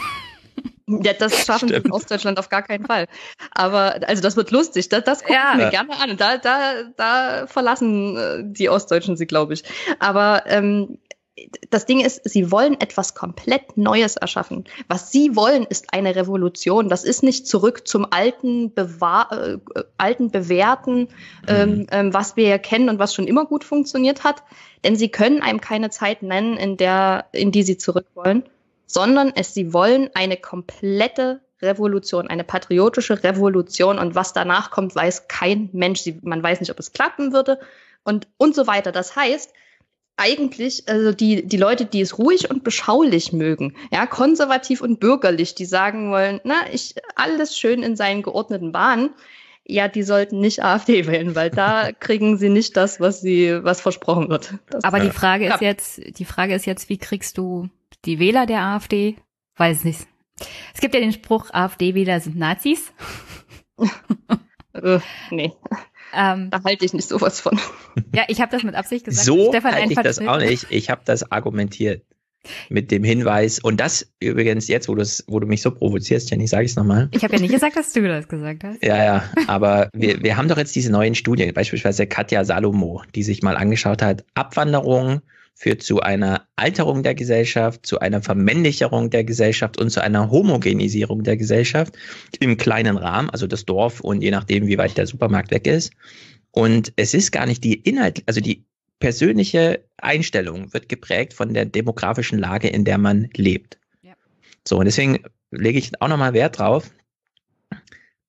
Ja, das *laughs* schaffen Stimmt. wir in Ostdeutschland auf gar keinen Fall. Aber also das wird lustig. Das, das gucke ja. mir gerne an. Da, da, da verlassen äh, die Ostdeutschen sie, glaube ich. Aber ähm, das Ding ist, sie wollen etwas komplett Neues erschaffen. Was sie wollen, ist eine Revolution. Das ist nicht zurück zum alten, Bewahr äh, alten Bewährten, mhm. ähm, ähm, was wir ja kennen und was schon immer gut funktioniert hat. Denn sie können einem keine Zeit nennen, in der, in die sie zurück wollen sondern es, sie wollen eine komplette Revolution, eine patriotische Revolution und was danach kommt, weiß kein Mensch. Sie, man weiß nicht, ob es klappen würde und, und so weiter. Das heißt, eigentlich, also die, die Leute, die es ruhig und beschaulich mögen, ja, konservativ und bürgerlich, die sagen wollen, na, ich, alles schön in seinen geordneten Bahnen, ja, die sollten nicht AfD wählen, weil da *laughs* kriegen sie nicht das, was sie, was versprochen wird. Das Aber die Frage ist jetzt, die Frage ist jetzt, wie kriegst du die Wähler der AfD, weiß nicht. Es gibt ja den Spruch, AfD-Wähler sind Nazis. äh, nee. Ähm, da halte ich nicht sowas von. Ja, ich habe das mit Absicht gesagt. So halte ich das auch nicht. Ich habe das argumentiert mit dem Hinweis. Und das übrigens jetzt, wo, wo du mich so provozierst, Jenny, sage ich es nochmal. Ich habe ja nicht gesagt, dass du das gesagt hast. Ja, ja, aber wir, wir haben doch jetzt diese neuen Studien, beispielsweise Katja Salomo, die sich mal angeschaut hat, Abwanderung führt zu einer Alterung der Gesellschaft, zu einer Vermännlicherung der Gesellschaft und zu einer Homogenisierung der Gesellschaft im kleinen Rahmen, also das Dorf und je nachdem, wie weit der Supermarkt weg ist. Und es ist gar nicht die Inhalt, also die persönliche Einstellung wird geprägt von der demografischen Lage, in der man lebt. Ja. So, und deswegen lege ich auch nochmal Wert drauf,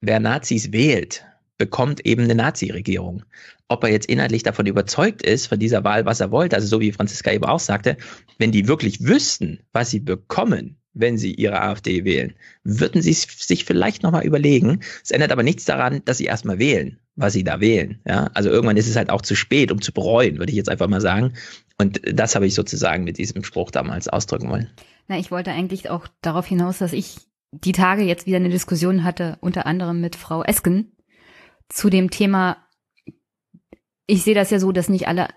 wer Nazis wählt, bekommt eben eine Nazi-Regierung. Ob er jetzt inhaltlich davon überzeugt ist, von dieser Wahl, was er wollte, also so wie Franziska eben auch sagte, wenn die wirklich wüssten, was sie bekommen, wenn sie ihre AfD wählen, würden sie sich vielleicht nochmal überlegen. Es ändert aber nichts daran, dass sie erstmal wählen, was sie da wählen. Ja? Also irgendwann ist es halt auch zu spät, um zu bereuen, würde ich jetzt einfach mal sagen. Und das habe ich sozusagen mit diesem Spruch damals ausdrücken wollen. Na, ich wollte eigentlich auch darauf hinaus, dass ich die Tage jetzt wieder eine Diskussion hatte, unter anderem mit Frau Esken, zu dem Thema, ich sehe das ja so, dass nicht alle,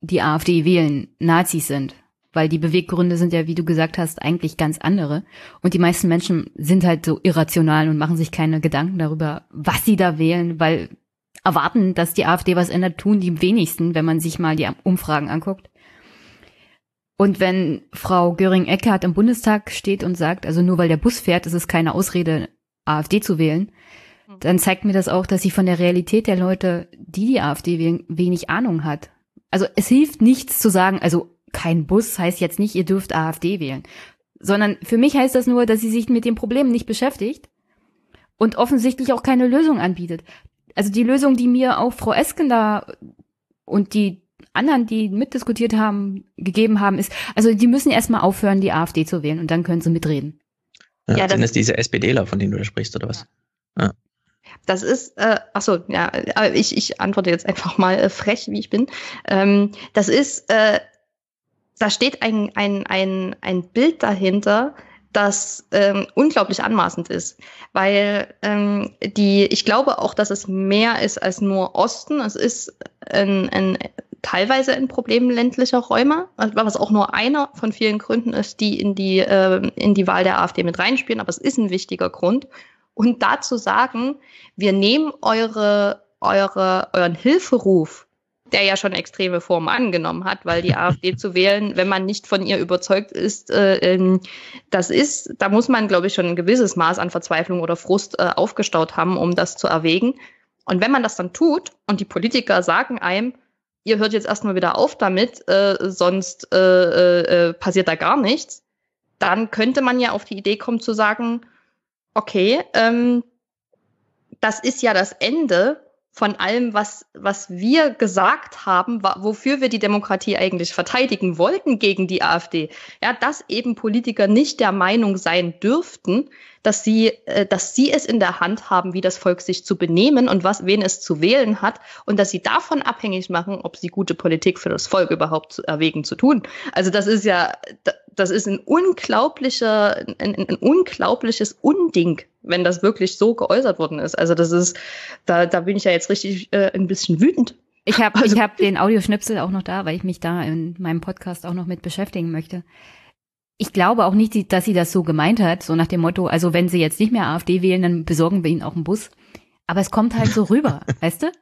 die AfD wählen, Nazis sind weil die Beweggründe sind ja, wie du gesagt hast, eigentlich ganz andere. Und die meisten Menschen sind halt so irrational und machen sich keine Gedanken darüber, was sie da wählen, weil erwarten, dass die AfD was ändert, tun die wenigsten, wenn man sich mal die Umfragen anguckt. Und wenn Frau Göring-Eckardt im Bundestag steht und sagt, also nur weil der Bus fährt, ist es keine Ausrede, AfD zu wählen. Dann zeigt mir das auch, dass sie von der Realität der Leute, die die AfD wählen, wenig Ahnung hat. Also es hilft nichts zu sagen, also kein Bus heißt jetzt nicht, ihr dürft AfD wählen, sondern für mich heißt das nur, dass sie sich mit dem Problem nicht beschäftigt und offensichtlich auch keine Lösung anbietet. Also die Lösung, die mir auch Frau Esken da und die anderen, die mitdiskutiert haben, gegeben haben, ist, also die müssen erstmal aufhören, die AfD zu wählen und dann können sie mitreden. Ja, ja sind es diese SPDler, von denen du da sprichst, oder was? Ja. ja. Das ist, äh, ach so, ja, ich, ich antworte jetzt einfach mal äh, frech, wie ich bin. Ähm, das ist äh, da steht ein, ein, ein, ein Bild dahinter, das ähm, unglaublich anmaßend ist, weil ähm, die, ich glaube auch, dass es mehr ist als nur Osten. Es ist ein, ein, teilweise ein Problem ländlicher Räume, was auch nur einer von vielen Gründen ist, die in die äh, in die Wahl der AfD mit reinspielen. Aber es ist ein wichtiger Grund. Und dazu sagen, wir nehmen eure eure euren Hilferuf der ja schon extreme Formen angenommen hat, weil die *laughs* AfD zu wählen, wenn man nicht von ihr überzeugt ist, äh, ähm, das ist, da muss man, glaube ich, schon ein gewisses Maß an Verzweiflung oder Frust äh, aufgestaut haben, um das zu erwägen. Und wenn man das dann tut und die Politiker sagen einem, ihr hört jetzt erstmal wieder auf damit, äh, sonst äh, äh, äh, passiert da gar nichts, dann könnte man ja auf die Idee kommen zu sagen, okay, ähm, das ist ja das Ende von allem, was, was wir gesagt haben, wofür wir die Demokratie eigentlich verteidigen wollten gegen die AfD. Ja, dass eben Politiker nicht der Meinung sein dürften, dass sie, äh, dass sie es in der Hand haben, wie das Volk sich zu benehmen und was, wen es zu wählen hat und dass sie davon abhängig machen, ob sie gute Politik für das Volk überhaupt erwägen zu tun. Also das ist ja, das ist ein unglaublicher, ein, ein unglaubliches Unding, wenn das wirklich so geäußert worden ist. Also das ist, da, da bin ich ja jetzt richtig äh, ein bisschen wütend. Ich habe also, ich hab den Audioschnipsel auch noch da, weil ich mich da in meinem Podcast auch noch mit beschäftigen möchte. Ich glaube auch nicht, dass sie das so gemeint hat, so nach dem Motto, also wenn sie jetzt nicht mehr AfD wählen, dann besorgen wir ihnen auch einen Bus. Aber es kommt halt so *laughs* rüber, weißt du?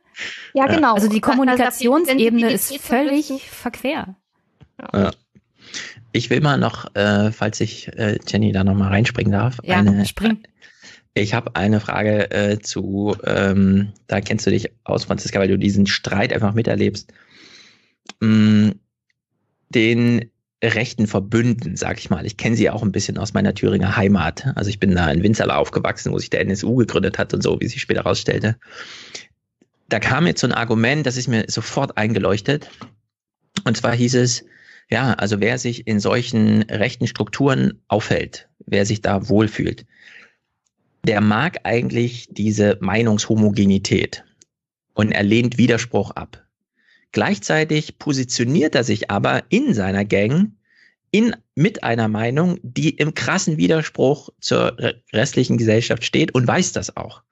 Ja, genau. Also die Kommunikationsebene ist völlig verquer. Ja. Ich will mal noch, äh, falls ich äh, Jenny da noch mal reinspringen darf, ja, eine, spring. *laughs* Ich habe eine Frage äh, zu, ähm, da kennst du dich aus, Franziska, weil du diesen Streit einfach miterlebst. Mm, den rechten Verbünden, sag ich mal. Ich kenne sie auch ein bisschen aus meiner Thüringer Heimat. Also ich bin da in Winzerla aufgewachsen, wo sich der NSU gegründet hat und so, wie sich später herausstellte. Da kam jetzt so ein Argument, das ist mir sofort eingeleuchtet. Und zwar hieß es, ja, also wer sich in solchen rechten Strukturen aufhält, wer sich da wohlfühlt, der mag eigentlich diese Meinungshomogenität und er lehnt Widerspruch ab. Gleichzeitig positioniert er sich aber in seiner Gang in, mit einer Meinung, die im krassen Widerspruch zur restlichen Gesellschaft steht und weiß das auch.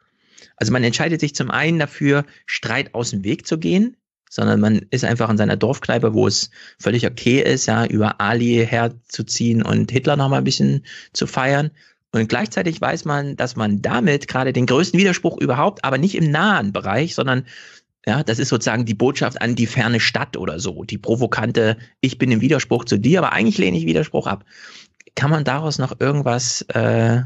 Also man entscheidet sich zum einen dafür, Streit aus dem Weg zu gehen, sondern man ist einfach in seiner Dorfkneipe, wo es völlig okay ist, ja, über Ali herzuziehen und Hitler noch mal ein bisschen zu feiern. Und gleichzeitig weiß man, dass man damit gerade den größten Widerspruch überhaupt, aber nicht im nahen Bereich, sondern ja, das ist sozusagen die Botschaft an die ferne Stadt oder so, die provokante, ich bin im Widerspruch zu dir, aber eigentlich lehne ich Widerspruch ab. Kann man daraus noch irgendwas äh,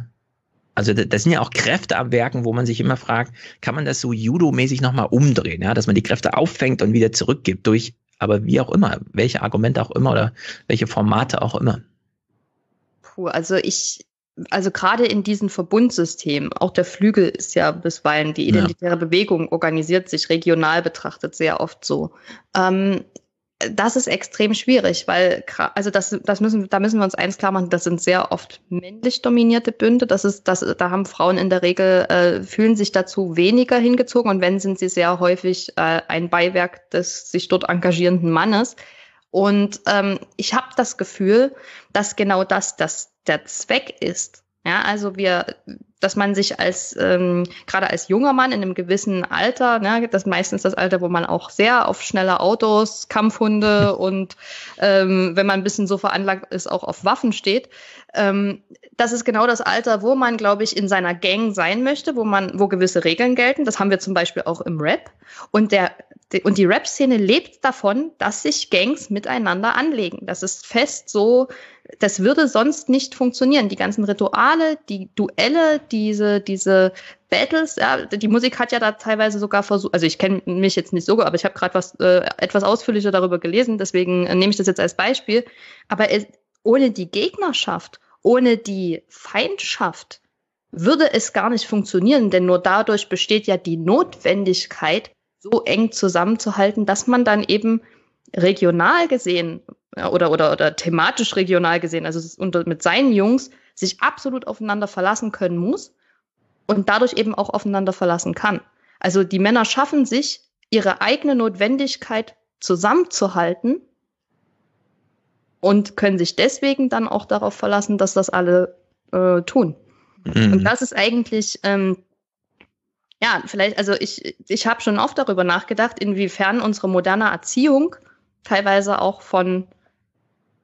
also das sind ja auch Kräfte am Werken, wo man sich immer fragt, kann man das so judo-mäßig nochmal umdrehen, ja, dass man die Kräfte auffängt und wieder zurückgibt durch, aber wie auch immer, welche Argumente auch immer oder welche Formate auch immer. Puh, also ich, also gerade in diesen Verbundsystemen, auch der Flügel ist ja bisweilen, die identitäre ja. Bewegung organisiert sich regional betrachtet sehr oft so. Ähm, das ist extrem schwierig, weil also das, das müssen, da müssen wir uns eins klar machen, das sind sehr oft männlich dominierte Bünde. Das ist, das, da haben Frauen in der Regel äh, fühlen sich dazu weniger hingezogen und wenn sind sie sehr häufig äh, ein Beiwerk des sich dort engagierenden Mannes. Und ähm, ich habe das Gefühl, dass genau das, das der Zweck ist. Ja, also wir dass man sich als ähm, gerade als junger Mann in einem gewissen Alter, ne, das ist meistens das Alter, wo man auch sehr auf schnelle Autos, Kampfhunde *laughs* und ähm, wenn man ein bisschen so veranlagt ist, auch auf Waffen steht. Ähm, das ist genau das Alter, wo man, glaube ich, in seiner Gang sein möchte, wo man, wo gewisse Regeln gelten. Das haben wir zum Beispiel auch im Rap. Und der und die Rap-Szene lebt davon, dass sich Gangs miteinander anlegen. Das ist fest so, das würde sonst nicht funktionieren. Die ganzen Rituale, die Duelle, diese, diese Battles, ja, die Musik hat ja da teilweise sogar versucht, also ich kenne mich jetzt nicht so, aber ich habe gerade was äh, etwas ausführlicher darüber gelesen, deswegen äh, nehme ich das jetzt als Beispiel. Aber es, ohne die Gegnerschaft, ohne die Feindschaft würde es gar nicht funktionieren, denn nur dadurch besteht ja die Notwendigkeit, so eng zusammenzuhalten, dass man dann eben regional gesehen oder, oder, oder thematisch regional gesehen, also unter, mit seinen Jungs, sich absolut aufeinander verlassen können muss und dadurch eben auch aufeinander verlassen kann. Also die Männer schaffen sich, ihre eigene Notwendigkeit zusammenzuhalten und können sich deswegen dann auch darauf verlassen, dass das alle äh, tun. Mhm. Und das ist eigentlich ähm, ja, vielleicht, also ich, ich habe schon oft darüber nachgedacht, inwiefern unsere moderne Erziehung teilweise auch von,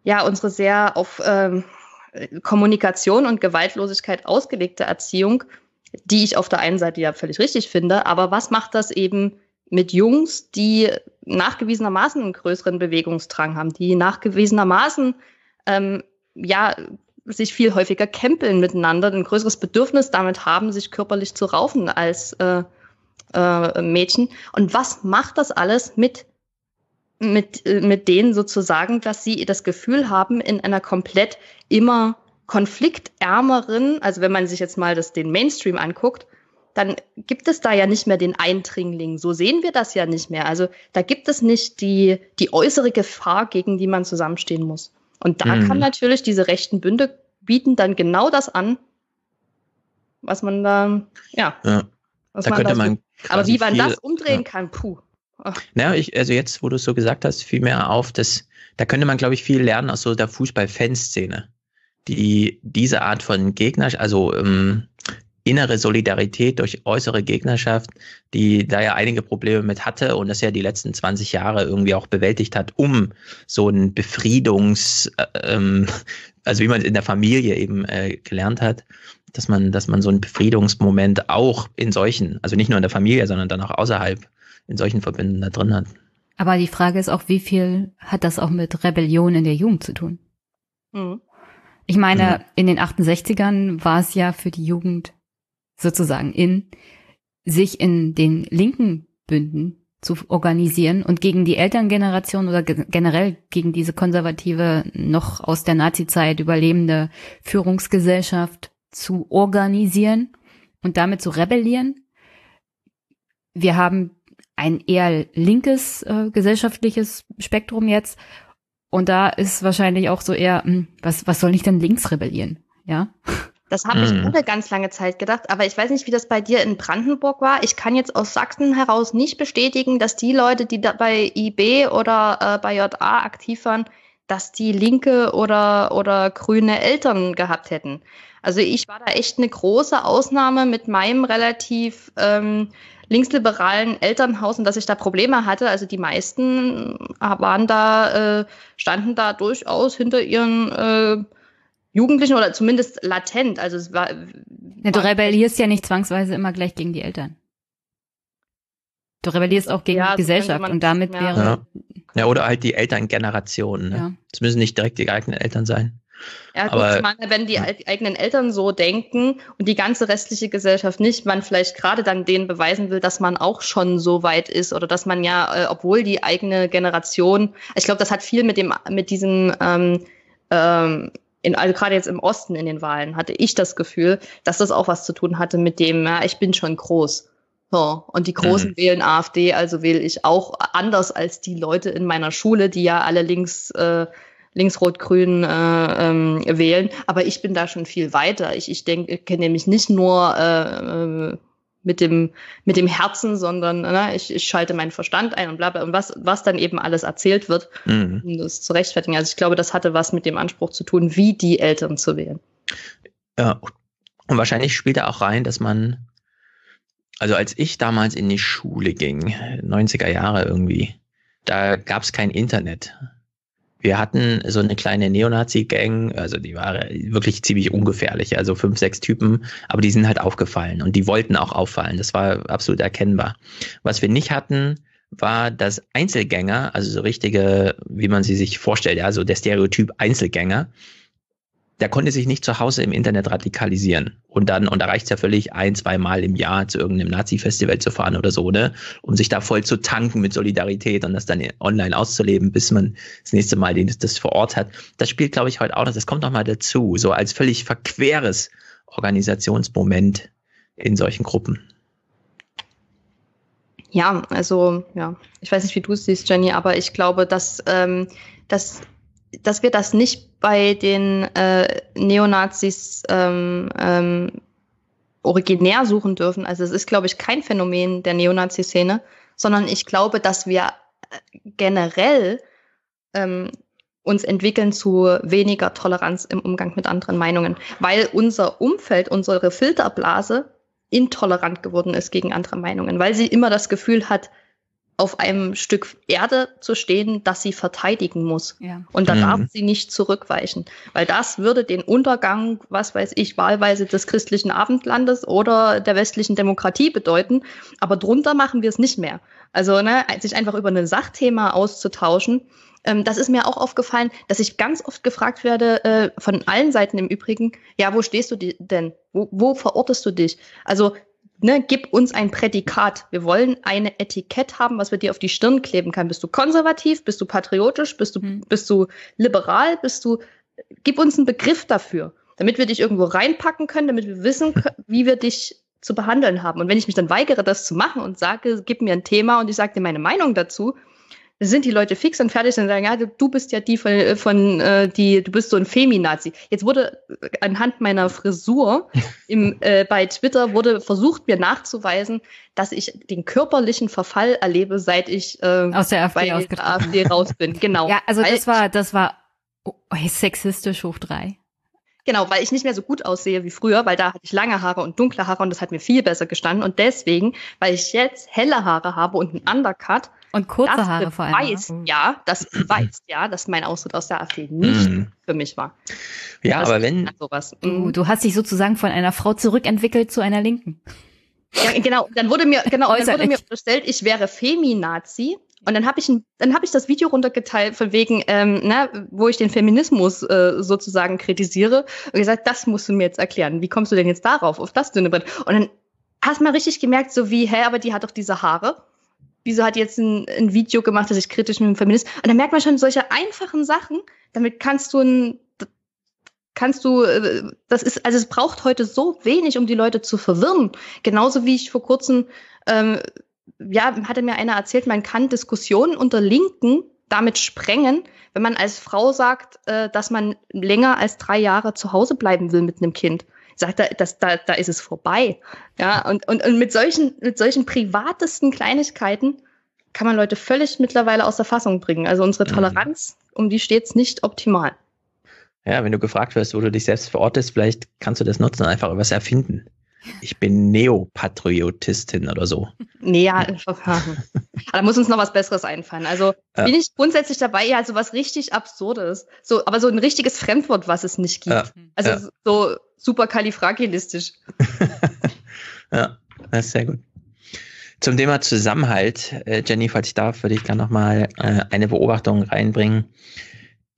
ja, unsere sehr auf ähm, Kommunikation und Gewaltlosigkeit ausgelegte Erziehung, die ich auf der einen Seite ja völlig richtig finde, aber was macht das eben mit Jungs, die nachgewiesenermaßen einen größeren Bewegungsdrang haben, die nachgewiesenermaßen ähm, ja sich viel häufiger kämpeln miteinander, ein größeres Bedürfnis damit haben, sich körperlich zu raufen als äh, äh, Mädchen. Und was macht das alles mit mit, äh, mit denen sozusagen, dass sie das Gefühl haben, in einer komplett immer konfliktärmeren, also wenn man sich jetzt mal das, den Mainstream anguckt, dann gibt es da ja nicht mehr den Eindringling. So sehen wir das ja nicht mehr. Also da gibt es nicht die, die äußere Gefahr, gegen die man zusammenstehen muss. Und da mhm. kann natürlich diese rechten Bünde bieten dann genau das an, was man da, ja. ja. Was da man könnte da man Aber wie man das umdrehen ja. kann, puh. Naja, ich, also jetzt, wo du es so gesagt hast, fiel mir auf, dass da könnte man, glaube ich, viel lernen aus so der Fußball-Fanszene, die diese Art von Gegner, also ähm, innere Solidarität durch äußere Gegnerschaft, die da ja einige Probleme mit hatte und das ja die letzten 20 Jahre irgendwie auch bewältigt hat, um so ein Befriedungs, äh, ähm, also wie man es in der Familie eben äh, gelernt hat, dass man, dass man so einen Befriedungsmoment auch in solchen, also nicht nur in der Familie, sondern dann auch außerhalb in solchen Verbünden da drin hat. Aber die Frage ist auch, wie viel hat das auch mit Rebellion in der Jugend zu tun? Mhm. Ich meine, mhm. in den 68ern war es ja für die Jugend sozusagen in, sich in den linken Bünden zu organisieren und gegen die Elterngeneration oder generell gegen diese konservative, noch aus der Nazizeit überlebende Führungsgesellschaft zu organisieren und damit zu rebellieren. Wir haben ein eher linkes äh, gesellschaftliches Spektrum jetzt und da ist wahrscheinlich auch so eher, mh, hm, was, was soll ich denn links rebellieren? Ja. Das habe ich mhm. eine ganz lange Zeit gedacht, aber ich weiß nicht, wie das bei dir in Brandenburg war. Ich kann jetzt aus Sachsen heraus nicht bestätigen, dass die Leute, die da bei IB oder äh, bei JA aktiv waren, dass die linke oder, oder grüne Eltern gehabt hätten. Also ich war da echt eine große Ausnahme mit meinem relativ ähm, linksliberalen Elternhaus und dass ich da Probleme hatte. Also die meisten waren da, äh, standen da durchaus hinter ihren äh, Jugendlichen oder zumindest latent. Also es war. Ja, du rebellierst ja nicht zwangsweise immer gleich gegen die Eltern. Du rebellierst auch gegen ja, die Gesellschaft und damit wäre. Ja. ja. oder halt die Elterngeneration. Ne? Ja. Es müssen nicht direkt die eigenen Eltern sein. Ja, gut, Aber, meine, wenn die ja. eigenen Eltern so denken und die ganze restliche Gesellschaft nicht, man vielleicht gerade dann denen beweisen will, dass man auch schon so weit ist oder dass man ja, äh, obwohl die eigene Generation, ich glaube, das hat viel mit dem, mit diesem, ähm, ähm, in, also gerade jetzt im Osten in den Wahlen hatte ich das Gefühl, dass das auch was zu tun hatte mit dem, ja, ich bin schon groß. So, und die Großen mhm. wählen AfD, also wähle ich auch anders als die Leute in meiner Schule, die ja alle links, äh, links-rot-grün äh, ähm, wählen. Aber ich bin da schon viel weiter. Ich, ich denke, ich kenne nämlich nicht nur äh, äh, mit dem mit dem Herzen, sondern ne, ich, ich schalte meinen Verstand ein und bla bla und was was dann eben alles erzählt wird, mhm. um das zu rechtfertigen. Also ich glaube, das hatte was mit dem Anspruch zu tun, wie die Eltern zu wählen. Ja, und wahrscheinlich spielt da auch rein, dass man also als ich damals in die Schule ging, 90er Jahre irgendwie, da gab es kein Internet. Wir hatten so eine kleine Neonazi-Gang, also die war wirklich ziemlich ungefährlich, also fünf, sechs Typen, aber die sind halt aufgefallen und die wollten auch auffallen. Das war absolut erkennbar. Was wir nicht hatten, war, dass Einzelgänger, also so richtige, wie man sie sich vorstellt, ja, so der Stereotyp Einzelgänger, der konnte sich nicht zu Hause im Internet radikalisieren. Und dann, und da es ja völlig, ein, zwei Mal im Jahr zu irgendeinem Nazi-Festival zu fahren oder so, ne? Um sich da voll zu tanken mit Solidarität und das dann online auszuleben, bis man das nächste Mal das, das vor Ort hat. Das spielt, glaube ich, heute auch noch, das kommt noch mal dazu, so als völlig verqueres Organisationsmoment in solchen Gruppen. Ja, also, ja, ich weiß nicht, wie du es siehst, Jenny, aber ich glaube, dass, ähm, dass dass wir das nicht bei den äh, Neonazis ähm, ähm, originär suchen dürfen. Also es ist, glaube ich, kein Phänomen der Neonazi-Szene, sondern ich glaube, dass wir äh, generell ähm, uns entwickeln zu weniger Toleranz im Umgang mit anderen Meinungen, weil unser Umfeld, unsere Filterblase intolerant geworden ist gegen andere Meinungen, weil sie immer das Gefühl hat, auf einem Stück Erde zu stehen, das sie verteidigen muss. Ja. Und da mhm. darf sie nicht zurückweichen, weil das würde den Untergang, was weiß ich, wahlweise des christlichen Abendlandes oder der westlichen Demokratie bedeuten. Aber drunter machen wir es nicht mehr. Also ne, sich einfach über ein Sachthema auszutauschen. Ähm, das ist mir auch aufgefallen, dass ich ganz oft gefragt werde, äh, von allen Seiten im Übrigen, ja, wo stehst du denn? Wo, wo verortest du dich? Also ne, gib uns ein Prädikat. Wir wollen eine Etikett haben, was wir dir auf die Stirn kleben kann. Bist du konservativ? Bist du patriotisch? Bist du, mhm. bist du liberal? Bist du, gib uns einen Begriff dafür, damit wir dich irgendwo reinpacken können, damit wir wissen, wie wir dich zu behandeln haben. Und wenn ich mich dann weigere, das zu machen und sage, gib mir ein Thema und ich sage dir meine Meinung dazu, sind die Leute fix und fertig und sagen, ja, du bist ja die von, äh, von äh, die, du bist so ein Feminazi. Jetzt wurde äh, anhand meiner Frisur *laughs* im, äh, bei Twitter wurde versucht, mir nachzuweisen, dass ich den körperlichen Verfall erlebe, seit ich äh, aus der AfD, bei der AfD raus bin. *laughs* Genau. Ja, also das war, das war oh, sexistisch hoch drei. Genau, weil ich nicht mehr so gut aussehe wie früher, weil da hatte ich lange Haare und dunkle Haare und das hat mir viel besser gestanden. Und deswegen, weil ich jetzt helle Haare habe und einen Undercut, und kurze das Haare vor allem. Beweist, ja, das beweist ja, dass mein Austritt aus der AfD nicht mm. für mich war. Ja, das aber wenn. Sowas. Du, mhm. du hast dich sozusagen von einer Frau zurückentwickelt zu einer Linken. Ja, genau. Dann wurde mir, genau, dann wurde mir unterstellt, ich wäre Feminazi. Und dann habe ich, dann hab ich das Video runtergeteilt, von wegen, ähm, ne, wo ich den Feminismus äh, sozusagen kritisiere. Und gesagt, das musst du mir jetzt erklären. Wie kommst du denn jetzt darauf, auf das dünne Brett? Und dann hast du mal richtig gemerkt, so wie, hä, aber die hat doch diese Haare wieso hat jetzt ein, ein Video gemacht, dass ich kritisch mit dem Feminist. Und dann merkt man schon solche einfachen Sachen, damit kannst du ein, kannst du, äh, das ist, also es braucht heute so wenig, um die Leute zu verwirren. Genauso wie ich vor kurzem, ähm, ja, hatte mir einer erzählt, man kann Diskussionen unter Linken damit sprengen, wenn man als Frau sagt, äh, dass man länger als drei Jahre zu Hause bleiben will mit einem Kind sagt er, das, da, da ist es vorbei. Ja, und, und, und mit solchen, mit solchen privatesten Kleinigkeiten kann man Leute völlig mittlerweile aus der Fassung bringen. Also unsere mhm. Toleranz, um die steht es nicht optimal. Ja, wenn du gefragt wirst, wo du dich selbst verortest, vielleicht kannst du das nutzen einfach was erfinden. Ich bin Neopatriotistin oder so. Nee, *laughs* ja, da muss uns noch was Besseres einfallen. Also ja. bin ich grundsätzlich dabei, ja, so was richtig Absurdes. So, aber so ein richtiges Fremdwort, was es nicht gibt. Ja. Also ja. so super kalifragilistisch. *laughs* ja, das ist sehr gut. Zum Thema Zusammenhalt, äh, Jenny, falls ich darf, würde ich gerne nochmal äh, eine Beobachtung reinbringen.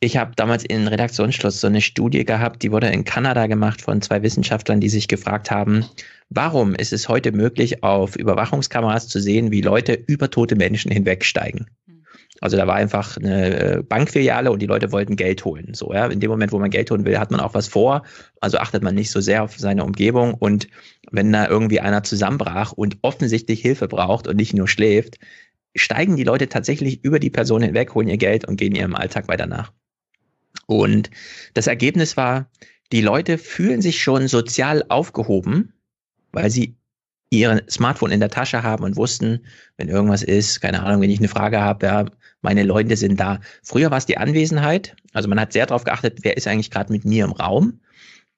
Ich habe damals in Redaktionsschluss so eine Studie gehabt, die wurde in Kanada gemacht von zwei Wissenschaftlern, die sich gefragt haben, warum ist es heute möglich, auf Überwachungskameras zu sehen, wie Leute über tote Menschen hinwegsteigen. Also da war einfach eine äh, Bankfiliale und die Leute wollten Geld holen. So, ja. In dem Moment, wo man Geld holen will, hat man auch was vor. Also achtet man nicht so sehr auf seine Umgebung. Und wenn da irgendwie einer zusammenbrach und offensichtlich Hilfe braucht und nicht nur schläft, steigen die Leute tatsächlich über die Person hinweg, holen ihr Geld und gehen ihrem Alltag weiter nach. Und das Ergebnis war, die Leute fühlen sich schon sozial aufgehoben, weil sie ihr Smartphone in der Tasche haben und wussten, wenn irgendwas ist, keine Ahnung, wenn ich eine Frage habe, ja, meine Leute sind da. Früher war es die Anwesenheit, also man hat sehr darauf geachtet, wer ist eigentlich gerade mit mir im Raum.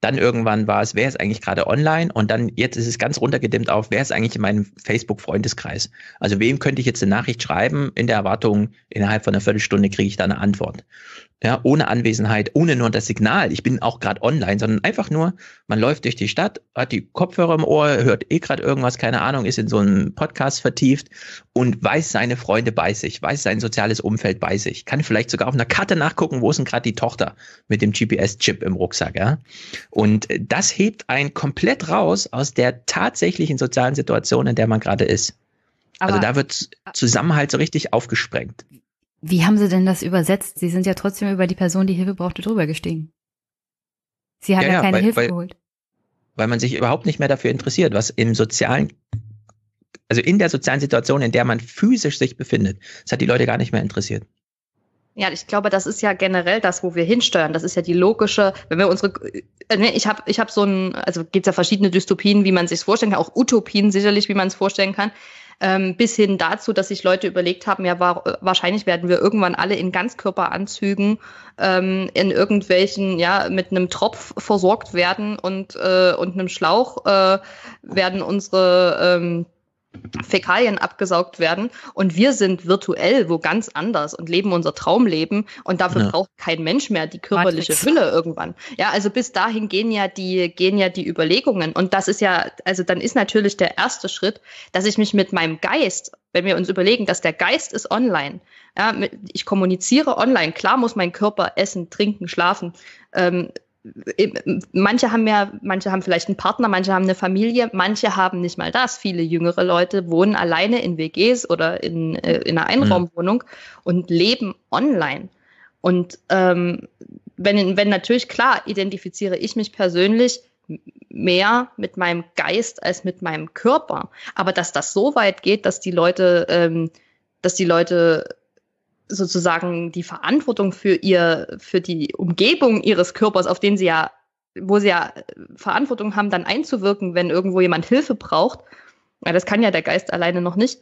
Dann irgendwann war es, wer ist eigentlich gerade online? Und dann jetzt ist es ganz runtergedimmt auf, wer ist eigentlich in meinem Facebook-Freundeskreis? Also wem könnte ich jetzt eine Nachricht schreiben in der Erwartung, innerhalb von einer Viertelstunde kriege ich da eine Antwort ja, ohne Anwesenheit, ohne nur das Signal, ich bin auch gerade online, sondern einfach nur, man läuft durch die Stadt, hat die Kopfhörer im Ohr, hört eh gerade irgendwas, keine Ahnung, ist in so einem Podcast vertieft und weiß seine Freunde bei sich, weiß sein soziales Umfeld bei sich, kann vielleicht sogar auf einer Karte nachgucken, wo ist denn gerade die Tochter mit dem GPS-Chip im Rucksack, ja. Und das hebt einen komplett raus aus der tatsächlichen sozialen Situation, in der man gerade ist. Also Aber also da wird Zusammenhalt so richtig aufgesprengt. Wie haben Sie denn das übersetzt? Sie sind ja trotzdem über die Person, die Hilfe brauchte, drüber gestiegen. Sie haben ja, ja keine weil, Hilfe weil, geholt. Weil man sich überhaupt nicht mehr dafür interessiert, was im sozialen, also in der sozialen Situation, in der man physisch sich befindet, das hat die Leute gar nicht mehr interessiert. Ja, ich glaube, das ist ja generell das, wo wir hinsteuern. Das ist ja die logische, wenn wir unsere, äh, ne, ich habe ich hab so ein, also gibt es ja verschiedene Dystopien, wie man sich vorstellen kann, auch Utopien sicherlich, wie man es vorstellen kann ähm, bis hin dazu, dass sich Leute überlegt haben, ja, war, wahrscheinlich werden wir irgendwann alle in Ganzkörperanzügen ähm, in irgendwelchen, ja, mit einem Tropf versorgt werden und, äh, und einem Schlauch äh, werden unsere ähm, Fäkalien abgesaugt werden und wir sind virtuell wo ganz anders und leben unser Traumleben und dafür ja. braucht kein Mensch mehr die körperliche Matrix. Hülle irgendwann. Ja, also bis dahin gehen ja die gehen ja die Überlegungen und das ist ja also dann ist natürlich der erste Schritt, dass ich mich mit meinem Geist, wenn wir uns überlegen, dass der Geist ist online, ja, ich kommuniziere online. Klar muss mein Körper essen, trinken, schlafen. Ähm, manche haben ja, manche haben vielleicht einen Partner, manche haben eine Familie, manche haben nicht mal das. Viele jüngere Leute wohnen alleine in WGs oder in, äh, in einer Einraumwohnung und leben online. Und ähm, wenn, wenn natürlich klar identifiziere ich mich persönlich mehr mit meinem Geist als mit meinem Körper. Aber dass das so weit geht, dass die Leute, ähm, dass die Leute sozusagen die Verantwortung für ihr, für die Umgebung ihres Körpers, auf den sie ja, wo sie ja Verantwortung haben, dann einzuwirken, wenn irgendwo jemand Hilfe braucht, ja, das kann ja der Geist alleine noch nicht,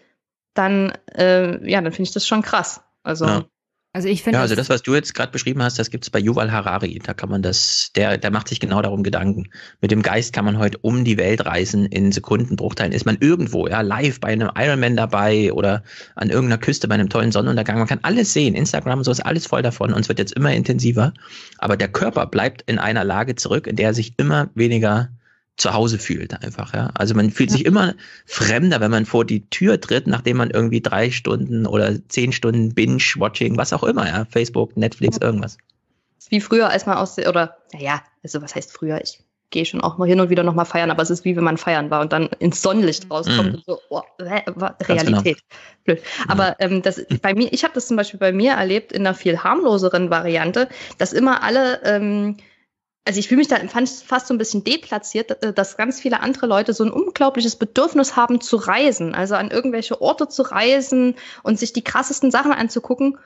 dann, äh, ja, dann finde ich das schon krass. Also. Ja. Also ich finde. Ja, also das, was du jetzt gerade beschrieben hast, das gibt es bei Yuval Harari. Da kann man das, der, der macht sich genau darum Gedanken. Mit dem Geist kann man heute um die Welt reisen in Sekundenbruchteilen. Ist man irgendwo, ja, live bei einem Ironman dabei oder an irgendeiner Küste bei einem tollen Sonnenuntergang. Man kann alles sehen. Instagram und so ist alles voll davon und es wird jetzt immer intensiver. Aber der Körper bleibt in einer Lage zurück, in der er sich immer weniger zu Hause fühlt einfach, ja. Also man fühlt ja. sich immer fremder, wenn man vor die Tür tritt, nachdem man irgendwie drei Stunden oder zehn Stunden Binge-Watching, was auch immer, ja, Facebook, Netflix, ja. irgendwas. Wie früher, als man aus, oder, naja, also was heißt früher? Ich gehe schon auch mal hin und wieder nochmal feiern, aber es ist wie wenn man feiern war und dann ins Sonnenlicht rauskommt mhm. und so, oh, Realität. Genau. Blöd. Aber ähm, das bei mir, ich habe das zum Beispiel bei mir erlebt in einer viel harmloseren Variante, dass immer alle ähm, also ich fühle mich da fast so ein bisschen deplatziert, äh, dass ganz viele andere Leute so ein unglaubliches Bedürfnis haben zu reisen, also an irgendwelche Orte zu reisen und sich die krassesten Sachen anzugucken.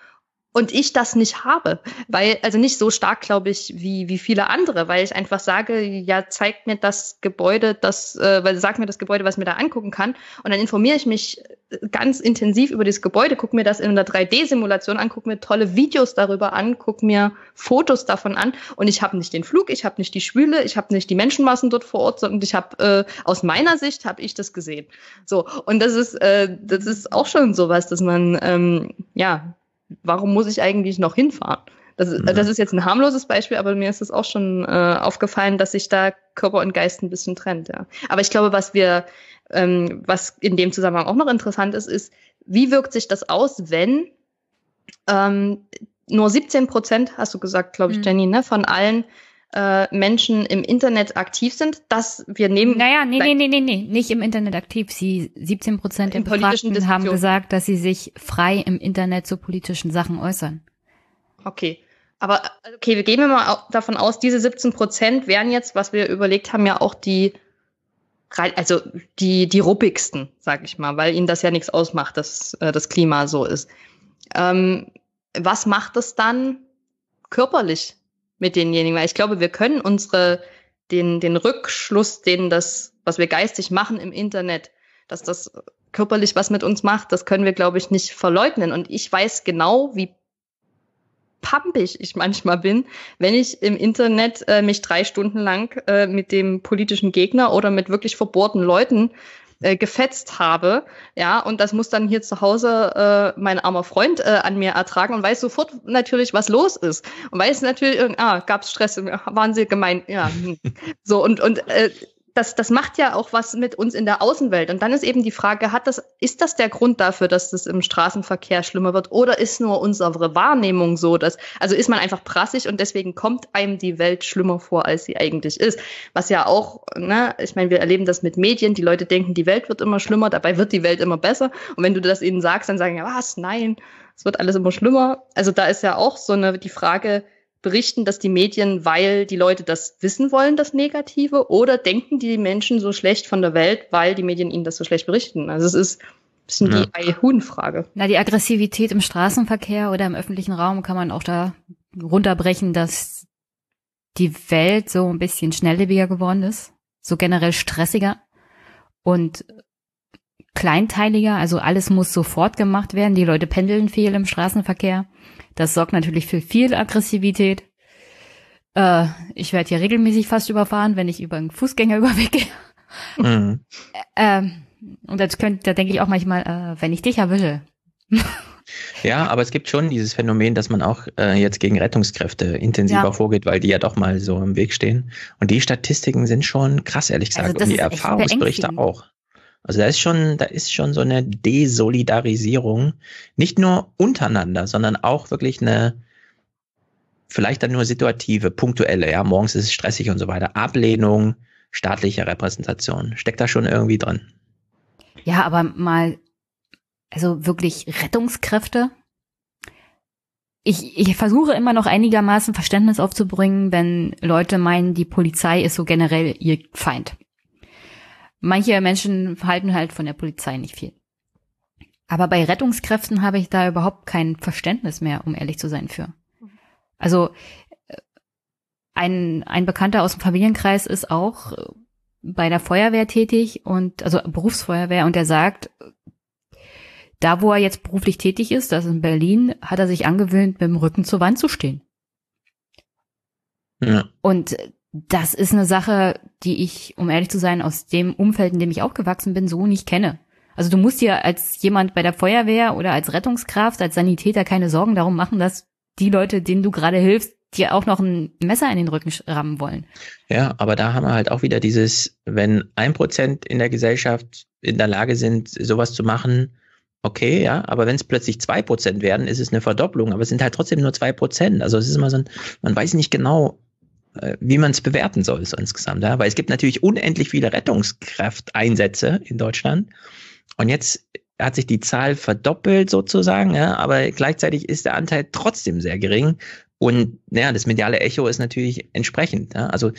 Und ich das nicht habe, weil also nicht so stark, glaube ich, wie wie viele andere, weil ich einfach sage, ja, zeigt mir das Gebäude, das, äh, weil sag mir das Gebäude, was ich mir da angucken kann, und dann informiere ich mich ganz intensiv über dieses Gebäude, gucke mir das in einer 3D-Simulation an, gucke mir tolle Videos darüber an, gucke mir Fotos davon an, und ich habe nicht den Flug, ich habe nicht die Schwüle, ich habe nicht die Menschenmassen dort vor Ort, sondern ich habe äh, aus meiner Sicht habe ich das gesehen. So. Und das ist äh, das ist auch schon sowas, dass man ähm, ja warum muss ich eigentlich noch hinfahren? Das, ist, das ist jetzt ein harmloses Beispiel, aber mir ist es auch schon äh, aufgefallen, dass sich da Körper und Geist ein bisschen trennt. Ja. Aber ich glaube, was wir, ähm, was in dem Zusammenhang auch noch interessant ist, ist, wie wirkt sich das aus, wenn ähm, nur 17 Prozent, hast du gesagt, glaube ich, mhm. Jenny, ne, von allen äh, Menschen im Internet aktiv sind, dass wir nehmen. Naja, nee, nee, nee, nee, nee, nicht im Internet aktiv. Sie, 17 Prozent der Befragten haben gesagt, dass sie sich frei im Internet zu politischen Sachen äußern. Okay. Aber okay, wir gehen mal davon aus, diese 17 Prozent wären jetzt, was wir überlegt haben, ja auch die, also die, die ruppigsten, sag ich mal, weil ihnen das ja nichts ausmacht, dass äh, das Klima so ist. Ähm, was macht es dann körperlich mit denjenigen, weil ich glaube, wir können unsere, den, den Rückschluss, den das, was wir geistig machen im Internet, dass das körperlich was mit uns macht, das können wir, glaube ich, nicht verleugnen. Und ich weiß genau, wie pampig ich manchmal bin, wenn ich im Internet äh, mich drei Stunden lang äh, mit dem politischen Gegner oder mit wirklich verbohrten Leuten äh, gefetzt habe, ja, und das muss dann hier zu Hause äh, mein armer Freund äh, an mir ertragen und weiß sofort natürlich, was los ist und weiß natürlich, ah, gab's Stress, waren sie gemein, ja, hm. so und und äh, das, das macht ja auch was mit uns in der Außenwelt. Und dann ist eben die Frage, hat das, ist das der Grund dafür, dass das im Straßenverkehr schlimmer wird? Oder ist nur unsere Wahrnehmung so, dass, also ist man einfach prassig und deswegen kommt einem die Welt schlimmer vor, als sie eigentlich ist? Was ja auch, ne, ich meine, wir erleben das mit Medien. Die Leute denken, die Welt wird immer schlimmer, dabei wird die Welt immer besser. Und wenn du das ihnen sagst, dann sagen ja, was? Nein, es wird alles immer schlimmer. Also da ist ja auch so eine, die Frage, berichten das die Medien, weil die Leute das wissen wollen, das Negative, oder denken die Menschen so schlecht von der Welt, weil die Medien ihnen das so schlecht berichten? Also es ist ein bisschen ja. die Ei-Huhn-Frage. Na, die Aggressivität im Straßenverkehr oder im öffentlichen Raum kann man auch da runterbrechen, dass die Welt so ein bisschen schnelllebiger geworden ist, so generell stressiger und kleinteiliger, also alles muss sofort gemacht werden. Die Leute pendeln viel im Straßenverkehr. Das sorgt natürlich für viel Aggressivität. Äh, ich werde hier regelmäßig fast überfahren, wenn ich über einen Fußgängerüberweg *laughs* gehe. Mhm. ähm, und das könnte, da denke ich auch manchmal, äh, wenn ich dich erwische. Ja, aber es gibt schon dieses Phänomen, dass man auch äh, jetzt gegen Rettungskräfte intensiver ja. vorgeht, weil die ja doch mal so im Weg stehen. Und die Statistiken sind schon krass, ehrlich gesagt. Also und die Erfahrungsberichte auch. Also da ist schon, da ist schon so eine Desolidarisierung, nicht nur untereinander, sondern auch wirklich eine, vielleicht dann nur situative, punktuelle, ja, morgens ist es stressig und so weiter. Ablehnung staatlicher Repräsentation. Steckt da schon irgendwie drin. Ja, aber mal, also wirklich Rettungskräfte. Ich, ich versuche immer noch einigermaßen Verständnis aufzubringen, wenn Leute meinen, die Polizei ist so generell ihr Feind. Manche Menschen halten halt von der Polizei nicht viel. Aber bei Rettungskräften habe ich da überhaupt kein Verständnis mehr, um ehrlich zu sein, für. Also äh, ein, ein Bekannter aus dem Familienkreis ist auch äh, bei der Feuerwehr tätig und also Berufsfeuerwehr und er sagt, da wo er jetzt beruflich tätig ist, das ist in Berlin, hat er sich angewöhnt, mit dem Rücken zur Wand zu stehen. Ja. Und das ist eine Sache, die ich, um ehrlich zu sein, aus dem Umfeld, in dem ich aufgewachsen bin, so nicht kenne. Also du musst dir als jemand bei der Feuerwehr oder als Rettungskraft, als Sanitäter keine Sorgen darum machen, dass die Leute, denen du gerade hilfst, dir auch noch ein Messer in den Rücken rammen wollen. Ja, aber da haben wir halt auch wieder dieses, wenn ein Prozent in der Gesellschaft in der Lage sind, sowas zu machen, okay, ja, aber wenn es plötzlich zwei Prozent werden, ist es eine Verdopplung, aber es sind halt trotzdem nur zwei Prozent. Also es ist immer so ein, man weiß nicht genau, wie man es bewerten soll so insgesamt. Ja? Weil es gibt natürlich unendlich viele Rettungskräfteinsätze in Deutschland. Und jetzt hat sich die Zahl verdoppelt sozusagen, ja, aber gleichzeitig ist der Anteil trotzdem sehr gering. Und ja, das mediale Echo ist natürlich entsprechend. Ja? Also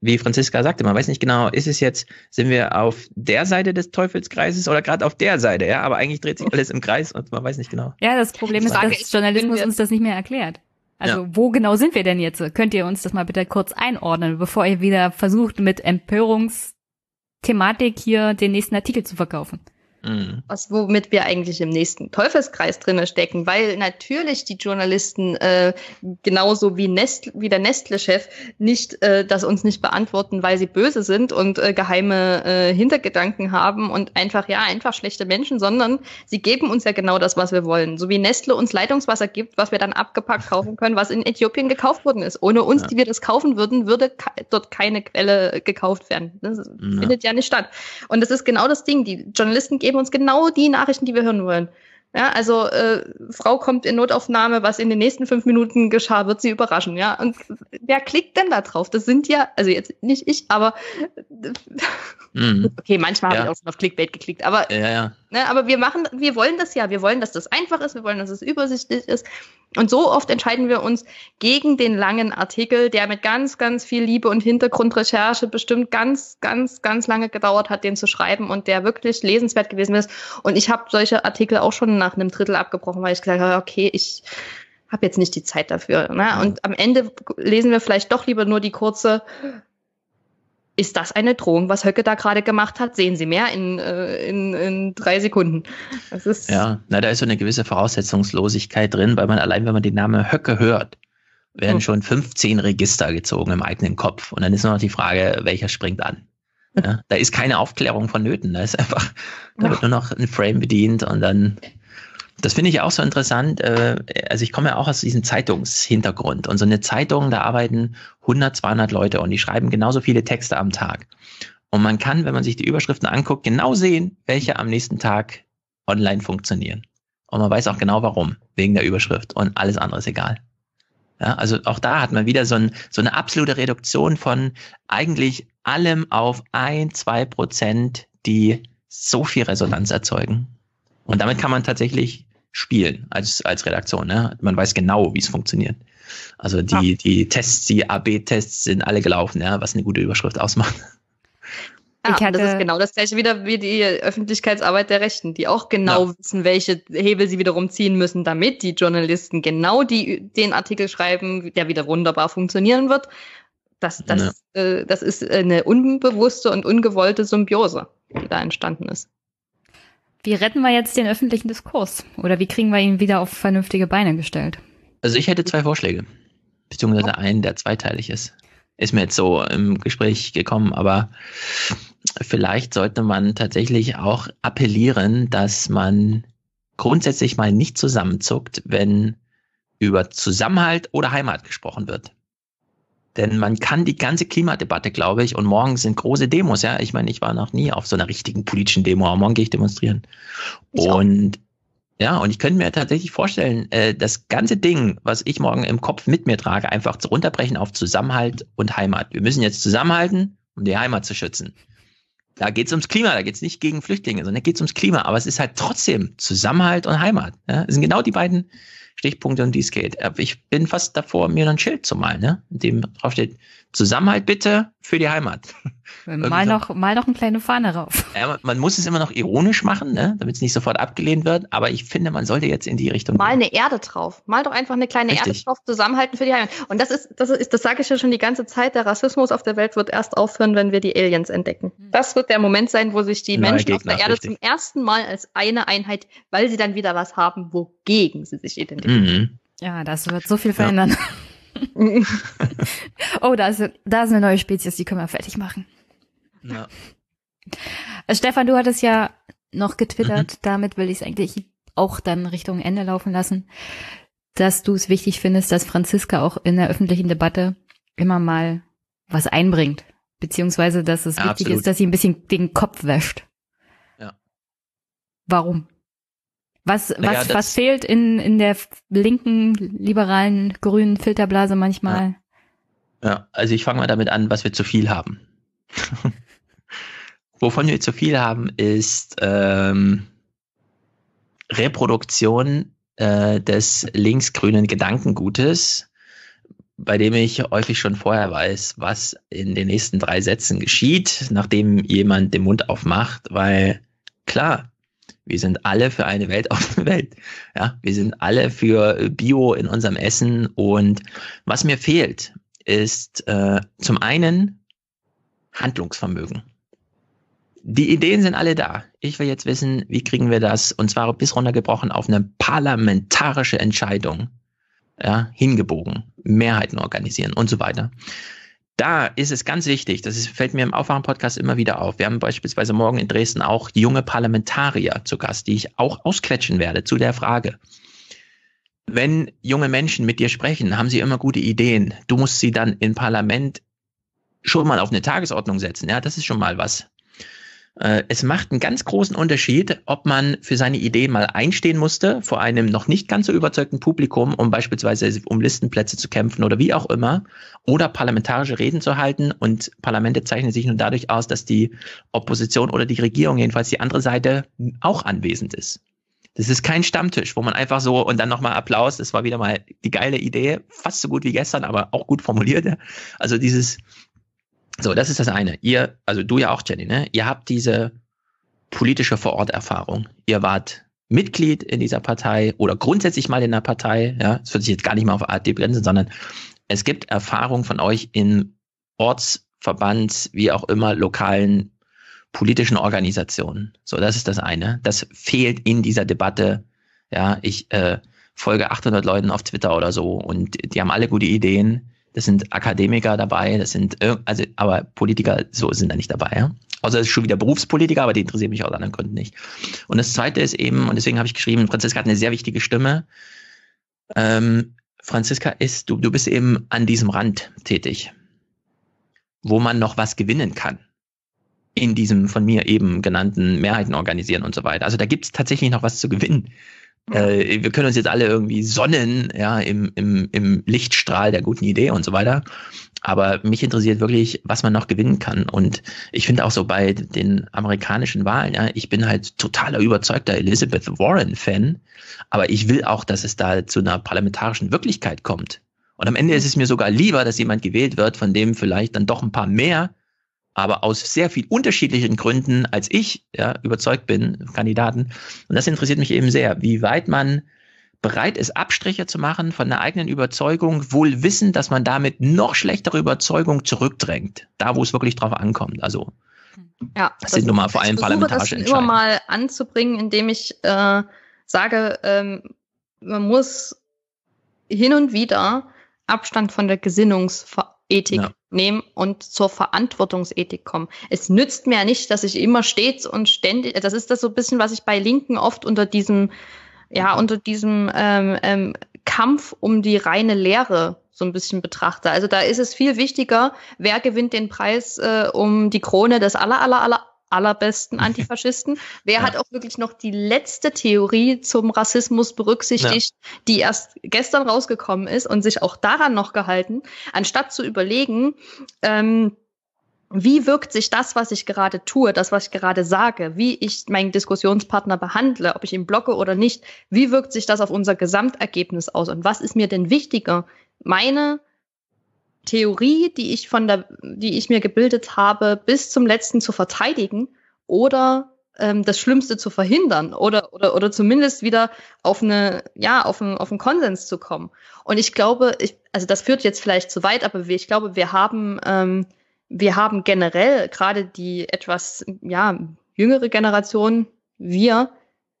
wie Franziska sagte, man weiß nicht genau, ist es jetzt, sind wir auf der Seite des Teufelskreises oder gerade auf der Seite, ja, aber eigentlich dreht sich alles im Kreis und man weiß nicht genau. Ja, das Problem ist, dass Journalismus uns das nicht mehr erklärt. Also ja. wo genau sind wir denn jetzt? Könnt ihr uns das mal bitte kurz einordnen, bevor ihr wieder versucht, mit Empörungsthematik hier den nächsten Artikel zu verkaufen? Mhm. Was, womit wir eigentlich im nächsten Teufelskreis drinne stecken, weil natürlich die Journalisten äh, genauso wie, Nest, wie der Nestle-Chef nicht äh, das uns nicht beantworten, weil sie böse sind und äh, geheime äh, Hintergedanken haben und einfach ja einfach schlechte Menschen, sondern sie geben uns ja genau das, was wir wollen. So wie Nestle uns Leitungswasser gibt, was wir dann abgepackt kaufen können, was in Äthiopien gekauft worden ist. Ohne uns, ja. die wir das kaufen würden, würde dort keine Quelle gekauft werden. Das ja. findet ja nicht statt. Und das ist genau das Ding. Die Journalisten geben uns genau die Nachrichten, die wir hören wollen. Ja, also äh, Frau kommt in Notaufnahme, was in den nächsten fünf Minuten geschah, wird sie überraschen, ja. Und wer klickt denn da drauf? Das sind ja, also jetzt nicht ich, aber mhm. *laughs* okay, manchmal ja. habe ich auch schon auf Clickbait geklickt, aber ja, ja. Ne, aber wir machen, wir wollen das ja, wir wollen, dass das einfach ist, wir wollen, dass es übersichtlich ist. Und so oft entscheiden wir uns gegen den langen Artikel, der mit ganz, ganz viel Liebe und Hintergrundrecherche bestimmt ganz, ganz, ganz lange gedauert hat, den zu schreiben und der wirklich lesenswert gewesen ist. Und ich habe solche Artikel auch schon nach einem Drittel abgebrochen, weil ich gesagt habe, okay, ich habe jetzt nicht die Zeit dafür. Ne? Und am Ende lesen wir vielleicht doch lieber nur die kurze ist das eine Drohung, was Höcke da gerade gemacht hat? Sehen Sie mehr in, äh, in, in drei Sekunden. Das ist ja, na, da ist so eine gewisse Voraussetzungslosigkeit drin, weil man allein, wenn man den Namen Höcke hört, werden hm. schon 15 Register gezogen im eigenen Kopf. Und dann ist nur noch die Frage, welcher springt an. Ja, da ist keine Aufklärung vonnöten. Da ist einfach, da wird nur noch ein Frame bedient und dann das finde ich auch so interessant. Äh, also ich komme ja auch aus diesem Zeitungshintergrund. Und so eine Zeitung, da arbeiten 100, 200 Leute und die schreiben genauso viele Texte am Tag. Und man kann, wenn man sich die Überschriften anguckt, genau sehen, welche am nächsten Tag online funktionieren. Und man weiß auch genau warum, wegen der Überschrift. Und alles andere ist egal. Ja, also auch da hat man wieder so, ein, so eine absolute Reduktion von eigentlich allem auf ein, zwei Prozent, die so viel Resonanz erzeugen. Und damit kann man tatsächlich spielen als, als Redaktion. Ne? Man weiß genau, wie es funktioniert. Also die, ja. die Tests, die AB-Tests sind alle gelaufen, ja, was eine gute Überschrift ausmacht. *laughs* Ja, ich hatte, das ist genau das gleiche wieder wie die Öffentlichkeitsarbeit der Rechten, die auch genau ja. wissen, welche Hebel sie wiederum ziehen müssen, damit die Journalisten genau die, den Artikel schreiben, der wieder wunderbar funktionieren wird. Das, das, ja. äh, das ist eine unbewusste und ungewollte Symbiose, die da entstanden ist. Wie retten wir jetzt den öffentlichen Diskurs? Oder wie kriegen wir ihn wieder auf vernünftige Beine gestellt? Also ich hätte zwei Vorschläge, beziehungsweise einen, der zweiteilig ist. Ist mir jetzt so im Gespräch gekommen, aber vielleicht sollte man tatsächlich auch appellieren, dass man grundsätzlich mal nicht zusammenzuckt, wenn über Zusammenhalt oder Heimat gesprochen wird. Denn man kann die ganze Klimadebatte, glaube ich, und morgen sind große Demos, ja. Ich meine, ich war noch nie auf so einer richtigen politischen Demo, aber morgen gehe ich demonstrieren. Ich und ja, und ich könnte mir tatsächlich vorstellen, äh, das ganze Ding, was ich morgen im Kopf mit mir trage, einfach zu runterbrechen auf Zusammenhalt und Heimat. Wir müssen jetzt zusammenhalten, um die Heimat zu schützen. Da geht es ums Klima, da geht es nicht gegen Flüchtlinge, sondern da geht es ums Klima. Aber es ist halt trotzdem Zusammenhalt und Heimat. Ja? Das sind genau die beiden Stichpunkte, um die es geht. Ich bin fast davor, mir ein Schild zu malen, ne? in dem drauf steht, Zusammenhalt bitte für die Heimat. Mal noch, mal noch eine kleine Fahne rauf. Ja, man muss es immer noch ironisch machen, ne? damit es nicht sofort abgelehnt wird, aber ich finde, man sollte jetzt in die Richtung. Mal eine Erde drauf. Mal doch einfach eine kleine Richtig. Erde drauf, zusammenhalten für die Heimat. Und das ist, das ist, das sage ich ja schon die ganze Zeit, der Rassismus auf der Welt wird erst aufhören, wenn wir die Aliens entdecken. Hm. Das wird der Moment sein, wo sich die Neue Menschen Gegner, auf der Erde richtig. zum ersten Mal als eine Einheit, weil sie dann wieder was haben, wogegen sie sich identifizieren. Mhm. Ja, das wird so viel verändern. Ja. *laughs* *laughs* oh, da ist, da ist eine neue Spezies, die können wir fertig machen. Ja. Äh, Stefan, du hattest ja noch getwittert, mhm. damit will ich es eigentlich auch dann Richtung Ende laufen lassen, dass du es wichtig findest, dass Franziska auch in der öffentlichen Debatte immer mal was einbringt. Beziehungsweise, dass es ja, wichtig absolut. ist, dass sie ein bisschen den Kopf wäscht. Ja. Warum? Was, naja, was, was fehlt in, in der linken, liberalen, grünen Filterblase manchmal? Ja, ja also ich fange mal damit an, was wir zu viel haben. *laughs* Wovon wir zu viel haben, ist ähm, Reproduktion äh, des linksgrünen Gedankengutes, bei dem ich häufig schon vorher weiß, was in den nächsten drei Sätzen geschieht, nachdem jemand den Mund aufmacht, weil klar, wir sind alle für eine Welt *laughs* auf der Welt. Ja, wir sind alle für Bio in unserem Essen und was mir fehlt, ist äh, zum einen Handlungsvermögen. Die Ideen sind alle da. Ich will jetzt wissen, wie kriegen wir das, und zwar bis runtergebrochen auf eine parlamentarische Entscheidung, ja, hingebogen, Mehrheiten organisieren und so weiter. Da ist es ganz wichtig, das ist, fällt mir im Aufwachen-Podcast immer wieder auf. Wir haben beispielsweise morgen in Dresden auch junge Parlamentarier zu Gast, die ich auch ausquetschen werde zu der Frage. Wenn junge Menschen mit dir sprechen, haben sie immer gute Ideen. Du musst sie dann im Parlament schon mal auf eine Tagesordnung setzen. Ja, das ist schon mal was. Äh, es macht einen ganz großen Unterschied, ob man für seine Idee mal einstehen musste vor einem noch nicht ganz so überzeugten Publikum, um beispielsweise um Listenplätze zu kämpfen oder wie auch immer, oder parlamentarische Reden zu halten. Und Parlamente zeichnen sich nur dadurch aus, dass die Opposition oder die Regierung, jedenfalls die andere Seite, auch anwesend ist. Das ist kein Stammtisch, wo man einfach so und dann nochmal Applaus, das war wieder mal die geile Idee, fast so gut wie gestern, aber auch gut formuliert. Also dieses, so, das ist das eine. Ihr, also du ja auch, Jenny, ne? Ihr habt diese politische Vororterfahrung. Ihr wart Mitglied in dieser Partei oder grundsätzlich mal in der Partei, ja, es wird sich jetzt gar nicht mal auf AfD begrenzen, sondern es gibt Erfahrung von euch in Ortsverband, wie auch immer, lokalen politischen Organisationen. So, das ist das eine. Das fehlt in dieser Debatte. Ja, ich äh, folge 800 Leuten auf Twitter oder so und die haben alle gute Ideen das sind Akademiker dabei, das sind, also, aber Politiker so sind da nicht dabei, ja. Außer es ist schon wieder Berufspolitiker, aber die interessieren mich aus anderen Gründen nicht. Und das zweite ist eben, und deswegen habe ich geschrieben, Franziska hat eine sehr wichtige Stimme. Ähm, Franziska ist, du, du bist eben an diesem Rand tätig, wo man noch was gewinnen kann. In diesem von mir eben genannten Mehrheiten organisieren und so weiter. Also da gibt es tatsächlich noch was zu gewinnen. Äh, wir können uns jetzt alle irgendwie sonnen, ja, im, im, im Lichtstrahl der guten Idee und so weiter. Aber mich interessiert wirklich, was man noch gewinnen kann. Und ich finde auch so bei den amerikanischen Wahlen, ja, ich bin halt totaler überzeugter Elizabeth Warren-Fan, aber ich will auch, dass es da zu einer parlamentarischen Wirklichkeit kommt. Und am Ende ist es mir sogar lieber, dass jemand gewählt wird, von dem vielleicht dann doch ein paar mehr aber aus sehr viel unterschiedlichen Gründen als ich ja, überzeugt bin, Kandidaten. Und das interessiert mich eben sehr, wie weit man bereit ist, Abstriche zu machen von der eigenen Überzeugung, wohl wissen, dass man damit noch schlechtere Überzeugung zurückdrängt, da wo es wirklich drauf ankommt. Also ja, das, das sind nun mal vor allem parlamentarische das immer mal anzubringen, indem ich äh, sage, ähm, man muss hin und wieder Abstand von der Gesinnungsethik ja nehmen und zur Verantwortungsethik kommen. Es nützt mir ja nicht, dass ich immer stets und ständig, das ist das so ein bisschen, was ich bei Linken oft unter diesem, ja, unter diesem ähm, ähm, Kampf um die reine Lehre so ein bisschen betrachte. Also da ist es viel wichtiger, wer gewinnt den Preis äh, um die Krone des aller, aller, aller allerbesten *laughs* Antifaschisten. Wer ja. hat auch wirklich noch die letzte Theorie zum Rassismus berücksichtigt, ja. die erst gestern rausgekommen ist und sich auch daran noch gehalten, anstatt zu überlegen, ähm, wie wirkt sich das, was ich gerade tue, das, was ich gerade sage, wie ich meinen Diskussionspartner behandle, ob ich ihn blocke oder nicht, wie wirkt sich das auf unser Gesamtergebnis aus und was ist mir denn wichtiger? Meine Theorie, die ich von der, die ich mir gebildet habe, bis zum letzten zu verteidigen oder ähm, das Schlimmste zu verhindern oder, oder, oder zumindest wieder auf eine, ja, auf einen, auf einen Konsens zu kommen. Und ich glaube, ich, also das führt jetzt vielleicht zu weit, aber wir, ich glaube, wir haben, ähm, wir haben generell gerade die etwas, ja, jüngere Generation, wir,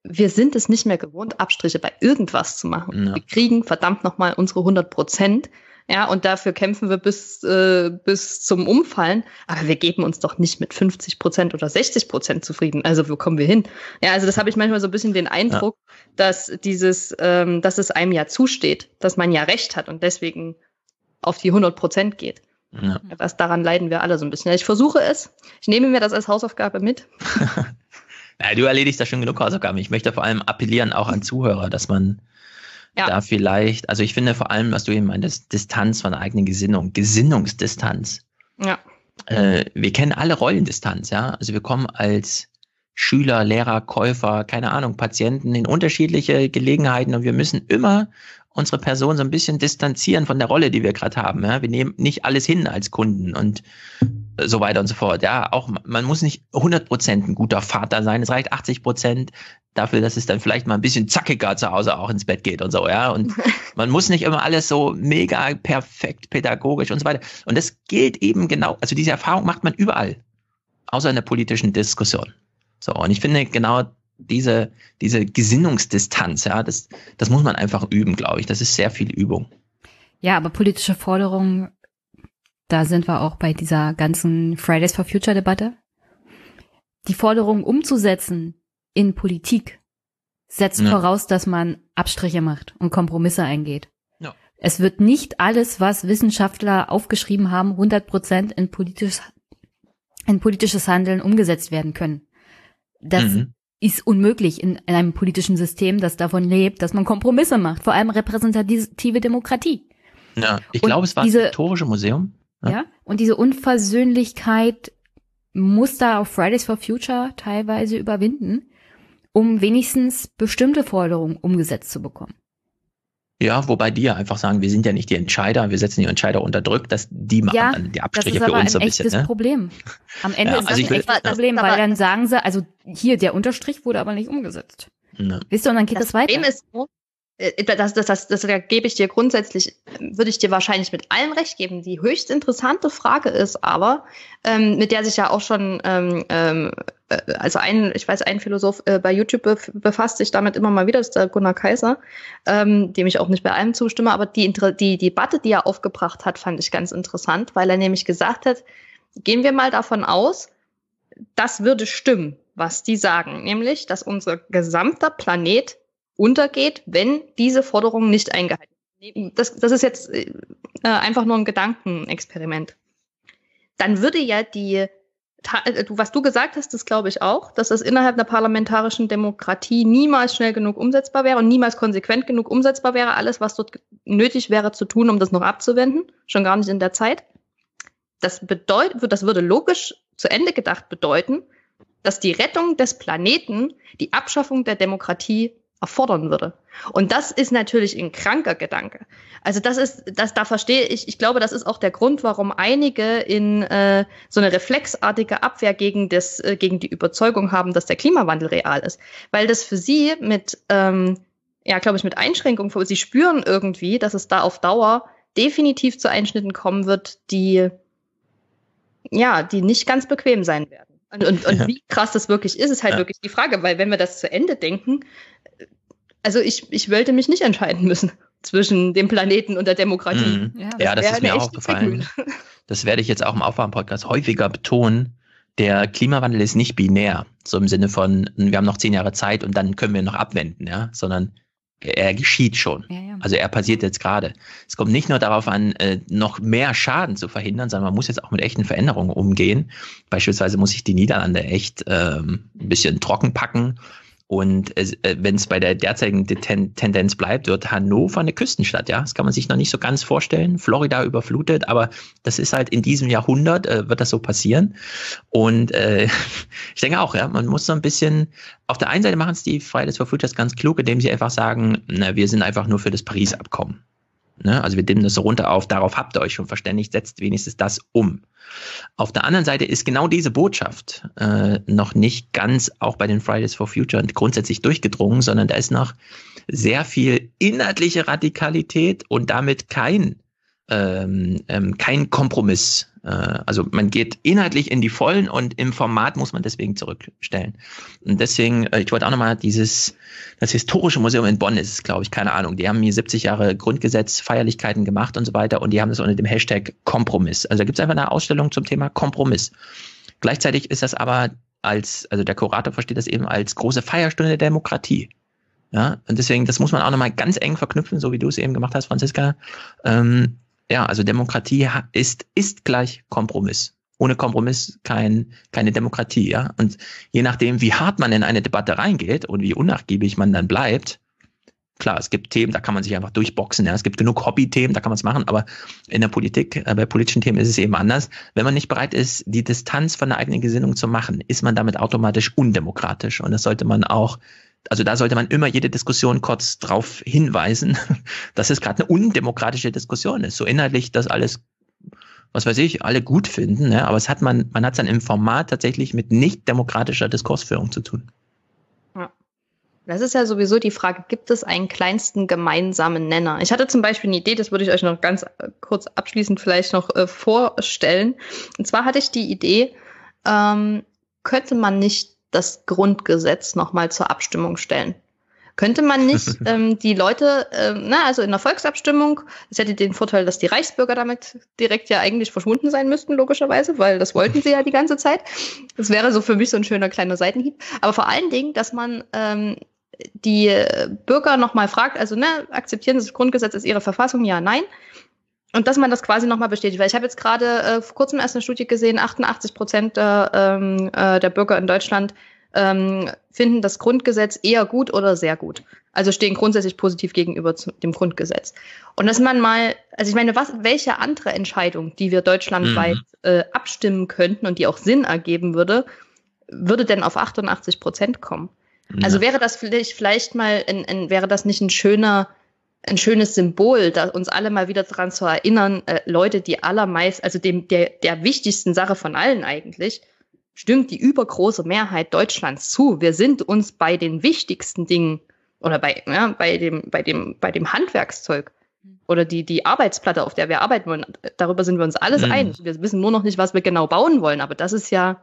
wir sind es nicht mehr gewohnt, Abstriche bei irgendwas zu machen. Ja. Wir kriegen verdammt nochmal unsere 100 Prozent ja, und dafür kämpfen wir bis, äh, bis zum Umfallen. Aber wir geben uns doch nicht mit 50 Prozent oder 60 Prozent zufrieden. Also wo kommen wir hin? Ja, also das habe ich manchmal so ein bisschen den Eindruck, ja. dass dieses, ähm, dass es einem ja zusteht, dass man ja Recht hat und deswegen auf die 100 Prozent geht. Ja. Das, daran leiden wir alle so ein bisschen. Ich versuche es. Ich nehme mir das als Hausaufgabe mit. *laughs* ja, du erledigst da schon genug Hausaufgaben. Ich möchte vor allem appellieren auch an Zuhörer, dass man ja. da vielleicht, also ich finde vor allem, was du eben meintest, Distanz von der eigenen Gesinnung, Gesinnungsdistanz. Ja. Äh, wir kennen alle Rollendistanz, ja. Also wir kommen als Schüler, Lehrer, Käufer, keine Ahnung, Patienten in unterschiedliche Gelegenheiten und wir müssen immer unsere Person so ein bisschen distanzieren von der Rolle, die wir gerade haben. Ja? Wir nehmen nicht alles hin als Kunden und so weiter und so fort. Ja, auch man muss nicht 100% ein guter Vater sein. Es reicht 80% dafür, dass es dann vielleicht mal ein bisschen zackiger zu Hause auch ins Bett geht und so, ja. Und *laughs* man muss nicht immer alles so mega perfekt pädagogisch und so weiter. Und das gilt eben genau, also diese Erfahrung macht man überall, außer in der politischen Diskussion. So, und ich finde genau diese, diese Gesinnungsdistanz, ja, das, das muss man einfach üben, glaube ich. Das ist sehr viel Übung. Ja, aber politische Forderungen da sind wir auch bei dieser ganzen Fridays for Future Debatte. Die Forderung umzusetzen in Politik setzt ja. voraus, dass man Abstriche macht und Kompromisse eingeht. Ja. Es wird nicht alles, was Wissenschaftler aufgeschrieben haben, 100 Prozent in politisches, in politisches Handeln umgesetzt werden können. Das mhm. ist unmöglich in, in einem politischen System, das davon lebt, dass man Kompromisse macht, vor allem repräsentative Demokratie. Ja, ich glaube, es war das Historische Museum. Ja. ja? Und diese Unversöhnlichkeit muss da auf Fridays for Future teilweise überwinden, um wenigstens bestimmte Forderungen umgesetzt zu bekommen. Ja, wobei die ja einfach sagen, wir sind ja nicht die Entscheider, wir setzen die Entscheider unter Druck, dass die machen ja, dann die Abstriche für uns so ein bisschen. Das ist ein echtes ne? Problem. Am Ende ja, ist also das ein echtes Problem, weil dann sagen sie, also hier, der Unterstrich wurde aber nicht umgesetzt. Ne. Wisst ihr, und dann geht das, das weiter. Problem ist das, das, das, das, das gebe ich dir grundsätzlich, würde ich dir wahrscheinlich mit allem recht geben. Die höchst interessante Frage ist aber, ähm, mit der sich ja auch schon, ähm, ähm, äh, also ein, ich weiß, ein Philosoph äh, bei YouTube befasst sich damit immer mal wieder, das ist der Gunnar Kaiser, ähm, dem ich auch nicht bei allem zustimme, aber die, die Debatte, die er aufgebracht hat, fand ich ganz interessant, weil er nämlich gesagt hat, gehen wir mal davon aus, das würde stimmen, was die sagen, nämlich, dass unser gesamter Planet untergeht, wenn diese Forderungen nicht eingehalten werden. Das, das ist jetzt äh, einfach nur ein Gedankenexperiment. Dann würde ja die, äh, was du gesagt hast, das glaube ich auch, dass das innerhalb einer parlamentarischen Demokratie niemals schnell genug umsetzbar wäre und niemals konsequent genug umsetzbar wäre, alles, was dort nötig wäre zu tun, um das noch abzuwenden, schon gar nicht in der Zeit. Das bedeutet, das würde logisch zu Ende gedacht bedeuten, dass die Rettung des Planeten die Abschaffung der Demokratie erfordern würde. Und das ist natürlich ein kranker Gedanke. Also das ist, das da verstehe ich. Ich glaube, das ist auch der Grund, warum einige in äh, so eine reflexartige Abwehr gegen das, äh, gegen die Überzeugung haben, dass der Klimawandel real ist, weil das für sie mit, ähm, ja, glaube ich, mit Einschränkungen, sie spüren irgendwie, dass es da auf Dauer definitiv zu Einschnitten kommen wird, die ja, die nicht ganz bequem sein werden. Und, und, und ja. wie krass das wirklich ist, ist halt ja. wirklich die Frage, weil wenn wir das zu Ende denken, also ich, ich wollte mich nicht entscheiden müssen *laughs* zwischen dem Planeten und der Demokratie. Mhm. Ja, das, ja, das ist mir auch aufgefallen. *laughs* Das werde ich jetzt auch im Aufwärmpodcast häufiger betonen. Der Klimawandel ist nicht binär, so im Sinne von, wir haben noch zehn Jahre Zeit und dann können wir noch abwenden, ja, sondern er geschieht schon. Ja, ja. Also er passiert jetzt gerade. Es kommt nicht nur darauf an, äh, noch mehr Schaden zu verhindern, sondern man muss jetzt auch mit echten Veränderungen umgehen. Beispielsweise muss sich die Niederlande echt ähm, ein bisschen trocken packen und äh, wenn es bei der derzeitigen Ten Tendenz bleibt, wird Hannover eine Küstenstadt, ja. Das kann man sich noch nicht so ganz vorstellen. Florida überflutet, aber das ist halt in diesem Jahrhundert, äh, wird das so passieren. Und äh, *laughs* ich denke auch, ja, man muss so ein bisschen, auf der einen Seite machen es die Fridays for Futures ganz klug, indem sie einfach sagen, na, wir sind einfach nur für das Paris-Abkommen. Ne? Also wir dimmen das so runter auf, darauf habt ihr euch schon verständigt, setzt wenigstens das um. Auf der anderen Seite ist genau diese Botschaft äh, noch nicht ganz auch bei den Fridays for Future grundsätzlich durchgedrungen, sondern da ist noch sehr viel inhaltliche Radikalität und damit kein ähm, ähm, kein Kompromiss. Äh, also man geht inhaltlich in die Vollen und im Format muss man deswegen zurückstellen. Und deswegen, äh, ich wollte auch nochmal dieses, das Historische Museum in Bonn ist es, glaube ich, keine Ahnung. Die haben hier 70 Jahre Grundgesetz, Feierlichkeiten gemacht und so weiter und die haben das unter dem Hashtag Kompromiss. Also da gibt es einfach eine Ausstellung zum Thema Kompromiss. Gleichzeitig ist das aber als, also der Kurator versteht das eben als große Feierstunde der Demokratie. Ja, und deswegen, das muss man auch nochmal ganz eng verknüpfen, so wie du es eben gemacht hast, Franziska. Ähm, ja, also Demokratie ist, ist gleich Kompromiss. Ohne Kompromiss kein, keine Demokratie, ja. Und je nachdem, wie hart man in eine Debatte reingeht und wie unnachgiebig man dann bleibt, klar, es gibt Themen, da kann man sich einfach durchboxen, ja. Es gibt genug Hobby-Themen, da kann man es machen, aber in der Politik, äh, bei politischen Themen ist es eben anders. Wenn man nicht bereit ist, die Distanz von der eigenen Gesinnung zu machen, ist man damit automatisch undemokratisch. Und das sollte man auch also da sollte man immer jede Diskussion kurz drauf hinweisen, *laughs* dass es gerade eine undemokratische Diskussion ist. So inhaltlich das alles, was weiß ich, alle gut finden, ne? aber es hat man, man hat es dann im Format tatsächlich mit nicht demokratischer Diskursführung zu tun. Das ist ja sowieso die Frage, gibt es einen kleinsten gemeinsamen Nenner? Ich hatte zum Beispiel eine Idee, das würde ich euch noch ganz äh, kurz abschließend vielleicht noch äh, vorstellen. Und zwar hatte ich die Idee, ähm, könnte man nicht das Grundgesetz nochmal zur Abstimmung stellen? Könnte man nicht *laughs* ähm, die Leute, ähm, na, also in der Volksabstimmung, es hätte den Vorteil, dass die Reichsbürger damit direkt ja eigentlich verschwunden sein müssten, logischerweise, weil das wollten sie ja die ganze Zeit. Das wäre so für mich so ein schöner kleiner Seitenhieb. Aber vor allen Dingen, dass man ähm, die Bürger nochmal fragt, also ne, akzeptieren Sie das Grundgesetz als Ihre Verfassung? Ja, nein. Und dass man das quasi nochmal bestätigt. Weil ich habe jetzt gerade äh, vor kurzem erst eine Studie gesehen, 88 Prozent der, ähm, äh, der Bürger in Deutschland ähm, finden das Grundgesetz eher gut oder sehr gut. Also stehen grundsätzlich positiv gegenüber dem Grundgesetz. Und dass man mal, also ich meine, was, welche andere Entscheidung, die wir deutschlandweit mhm. äh, abstimmen könnten und die auch Sinn ergeben würde, würde denn auf 88 Prozent kommen? Also wäre das vielleicht, vielleicht mal, ein, ein, wäre das nicht ein schöner, ein schönes Symbol, da uns alle mal wieder daran zu erinnern, äh, Leute, die allermeist, also dem, der, der wichtigsten Sache von allen eigentlich, stimmt die übergroße Mehrheit Deutschlands zu. Wir sind uns bei den wichtigsten Dingen oder bei, ja, bei dem, bei dem, bei dem Handwerkszeug oder die, die Arbeitsplatte, auf der wir arbeiten wollen, darüber sind wir uns alles mhm. einig. Wir wissen nur noch nicht, was wir genau bauen wollen, aber das ist ja,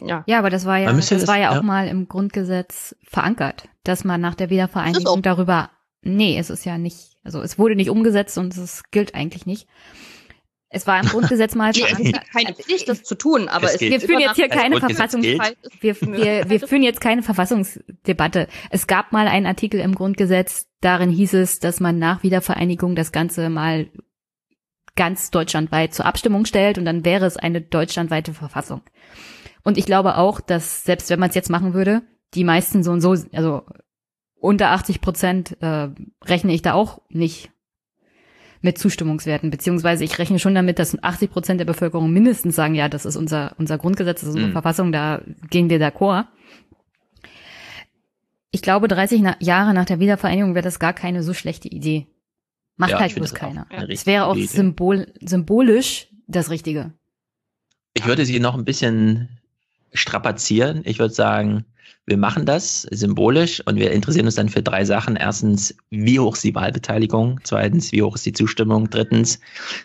ja. ja, aber das war ja, das, das war ja auch ja. mal im Grundgesetz verankert, dass man nach der Wiedervereinigung darüber, nee, es ist ja nicht, also es wurde nicht umgesetzt und es gilt eigentlich nicht. Es war im Grundgesetz mal *laughs* verankert. keine Pflicht, das zu tun, aber es, es wir führen jetzt hier keine Verfassungs wir, wir, wir führen jetzt keine Verfassungsdebatte. Es gab mal einen Artikel im Grundgesetz, darin hieß es, dass man nach Wiedervereinigung das Ganze mal ganz deutschlandweit zur Abstimmung stellt und dann wäre es eine deutschlandweite Verfassung. Und ich glaube auch, dass selbst wenn man es jetzt machen würde, die meisten so und so, also unter 80 Prozent äh, rechne ich da auch nicht mit Zustimmungswerten, beziehungsweise ich rechne schon damit, dass 80 Prozent der Bevölkerung mindestens sagen, ja, das ist unser, unser Grundgesetz, das ist unsere mhm. Verfassung, da gehen wir d'accord. Ich glaube, 30 Jahre nach der Wiedervereinigung wäre das gar keine so schlechte Idee. Macht ja, halt bloß keiner. Es wäre auch symbol, symbolisch das Richtige. Ich würde sie noch ein bisschen strapazieren. Ich würde sagen, wir machen das symbolisch und wir interessieren uns dann für drei Sachen. Erstens, wie hoch ist die Wahlbeteiligung? Zweitens, wie hoch ist die Zustimmung? Drittens,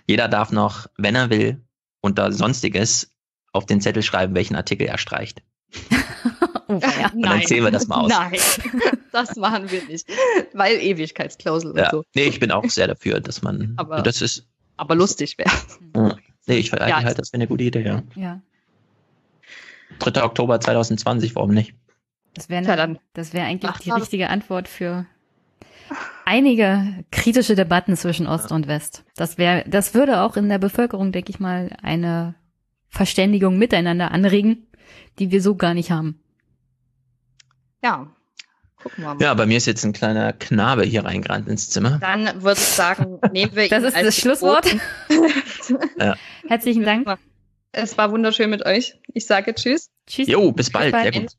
jeder darf noch, wenn er will, unter Sonstiges auf den Zettel schreiben, welchen Artikel er streicht. *laughs* oh, ja. Und dann zählen wir das mal aus. Nein, *laughs* das machen wir nicht, weil Ewigkeitsklausel ja. und so. Nee, ich bin auch sehr dafür, dass man, *laughs* aber, das ist. Aber lustig wäre. Nee, ich halte ja, halt, das wäre eine gute Idee, ja. Ja. 3. Oktober 2020, warum nicht? Das wäre ne, das wäre eigentlich Ach, die richtige Antwort für einige kritische Debatten zwischen Ost und West. Das wäre, das würde auch in der Bevölkerung, denke ich mal, eine Verständigung miteinander anregen, die wir so gar nicht haben. Ja, gucken wir mal. Ja, bei mir ist jetzt ein kleiner Knabe hier reingerannt ins Zimmer. Dann würde ich sagen, nehmen wir *laughs* Das ist das Schlusswort. ja. Herzlichen Dank. Es war wunderschön mit euch. Ich sage Tschüss. Tschüss. Jo, bis bald. Bis bald.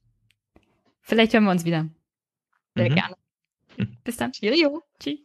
Vielleicht hören wir uns wieder. Sehr mhm. gerne. Bis dann. Cheerio. Tschüss.